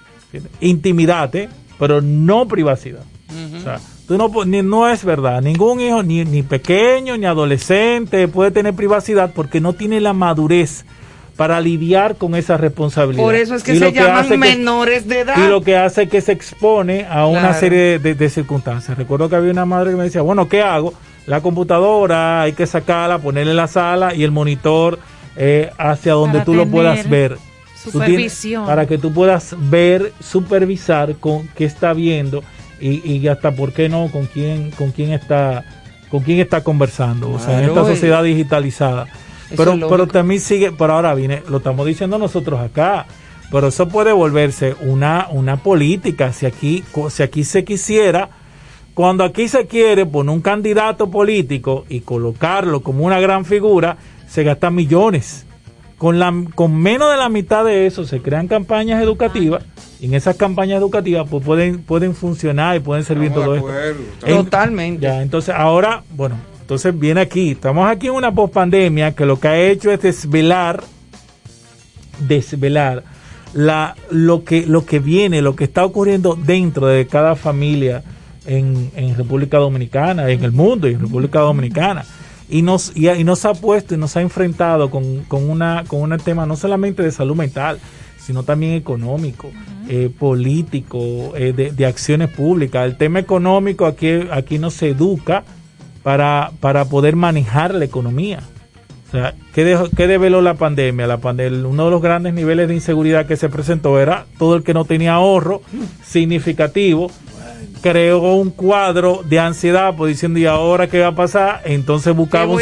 Intimidad, ¿eh? pero no privacidad. O sea, tú no, no es verdad. Ningún hijo, ni, ni pequeño, ni adolescente, puede tener privacidad porque no tiene la madurez para lidiar con esa responsabilidad. Por eso es que se llaman menores de edad. Y lo que hace es que se expone a una serie de, circunstancias. Recuerdo que había una madre que me decía, bueno, ¿qué hago? La computadora hay que sacarla, ponerla en la sala y el monitor eh, hacia donde tú lo puedas ver. Supervisión. para que tú puedas ver, supervisar con qué está viendo y, y hasta por qué no, con quién, con quién está, con quién está conversando. o sea, en esta sociedad digitalizada. Pero, pero también sigue, pero ahora viene, lo estamos diciendo nosotros acá. Pero eso puede volverse una, una política. Si aquí, si aquí se quisiera, cuando aquí se quiere poner un candidato político y colocarlo como una gran figura, se gastan millones con, la, con menos de la mitad de eso se crean campañas educativas y en esas campañas educativas pueden, pueden funcionar y pueden servir todo esto. Totalmente. Ya, entonces ahora, bueno, Entonces viene aquí, estamos aquí en una pospandemia que lo que ha hecho es desvelar, desvelar la, lo, que, lo que viene, lo que está ocurriendo dentro de cada familia en, en República Dominicana, en el mundo y en República Dominicana. Y nos, y, nos ha puesto y nos ha enfrentado con, con, una, con un tema no solamente de salud mental, sino también económico, eh, político, eh, de, de, acciones públicas. El tema económico aquí, aquí nos educa para, para poder manejar la economía. O sea, ¿qué, ¿qué develó la pandemia? La pandemia? Uno de los grandes niveles de inseguridad que se presentó era todo el que no tenía ahorro significativo creó un cuadro de ansiedad, pues diciendo, ¿y ahora qué va a pasar? Entonces buscaba un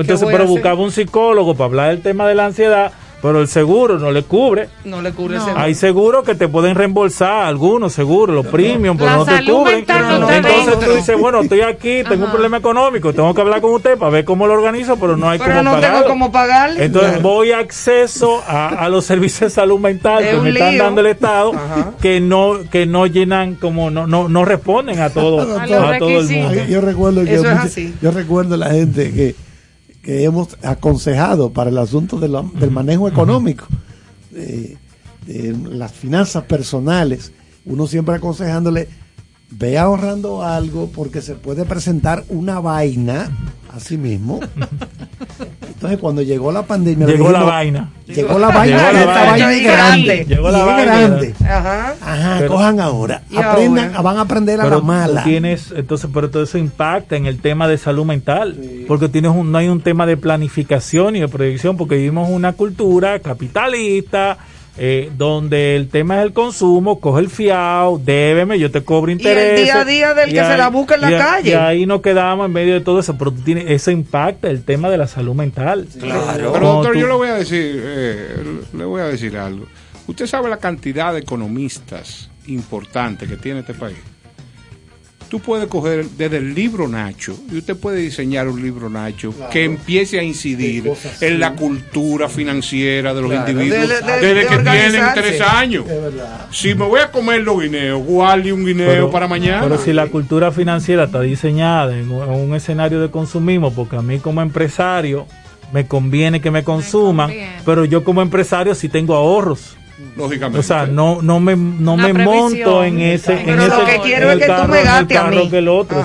entonces, pero buscaba un psicólogo para hablar del tema de la ansiedad pero el seguro no le cubre. No le cubre Hay seguros que te pueden reembolsar, algunos seguros, los premium, pero no te cubren. Entonces tú dices, bueno, estoy aquí, tengo un problema económico, tengo que hablar con usted para ver cómo lo organizo, pero no hay pero no tengo cómo pagar. Entonces voy a acceso a, los <laughs> servicios de salud mental que me están dando el Estado, que no que no llenan, como no no, no responden a todo, a, todo el mundo. Yo recuerdo que yo recuerdo la gente que que hemos aconsejado para el asunto del manejo económico, de, las finanzas personales, uno siempre aconsejándole, ve ahorrando algo porque se puede presentar una vaina a sí mismo. Entonces cuando llegó la pandemia... Llegó la vaina. Llegó la vaina, llegó la vaina grande. Llegó la vaina grande. Ajá. Ajá, cojan ahora. Aprendan, van a aprender a la mala. Tienes, entonces, pero todo eso impacta en el tema de salud mental. Porque tienes un, no hay un tema de planificación y de proyección, porque vivimos una cultura capitalista eh, donde el tema es el consumo, coge el fiado, débeme, yo te cobro interés. Y el día a día del que se la busca en la calle. Y ahí nos quedamos en medio de todo eso, pero tú tienes, eso impacta el tema de la salud mental. Claro. Pero doctor, yo le voy a decir, eh, le voy a decir algo. Usted sabe la cantidad de economistas importantes que tiene este país tú puedes coger desde el libro Nacho y usted puede diseñar un libro Nacho que empiece a incidir en la cultura financiera de los individuos desde que tienen tres años. Si me voy a comer los guineos, guarde un guineo para mañana. Pero si la cultura financiera está diseñada en un escenario de consumismo, porque a mí como empresario me conviene que me consuman, pero yo como empresario sí tengo ahorros lógicamente. O sea, no, no me, no me monto en ese, en Pero ese lo que quiero es que tú me gastes a mí. Que el otro,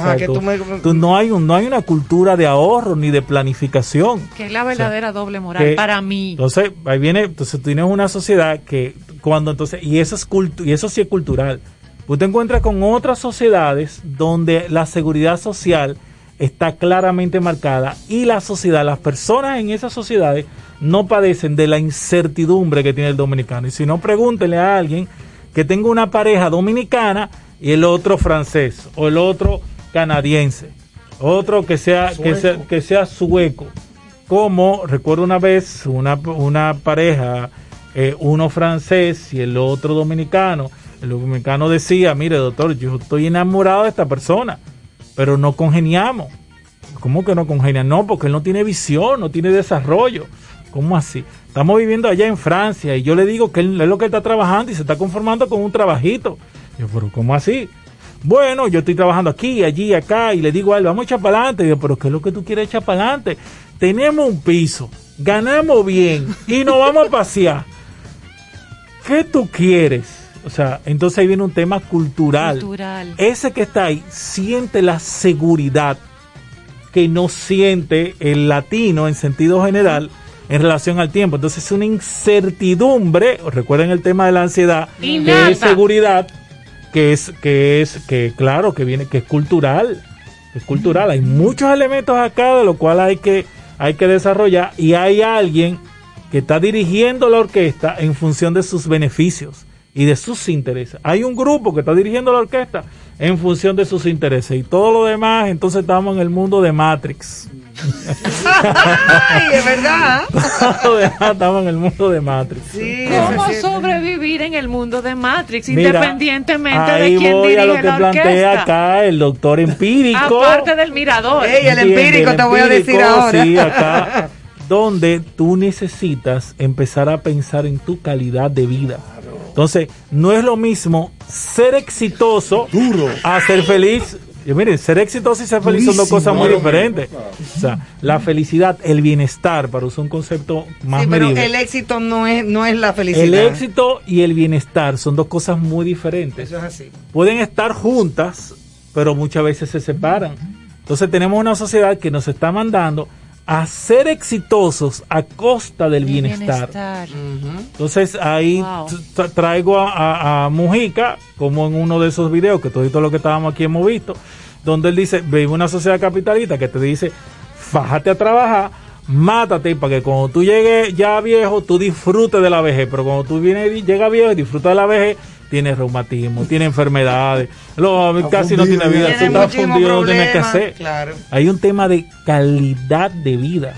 tú, no hay un, no hay una cultura de ahorro ni de planificación. Que es la verdadera doble moral para mí. Entonces, ahí viene, entonces tú tienes una sociedad que cuando entonces, y eso es cultu y eso sí es cultural. Tú te encuentras con otras sociedades donde la seguridad social está claramente marcada y la sociedad, las personas en esas sociedades no padecen de la incertidumbre que tiene el dominicano. Y si no, pregúntenle a alguien que tenga una pareja dominicana y el otro francés o el otro canadiense, otro que sea, que sea, que sea sueco. Como recuerdo una vez una, una pareja, eh, uno francés y el otro dominicano. El dominicano decía, mire doctor, yo estoy enamorado de esta persona pero no congeniamos. ¿Cómo que no congenia? No, porque él no tiene visión, no tiene desarrollo. ¿Cómo así? Estamos viviendo allá en Francia y yo le digo que él es lo que está trabajando y se está conformando con un trabajito. Yo, pero ¿cómo así? Bueno, yo estoy trabajando aquí, allí, acá y le digo a él, vamos a echar para adelante. Yo, pero ¿qué es lo que tú quieres echar para adelante? Tenemos un piso, ganamos bien y nos vamos a pasear. ¿Qué tú quieres? O sea, entonces ahí viene un tema cultural. Ese que está ahí siente la seguridad que no siente el latino en sentido general en relación al tiempo. Entonces es una incertidumbre, recuerden el tema de la ansiedad, que es seguridad, que es, que es, que claro, que viene, que es cultural, es cultural. Hay muchos elementos acá de lo cual hay que, hay que desarrollar y hay alguien que está dirigiendo la orquesta en función de sus beneficios y de sus intereses. Hay un grupo que está dirigiendo la orquesta en función de sus intereses y todo lo demás, entonces estamos en el mundo de Matrix. Ay, es verdad. <laughs> estamos en el mundo de Matrix. ¿Cómo sobrevivir en el mundo de Matrix independientemente de quién voy dirige a lo que la plantea acá el doctor empírico. Aparte del mirador. Ey, el empírico te voy a decir ahora. Sí, acá <laughs> donde tú necesitas empezar a pensar en tu calidad de vida. Entonces, no es lo mismo ser exitoso Duro. a ser feliz. Y miren, ser exitoso y ser feliz son dos cosas muy diferentes. O sea, la felicidad, el bienestar, para usar un concepto más sí, pero el éxito no es, no es la felicidad. El éxito y el bienestar son dos cosas muy diferentes. Eso es así. Pueden estar juntas, pero muchas veces se separan. Entonces tenemos una sociedad que nos está mandando a ser exitosos a costa del bienestar. Entonces ahí traigo a, Mujica, como en uno de esos videos que todo lo que estábamos aquí hemos visto, donde él dice, vive una sociedad capitalista que te dice, fájate a trabajar, mátate para que cuando tú llegues ya viejo, tú disfrutes de la vejez, pero cuando tú vienes, llegas viejo y disfrutas de la vejez, tiene reumatismo, tiene enfermedades, casi no tiene vida, tú estás fundido, no tienes que hacer. Hay un tema de calidad de vida.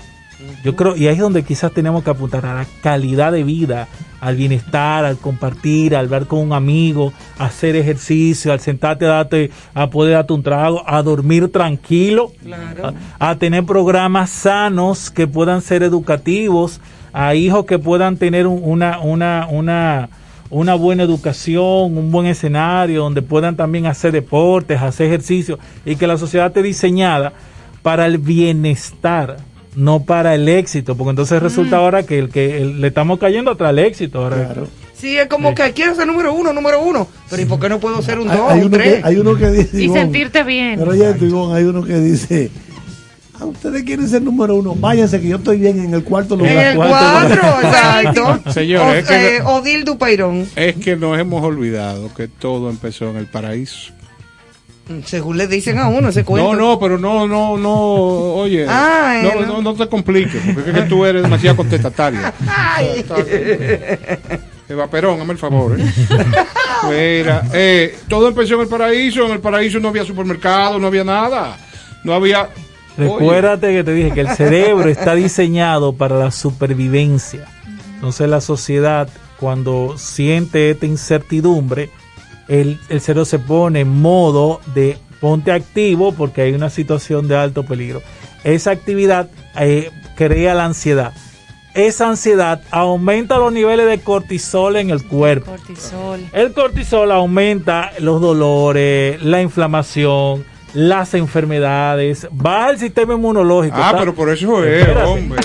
Yo creo, y ahí es donde quizás tenemos que apuntar a la calidad de vida, al bienestar, al compartir, al ver con un amigo, a hacer ejercicio, al sentarte a, darte, a poder darte un trago, a dormir tranquilo, a, a, tener programas sanos que puedan ser educativos, a hijos que puedan tener una, una, una, una buena educación, un buen escenario donde puedan también hacer deportes, hacer ejercicio y que la sociedad esté diseñada para el bienestar, no para el éxito, porque entonces resulta mm. ahora que el que le estamos cayendo atrás el éxito. Ahora. Claro. Sí, es como que quiero ser número uno, número uno. Pero ¿y por qué no puedo ser un dos, un tres? hay uno que dice. Y sentirte bien. Pero ya, hay uno que dice Ah, ustedes quieren ser número uno, váyanse que yo estoy bien en el cuarto lugar. En el cuatro, <laughs> exacto. Señor, es que, Odil Dupeirón. Es que nos hemos olvidado que todo empezó en el paraíso. Según le dicen a uno ese cuento. No, no, pero no, no, no, oye, ah, no, no, no, te compliques, porque es que tú eres demasiado contestatario. Eva Perón, hazme el favor. ¿eh? Mira, eh, todo empezó en el paraíso, en el paraíso no había supermercado, no había nada, no había Recuérdate que te dije que el cerebro está diseñado para la supervivencia. Entonces la sociedad, cuando siente esta incertidumbre, el, el cerebro se pone en modo de ponte activo porque hay una situación de alto peligro. Esa actividad eh, crea la ansiedad. Esa ansiedad aumenta los niveles de cortisol en el cuerpo. Cortisol. El cortisol aumenta los dolores, la inflamación, las enfermedades, baja el sistema inmunológico. Ah, pero por eso es, hombre.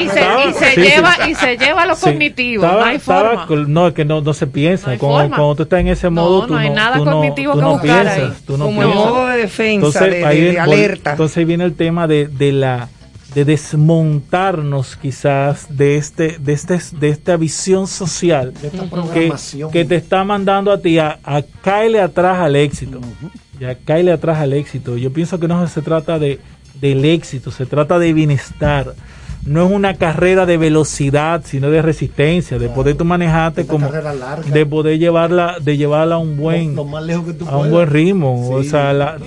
y, se, lleva, y se lleva lo cognitivo. no hay forma. no, es que no, no se piensa. cuando, tú estás en ese modo, no, tú no, hay nada cognitivo que no piensas. Tú no Como piensas. modo de defensa, de, de, alerta. Entonces ahí viene el tema de, de la de desmontarnos quizás de este de este de esta visión social que, que, te está mandando a ti a, a caerle atrás al éxito ya cae atrás al éxito. Yo pienso que no se trata de, del éxito, se trata de bienestar. No es una carrera de velocidad, sino de resistencia, de poder tú manejarte como de poder llevarla, de llevarla a un buen, a un buen ritmo. o sea,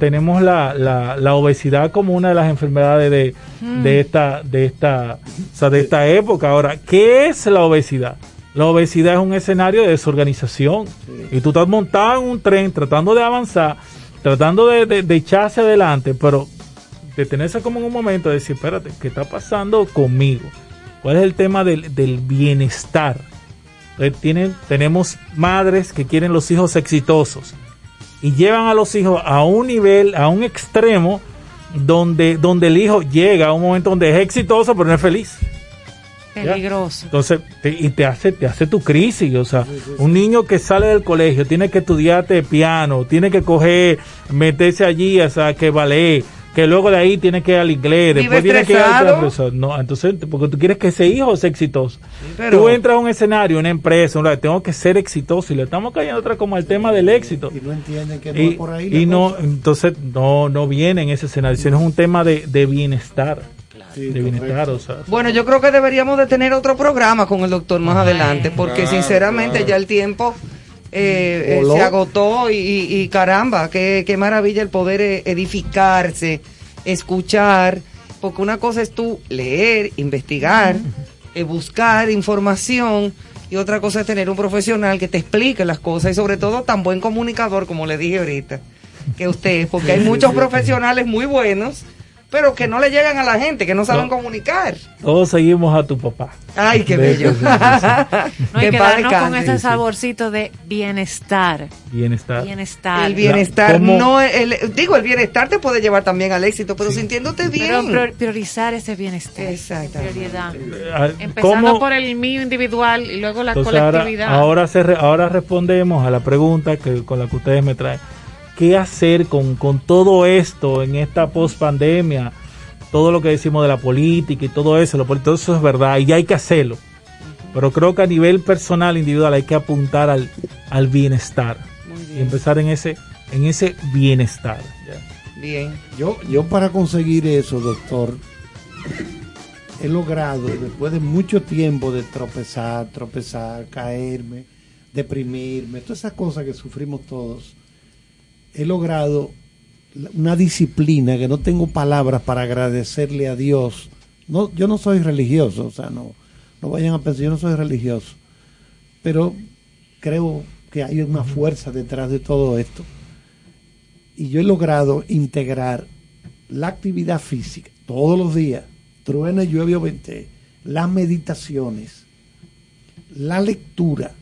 tenemos la, la, obesidad como una de las enfermedades de, mm. de esta, de esta, o sea, de esta época. Ahora, ¿qué es la obesidad? La obesidad es un escenario de desorganización. Y tú estás montado en un tren tratando de avanzar, tratando de, echarse adelante, pero detenerse como en un momento de decir, espérate, ¿qué está pasando conmigo? ¿Cuál es el tema del, bienestar? tienen, tenemos madres que quieren los hijos exitosos y llevan a los hijos a un nivel, a un extremo, donde, donde el hijo llega a un momento donde es exitoso pero no es feliz. Peligroso. Entonces, y te hace, te hace tu crisis. O sea, un niño que sale del colegio tiene que estudiarte piano, tiene que coger, meterse allí, o sea, que ballet, que luego de ahí tiene que ir al inglés, después tiene que ir al No, entonces, porque tú quieres que ese hijo sea exitoso. Tú entras a un escenario, una empresa, una, tengo que ser exitoso y le estamos cayendo otra como el tema del éxito. Y no entienden que no por ahí. Y no, entonces no, no viene en ese escenario, sino es un tema de, de bienestar bueno, yo creo que deberíamos de tener otro programa con el doctor más adelante, porque sinceramente ya el tiempo eh, eh, se agotó y, caramba, qué, qué, maravilla el poder eh, edificarse, escuchar, porque una cosa es tú leer, investigar, buscar información y otra cosa es tener un profesional que te explique las cosas y sobre todo tan buen comunicador como le dije ahorita que usted, porque hay muchos profesionales muy buenos pero que no le llegan a la gente, que no saben comunicar. Todos seguimos a tu papá. Ay, qué bello. no hay que darnos con ese saborcito de bienestar. Bienestar. Bienestar. El bienestar, no, el, digo, el bienestar te puede llevar también al éxito, pero sintiéndote bien. Pero priorizar ese bienestar. Exacto. Prioridad. Eh, Empezando por el mío individual y luego la colectividad. Ahora, ahora, ahora respondemos a la pregunta que, con la que ustedes me traen qué hacer con, todo esto en esta post pandemia, todo lo que decimos de la política y todo eso, lo, todo eso es verdad y hay que hacerlo. Pero creo que a nivel personal, individual, hay que apuntar al, al bienestar y empezar en ese, en ese bienestar. Bien. Yo, yo para conseguir eso, doctor, he logrado, después de mucho tiempo de tropezar, tropezar, caerme, deprimirme, todas esas cosas que sufrimos todos, he logrado una disciplina que no tengo palabras para agradecerle a Dios. No, yo no soy religioso, o sea, no, no vayan a pensar, yo no soy religioso, pero creo que hay una fuerza detrás de todo esto. Y yo he logrado integrar la actividad física todos los días, truene, llueve o vente, las meditaciones, la lectura,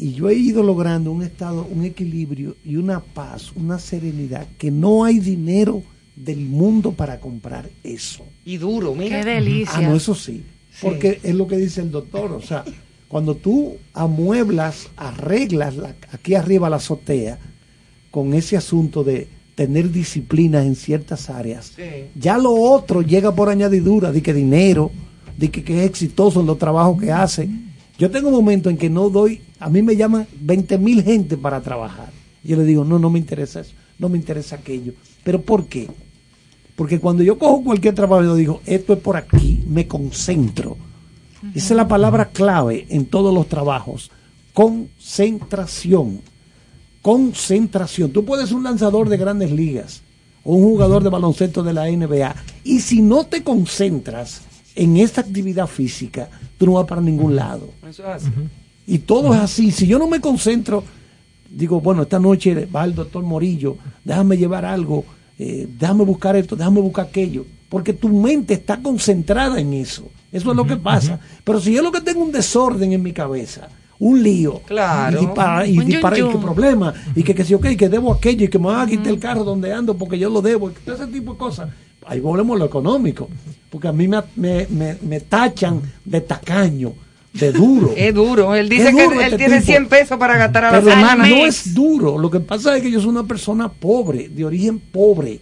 y yo he ido logrando un estado, un equilibrio y una paz, una serenidad, que no hay dinero del mundo para comprar eso. Y duro, mira. Qué delicia. Ah, no, eso sí. Porque es lo que dice el doctor. O sea, cuando tú amueblas, arreglas aquí arriba la azotea, con ese asunto de tener disciplina en ciertas áreas, ya lo otro llega por añadidura, de que dinero, de que, que es exitoso en los trabajos que hace. Yo tengo momentos en que no doy a mí me llaman 20 mil gente para trabajar. Yo le digo, no, no me interesa eso, no me interesa aquello. ¿Pero por qué? Porque cuando yo cojo cualquier trabajo, yo digo, esto es por aquí, me concentro. Esa es la palabra clave en todos los trabajos. Concentración. Concentración. Tú puedes ser un lanzador de grandes ligas o un jugador de baloncesto de la NBA. Y si no te concentras en esta actividad física, tú no vas para ningún lado. Eso es así. Y todo es así. Si yo no me concentro, digo, bueno, esta noche va el doctor Morillo, déjame llevar algo, eh, déjame buscar esto, déjame buscar aquello. Porque tu mente está concentrada en eso. Eso es lo que pasa. Pero si yo lo que tengo un desorden en mi cabeza, un lío. Claro. Y para, y, para, y qué problema. Y que, que si, ok, que debo aquello y que me van a quitar el carro donde ando porque yo lo debo. Y todo ese tipo de cosas. Ahí volvemos a lo económico. Porque a mí me, me, me tachan de tacaño de duro. Es duro. Él dice que él este tiene 100 pesos para gastar a la semana. No es duro. Lo que pasa es que yo soy una persona pobre, de origen pobre,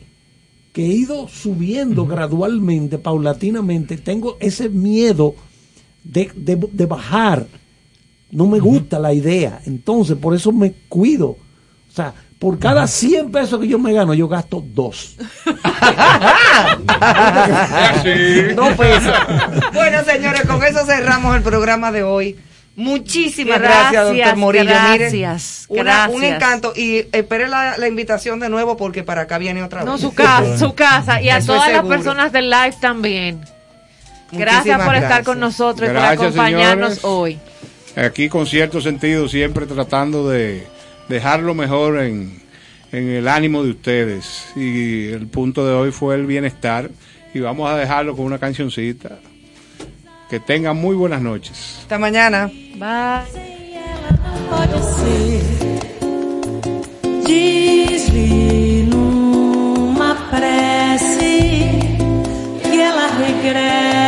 que he ido subiendo gradualmente, paulatinamente. Tengo ese miedo de, de, bajar. No me gusta la idea. Entonces, por eso me cuido. O sea, por cada 100 pesos que yo me gano, yo gasto dos. <laughs> Dos pesos. Bueno, señores, con eso cerramos el programa de hoy. Muchísimas gracias, doctor Morillo. Gracias, gracias. Un encanto. Y espere la, invitación de nuevo porque para acá viene otra vez. No, su casa, su casa. Y a todas las personas del live también. gracias por estar con nosotros y por acompañarnos hoy. Aquí con cierto sentido, siempre tratando de dejarlo mejor en, en el ánimo de ustedes. Y el punto de hoy fue el bienestar. Y vamos a dejarlo con una cancioncita. Que tengan muy buenas noches. Hasta mañana. Bye. que ela regresse,